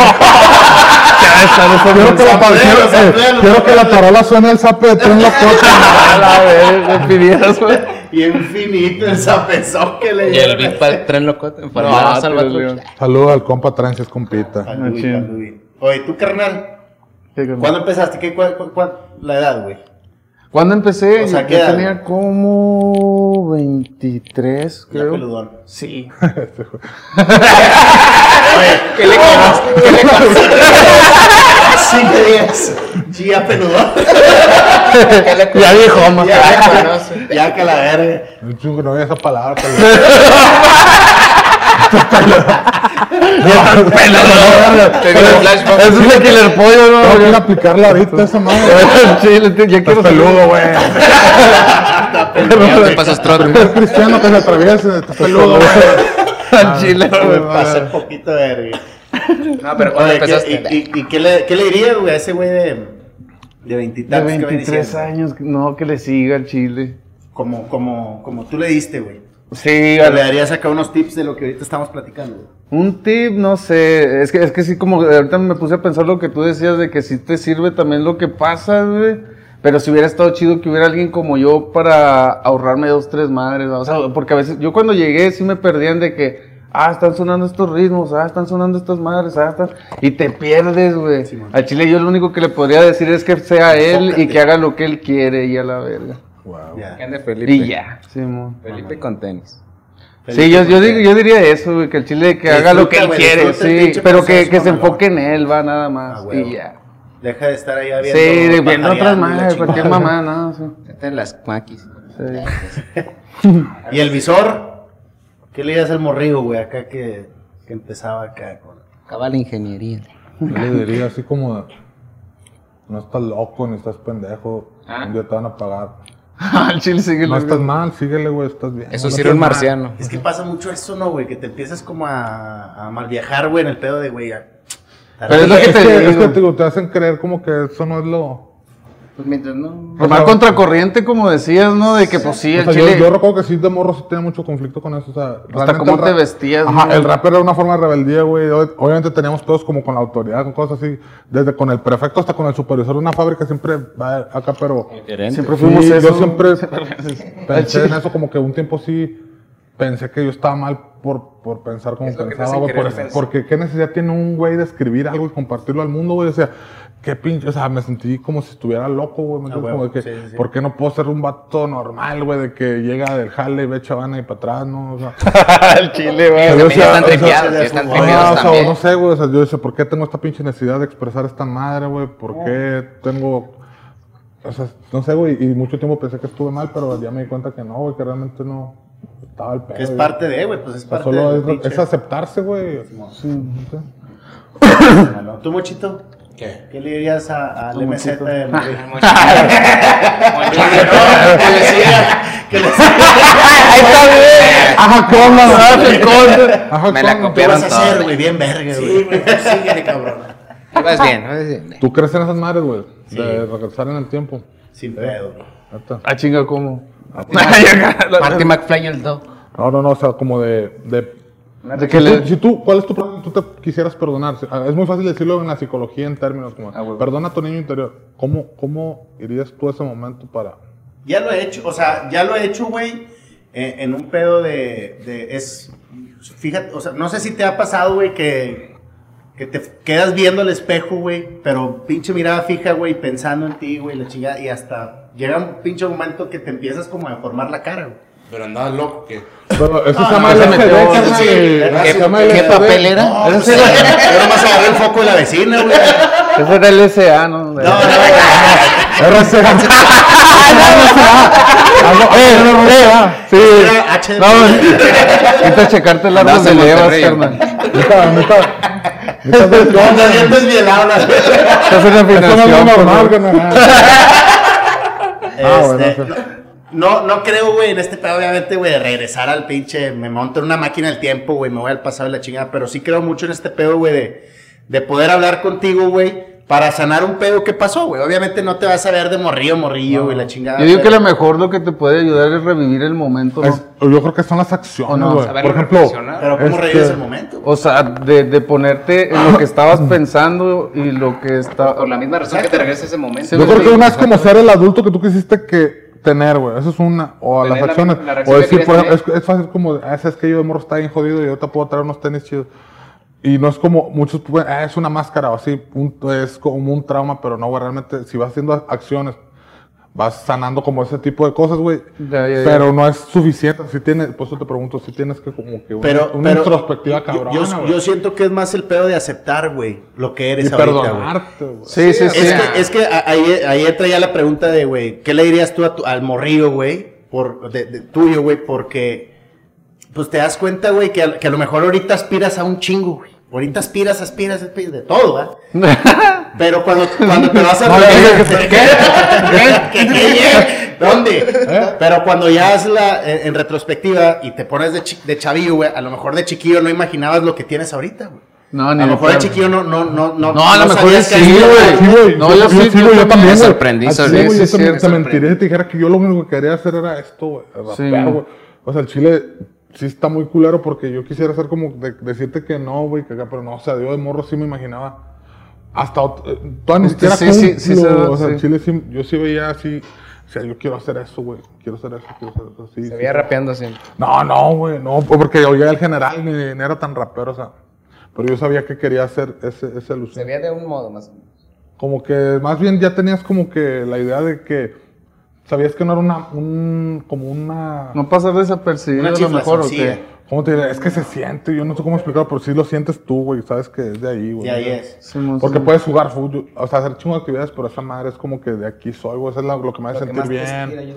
Quiero que, la, quiero, eh, quiero que la tarola suene el zap de tren locote. A la verga, me pidieras, güey. Y infinito el zapezón que le Y el beat para el tren locote, para. Saludos al compa Trances, compita. Oye, tú, carnal. ¿cuándo empezaste? ¿Qué, cuál, cuál- cuál- la edad, güey? ¿Cuándo empecé? O sea, Yo- ¿qué yo edad? tenía como 23, Ya creo. peludón. Sí. ¿Qué le quedas? ¿Qué le Cinco días. Sí, ya peludón. Ya dijo. Ya, ya que la verga. Un no había esa palabra. un es el killer pollo, ¿no? Tengo que aplicarla ahorita esa madre. Tío, ya quiero peludo, güey. Ya te pasas trote. Es cristiano que se atraviese. Está peludo, güey. Al chile, Me güey. pasé un poquito de verga. No, pero cuando Oye, ¿qué- empezaste. ¿y, y, y qué, le, qué le dirías, güey, a ese güey de, de De veintitantos que va 23 iniciando? años, no, que le siga al chile. Como, como, como tú le diste, güey. Sí, Le darías acá unos tips de lo que ahorita estamos platicando. güey. Un tip, no sé, es que, es que sí, como ahorita me puse a pensar lo que tú decías de que sí te sirve también lo que pasa, güey. Pero si hubiera estado chido que hubiera alguien como yo para ahorrarme dos, tres madres, o sea, porque a veces, yo cuando llegué sí me perdían de que, ah, están sonando estos ritmos, ah, están sonando estas madres, ah, están, y te pierdes, güey. Al chile yo lo único que le podría decir es que sea él y que haga lo que él quiere y a la verga. Ya. Que ande Felipe. Y ya, sí. Felipe con tenis. Sí, yo, yo, digo- yo diría eso, güey, que el chile que haga lo que él quiere, sí, pero que, que se enfoque en él, va nada más, Ah, y ya. Deja de estar allá Sí, viendo. otras madres, cualquier mamá, no, sí. Vete en las maquis. sí. ¿Y el visor? ¿Qué le dirías al morrillo, güey, acá que, que empezaba acá con... Acaba la ingeniería. Yo le diría así como, no estás loco ni estás pendejo, Ah. un día te van a pagar. Al chile sigue No estás mal, síguele, güey, estás bien. Eso No sí era un mal. marciano. Es que pasa mucho eso, ¿no, güey? Que te empiezas como a, a mal viajar, güey, en el pedo de, güey, ya- Pero es lo que Es te que, es digo. que te, hacen creer como que eso no es lo... Pues mientras no. Remar contra corriente, como decías, ¿no? De que pues sí, O el sea, yo, chile. yo recuerdo que sí de morro sí tenía mucho conflicto con eso. O sea, realmente cómo te vestías, Ajá, ¿no? el rap era una forma de rebeldía, güey. Ob- Obviamente teníamos todos como con la autoridad, con cosas así. Desde con el prefecto hasta con el supervisor de una fábrica siempre va acá, pero. Siempre fuimos Sí, eso. Yo siempre pensé en eso como que un tiempo sí pensé que yo estaba mal por, por pensar como pensaba, güey. Por porque qué necesidad tiene un güey de escribir algo y compartirlo al mundo, güey. O sea, qué pinche, o sea, me sentí como si estuviera loco, güey. ¿me Ah, como de que, sí, sí, sí. ¿por qué no puedo ser un vato normal, güey? De que llega del jale y ve chavana y para atrás, ¿no? O sea, el chile, güey. Están o sea, tripeados, están tripeados Ah, o sea, también. no sé, güey. O sea, yo decía, ¿por qué tengo esta pinche necesidad de expresar esta madre, güey? ¿Por qué tengo. O sea, no sé, güey. Y mucho tiempo pensé que estuve mal, pero ya me di cuenta que no, güey, que realmente no estaba el pedo. Que es güey. parte de, güey, pues es parte solo del es, es aceptarse, güey. Sí, no sé. Bueno, ¿Tú, Mochito? ¿Qué? ¿Qué le dirías a- al MZ de Madrid? Que le Ajá, ¿cómo? Ajá, Me la ¿cómo? ¿Qué vas copiaron a hacer, güey? Bien verga, Sí, güey. güey, pues síguele, cabrón. Vas bien, vas bien. ¿Tú crees en esas madres, güey? De regresar en el tiempo. Sin pedo. Ah, chinga, ¿cómo? Marty McFly el dog. No, no, no, o sea, como de. de De que si, le- tú, si tú- ¿cuál es tu problema? Tú te quisieras perdonar. Ah, Es muy fácil decirlo en la psicología en términos como, Ah, güey. perdona a tu niño interior. ¿Cómo, ¿Cómo irías tú a ese momento para...? Ya lo he hecho, o sea, ya lo he hecho, güey, eh, en un pedo de, de- es, fíjate, o sea, no sé si te ha pasado, güey, que, que te quedas viendo el espejo, güey, pero pinche mirada fija, güey, pensando en ti, güey, la chingada, y hasta llega un pinche momento que te empiezas como a deformar la cara, güey. Pero andabas loco, ¿qué? Pero eso No, se metió, ¿Qué, papel era? No, pues, yo nomás agarré el foco de la vecina, güey. Ese era el SA, ¿no? No, no, RCA. Ah, no, eh, no, no, eh, ah, sí. Era HD. No, necesitas checarte el árbol de levas. No no, creo, güey, en este pedo, obviamente, güey, de regresar al pinche. Me monto en una máquina del tiempo, güey, me voy al pasado y la chingada. Pero sí creo mucho en este pedo, güey, de, de poder hablar contigo, güey, para sanar un pedo que pasó, güey. Obviamente no te vas a ver de morrillo, morrillo, güey, la chingada. Yo digo que lo mejor lo que te puede ayudar es revivir el momento, ¿no? Es- yo creo que son las acciones, ¿O no? Por ejemplo. Pero ¿cómo Este- revives el momento? güey? O sea, de, de ponerte en lo que estabas pensando y lo que está... Por la misma razón que te regresa ese momento. Yo creo que una es como ser el adulto que tú quisiste que tener, güey. Eso es una. O Tener las la- acciones. la o decir, por ejemplo, es, es fácil como, ah, es que yo de morro está bien jodido y yo te puedo traer unos tenis chidos. Y no es como, muchos, pues, ah, es una máscara o así, un- es como un trauma, pero no, güey, realmente, si vas haciendo acciones, vas sanando como ese tipo de cosas, güey. Pero no es suficiente. Si tienes, por eso te pregunto, si tienes que como que una, Pero, una pero introspectiva yo- cabrona, yo, yo siento que es más el pedo de aceptar, güey, lo que eres y ahorita, perdonarte, güey. Sí, sí, Es sí. que, es que ahí, ahí entra ya la pregunta de, güey, ¿qué le dirías tú a tu- al morrillo, güey? Por, de, de- tuyo, güey, porque, pues te das cuenta, güey, que, a- que a lo mejor ahorita aspiras a un chingo, güey. Ahorita aspiras, aspiras, aspiras de todo, ¿va? Pero cuando, cuando te vas a... No, ¿Qué? ¿qué? ¿Qué? ¿Qué? ¿Qué? ¿Qué? ¿Dónde? Pero cuando ya haces la, en, en retrospectiva y te pones de, de chavillo, güey, a lo mejor de chiquillo no imaginabas lo que tienes ahorita, güey. No, A ni lo de mejor de pedo. chiquillo no, no, no, no. No, a lo mejor sabías sí, güey. Sí, güey. No, yo sí, yo yo también me sorprendí, sí, güey, sí, yo te mentiría si te dijera que yo lo único que quería hacer era esto, güey. Sí. Rapear, güey. O sea, el chile sí está muy culero porque yo quisiera hacer como de- decirte que no, güey, que acá, pero no, o sea, yo de morro sí me imaginaba. Hasta eh, todavía ni Sí, siquiera sí, sí, sí, o sea, chile sí, yo sí veía así, o sea, yo quiero hacer eso, güey, quiero hacer eso, quiero hacer eso, sí. Se sí. veía rapeando así. No, no, güey, no, porque oía el general, ni, ni era tan rapero, o sea, pero yo sabía que quería hacer ese, ese Se alusión. veía de un modo más o menos. Como que más bien ya tenías como que la idea de que sabías que no era una, un, como una, No pasar desapercibido Una a lo mejor, ¿o qué? ¿cómo te diré? Es que se siente, yo no sé cómo explicarlo, pero sí lo sientes tú, güey, sabes que es de ahí, güey. Y ahí es. Porque puedes jugar fútbol, o sea, hacer chingo de actividades, pero esa madre es como que de aquí soy, güey, eso es lo, lo que me hace Lo que sentir bien. yo-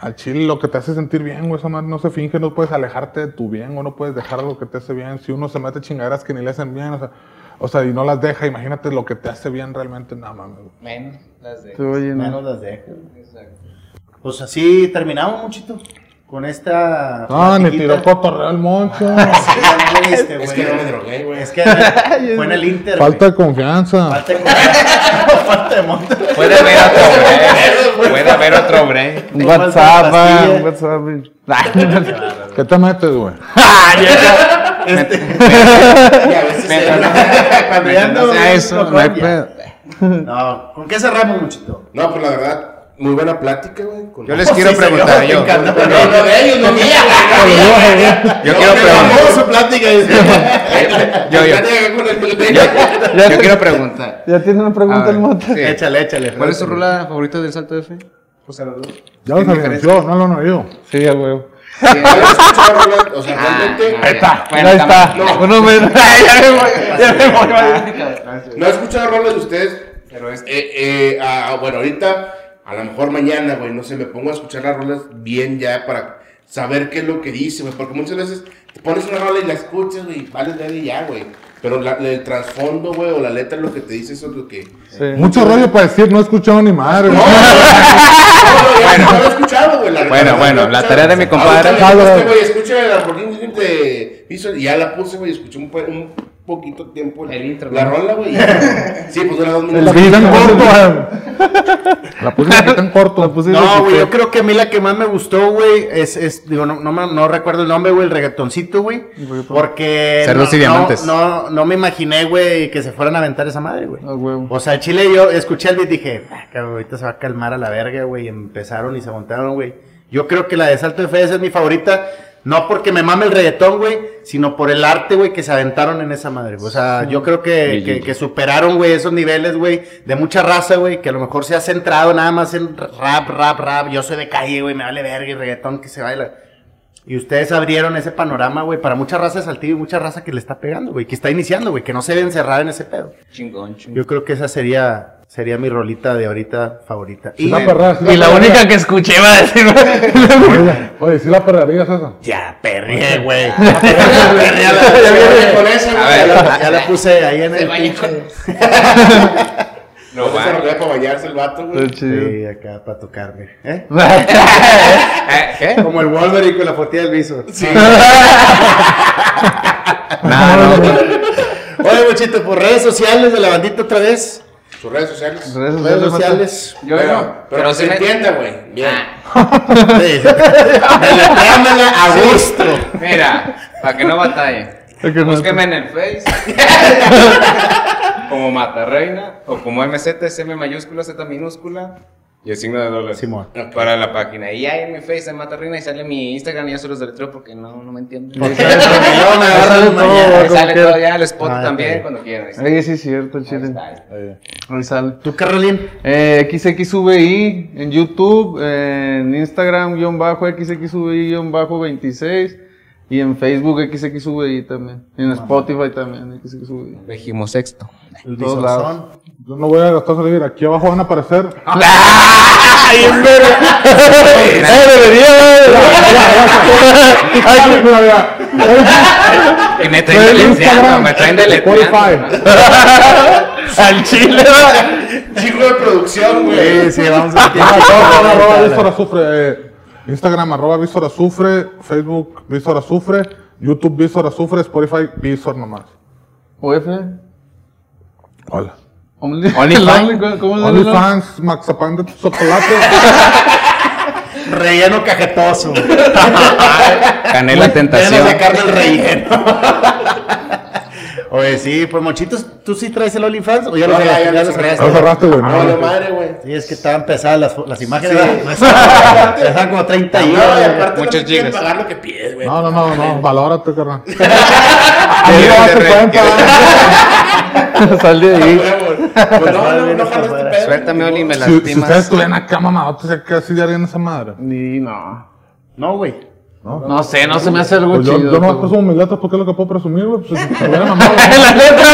Al chile lo que te hace sentir bien, güey, esa madre no se finge, no puedes alejarte de tu bien o no puedes dejar lo que te hace bien. Si uno se mete chingaderas que ni le hacen bien, o sea, o sea, y no las deja, imagínate lo que te hace bien realmente, nada mames. güey. Menos las de. No. Menos las dejo. Exacto. Pues así terminamos, muchito. con esta. Ni platiquita. tiró cotorreo el moncho. Es que no me drogué, güey. Es que fue en el Inter. Falta de confianza. Falta de Falta de monta. Puede haber otro break. Puede haber otro break. Un WhatsApp, ah, un WhatsApp. ¿Qué te metes, güey? Este, Y a veces Mientras no- cuando ya no. No, ¿con qué cerramos, muchito? No, pues la verdad, muy buena plática, güey. con- Yo les quiero Sí, preguntar, yo. encanta. No, no, de ellos, no mía. Yo quiero preguntar. su plática. Yo, yo. Yo, yo quiero preguntar. Ya tiene una pregunta el Mota. sí. Échale, échale. ¿Cuál es tu rola favorita del salto de fe? Pues a los dos. Ya los anunció, no lo han oído. Sí, a huevo. Sí, O sea, realmente. Ahí está. Ahí está. No. Me- ya me voy. No he escuchado rolas de ustedes. Pero es Eh, eh, ah, bueno, ahorita, a lo mejor mañana, güey, no sé, me pongo a escuchar las rolas bien ya para saber qué es lo que dice, güey. Porque muchas veces te pones una rola y la escuchas, güey, vale de ya, güey. Pero la- el trasfondo, güey, o la letra, lo que te dice, eso es lo que. Sí. Mucho rollo para decir, no he escuchado ni madre. No, güey. bueno, no lo he escuchado, güey. Bueno, no he bueno, la tarea de mi compadre- Ahorita este, güey, escucha el Lamborghini de y ya la puse, güey, escuché un, un poquito tiempo El intro, la rola, güey. Sí, pues dura dos La minutos. puse en corto, güey. La puse en corto. La puse No, güey, yo creo que a mí la que más me gustó, güey, es, es digo, no, no, me- no recuerdo el nombre, güey, el reggaetoncito, güey. Porque Cerdos no, y diamantes. No, no, no me imaginé, güey, que se fueran a aventar esa madre, güey. A huevo. O sea, el Chile yo escuché el beat y dije, ah, cabrón, ahorita se va a calmar a la verga, güey. y Empezaron y se montaron, güey. Yo creo que la de Salto de Fe esa es mi favorita. No porque me mame el reggaetón, güey, sino por el arte, güey, que se aventaron en esa madre. O sea, yo creo que, que, que superaron, güey, esos niveles, güey, de mucha raza, güey, que a lo mejor se ha centrado nada más en rap, rap, rap. Yo soy de calle, güey, me vale verga y reggaetón que se baila. Y ustedes abrieron ese panorama, güey, para mucha raza de Saltillo y mucha raza que le está pegando, güey, que está iniciando, güey, que no se debe encerrar en ese pedo. chingón, chingón. Yo creo que esa sería, sería mi rolita de ahorita favorita. Y la perra, sí Y la perraría. única que escuché va a decir. Oye, Oye, sí la perrerías esa. ya, perrié, güey. Con Ya la puse ahí en el No, va. rolea para bañarse el vato, güey. Sí, acá para tocarme. ¿Eh? Eh, ¿Qué? Como el Wolverine con la fotilla del viso. Sí. Nah, no. Oye, muchito, por redes sociales de la bandita otra vez. Sus redes sociales. Redes Redes sociales. sociales. Yo pero, no. pero, se me- entienda, güey. Bien. Sí, sí. A gusto. Mira, para que no batalle. Búsqueme en el Face. como Matarreina o como MZ, M mayúscula, Z minúscula y el signo de dólar. Simón. Para la página. Y ahí en mi Face, en Matarreina, y sale mi Instagram y yo se los deletreo porque no, no me entienden. Porque todo, Ahí sale todo ya, el spot Ah, también cuando quieran. Ahí sí es cierto, chile. está. Ahí sale. ¿Tú, Carolín? Eh, XXVI en YouTube, en Instagram, guion bajo, XXVI, guion bajo 26. Y en Facebook, XXVI también. Y en Spotify también, XXVI. Regimos sexto. El Todos bisorzón. Yo no voy a gastar salir. Aquí abajo van a aparecer. ¡Eh, Ay, mira, mira. Y me traen Instagram, me traen. Al chile, Chico de producción, güey. Sí, sí, vamos a todo con arroba Víctor Azufre. eh, Instagram, arroba Víctor Azufre. Facebook, Víctor Azufre. YouTube, Víctor Azufre. Spotify, Víctor nomás. OF. Hola. Only- OnlyFans. ¿Cómo- ¿Cómo se llama? OnlyFans, Maxapán de chocolate. Relleno cajetoso. Canela tentación. sacarle el relleno. Oye, sí, pues Mochitos, ¿tú sí traes el OnlyFans? ¿O ya lo No, ya, cerraste? ya Ya lo lo cerré. No cerraste. cerraste, güey. No, No, no. madre, güey. Sí, es que estaban pesadas las, las imágenes. Sí. Pesaban como 30 No, y aparte Muchos no te gigas. pagar lo que pides, güey. No, no, no, no. Valórate, carnal. De te pueden pagar. Sal de ahí. Pues no, no, no jalas este pedo. Suéltame, Oli, me Si, si ustedes lastimas. estuvieran acá, mamadotes, ¿qué así harían esa madre? Ni no. No, güey. No sé, no se me hace algo Pues yo, chido. yo no pero- presumo mis letras porque es lo que puedo presumir, güey. Pues mamado. la letra,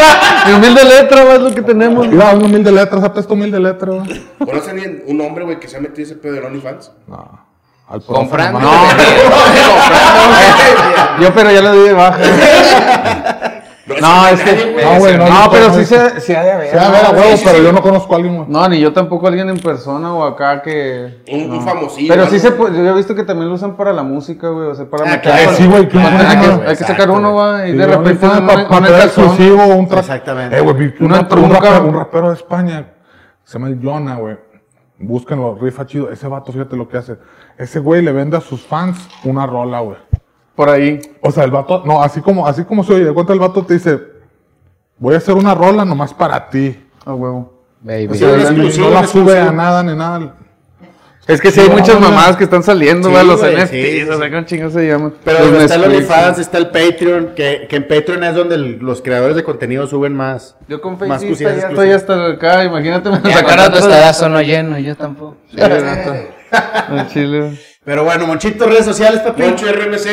mi humilde letra, va, es lo que tenemos. Mira, una humilde letra, acepta esta humilde letra, güey. ¿Conocen un hombre, güey, que se ha metido ese pedo del OnlyFans? No. Al profe Comprando. nomás. Yo, pero ya lo di de baja. No, es que. güey. No, güey, no, No, no, pero no, sí no. se, sí ha de haber. Sí, a ver, a ¿no? huevo, sí, sí, pero sí. yo no conozco a alguien, güey. No, ni yo tampoco alguien en persona o acá que. Un, un famosillo. Pero algo. sí se puede, yo he visto que también lo usan para la música, güey, o sea, para Ah, meter- claro. Sí, güey, ¿quién Cuando pone hay, que, hay sacar uno, va, y Sí, de repente para, una, para, una pegar canción. exclusivo, un tra- Exactamente. Eh, güey, un, rapero, un rapero de España, se llama el Jonah, güey. Búsquenlo, rifa chido. Ese vato, fíjate lo que hace. Ese güey le vende a sus fans una rola, güey. Por ahí. O sea, el vato, no, así como, así como se oye, de cuenta el vato te dice, voy a hacer una rola nomás para ti. A huevo. Baby. Sí, Y exclusivo, no la sube a nada ni nada. Es que sí hay Sí, muchas no, mamadas que están saliendo, Sí, los NFTs, sí, sí, o sea, ¿cómo chingados se llaman? Pero Los está el OnlyFans, está el Patreon, que, que en Patreon es donde el- los creadores de contenido suben más. Yo con Facebook ya estoy exclusivas. hasta acá, imagínate me Ya sacar cuando atrás. estará sono lleno, yo tampoco. Al chile. Pero bueno, Monchito, redes sociales, papi. Moncho RMZ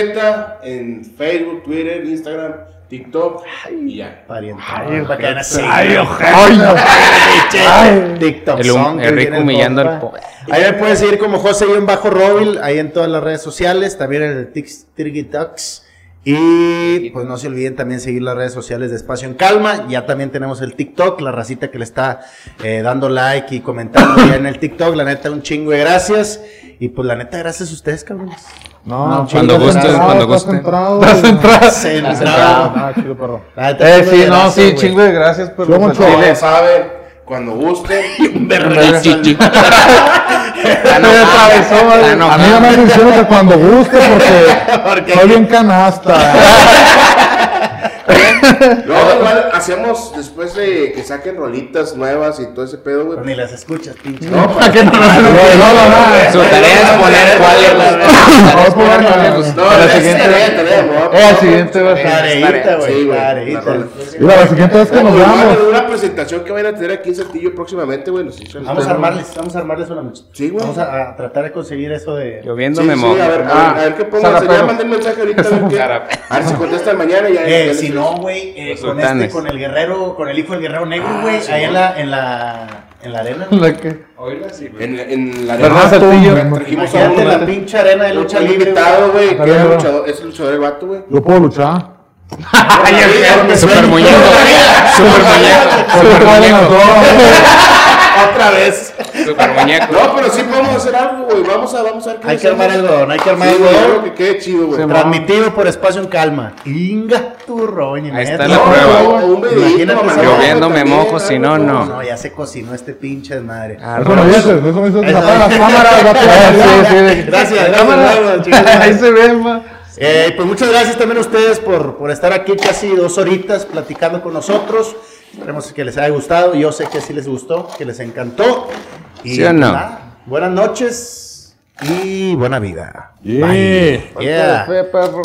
en Facebook, Twitter, Instagram, TikTok y ya. Pariente. Ay, para que vayan a seguir. Ay, Ay, TikTok El, song que el rico humillando al pobre. Ahí me pueden seguir como José-Robil, ahí en todas las redes sociales, también en el Tix- TikToks. Y pues no se olviden también seguir las redes sociales de Espacio en Calma. Ya también tenemos el TikTok, la racita que le está eh, dando like y comentando ya en el TikTok. La neta, un chingo de gracias. Y pues la neta, gracias a ustedes, cabrones. No, cuando estás gusten, cuando gusten. centrado. Centrado. Ah, chido, perro. La neta, Eh, sí, no, sí, chingo de gracias, pues, Cuando güey. Ah, no, A mí me diciendo que cuando guste porque Porque soy bien canasta. No, igual hacemos después de que saquen rolitas nuevas y todo ese pedo, güey. ni las escuchas, pinche. No, para No, no, no. Su tarea es poner cuál es la. No, la siguiente- no, no, siguiente va a ser. Güey. La siguiente vez que nos No, veamos. una presentación que van a tener aquí en Saltillo próximamente, güey. Vamos a armarles, vamos a armarles una noche. Sí, güey. Vamos a, a tratar de conseguir eso de. Lloviendo Sí, a ver, a qué zarapero. Ya manden mensaje ahorita a ver, qué, a ver si contestan mañana ya. Eh, si no, güey, eh, con este, con el guerrero, con el hijo del guerrero negro, Ah, güey, sí, ahí en la, en la, en la arena. La que- En, en la ¿Verdad, arena Saltillo? trajimos a Imagínate la pinche arena de lucha libre. güey, que era luchador, es el luchador del vato, güey. Yo puedo luchar. Super muñeco. Super muñeco. Super muñeco. Otra vez. Super muñeco. No, pero sí podemos hacer algo, güey. Vamos a, vamos a ver qué Hay que armar el don, hay que armar Sí, el don. que quede chido, güey. Transmitido por Espacio en Calma. Inga tu roña. Ahí está la No, prueba. o un no, Lloviendo me mojo, si no, no. No, ya se cocinó este pinche desmadre. Ah, las cámaras. Sí, sí, de- Gracias. Ahí se ma. Eh, pues muchas gracias también a ustedes por, por estar aquí casi dos horitas platicando con nosotros. Esperemos que les haya gustado. Yo sé que sí les gustó, que les encantó. Y ¿Sí o no? nada, buenas noches y buena vida. Yeah. Yeah. Fe, perro.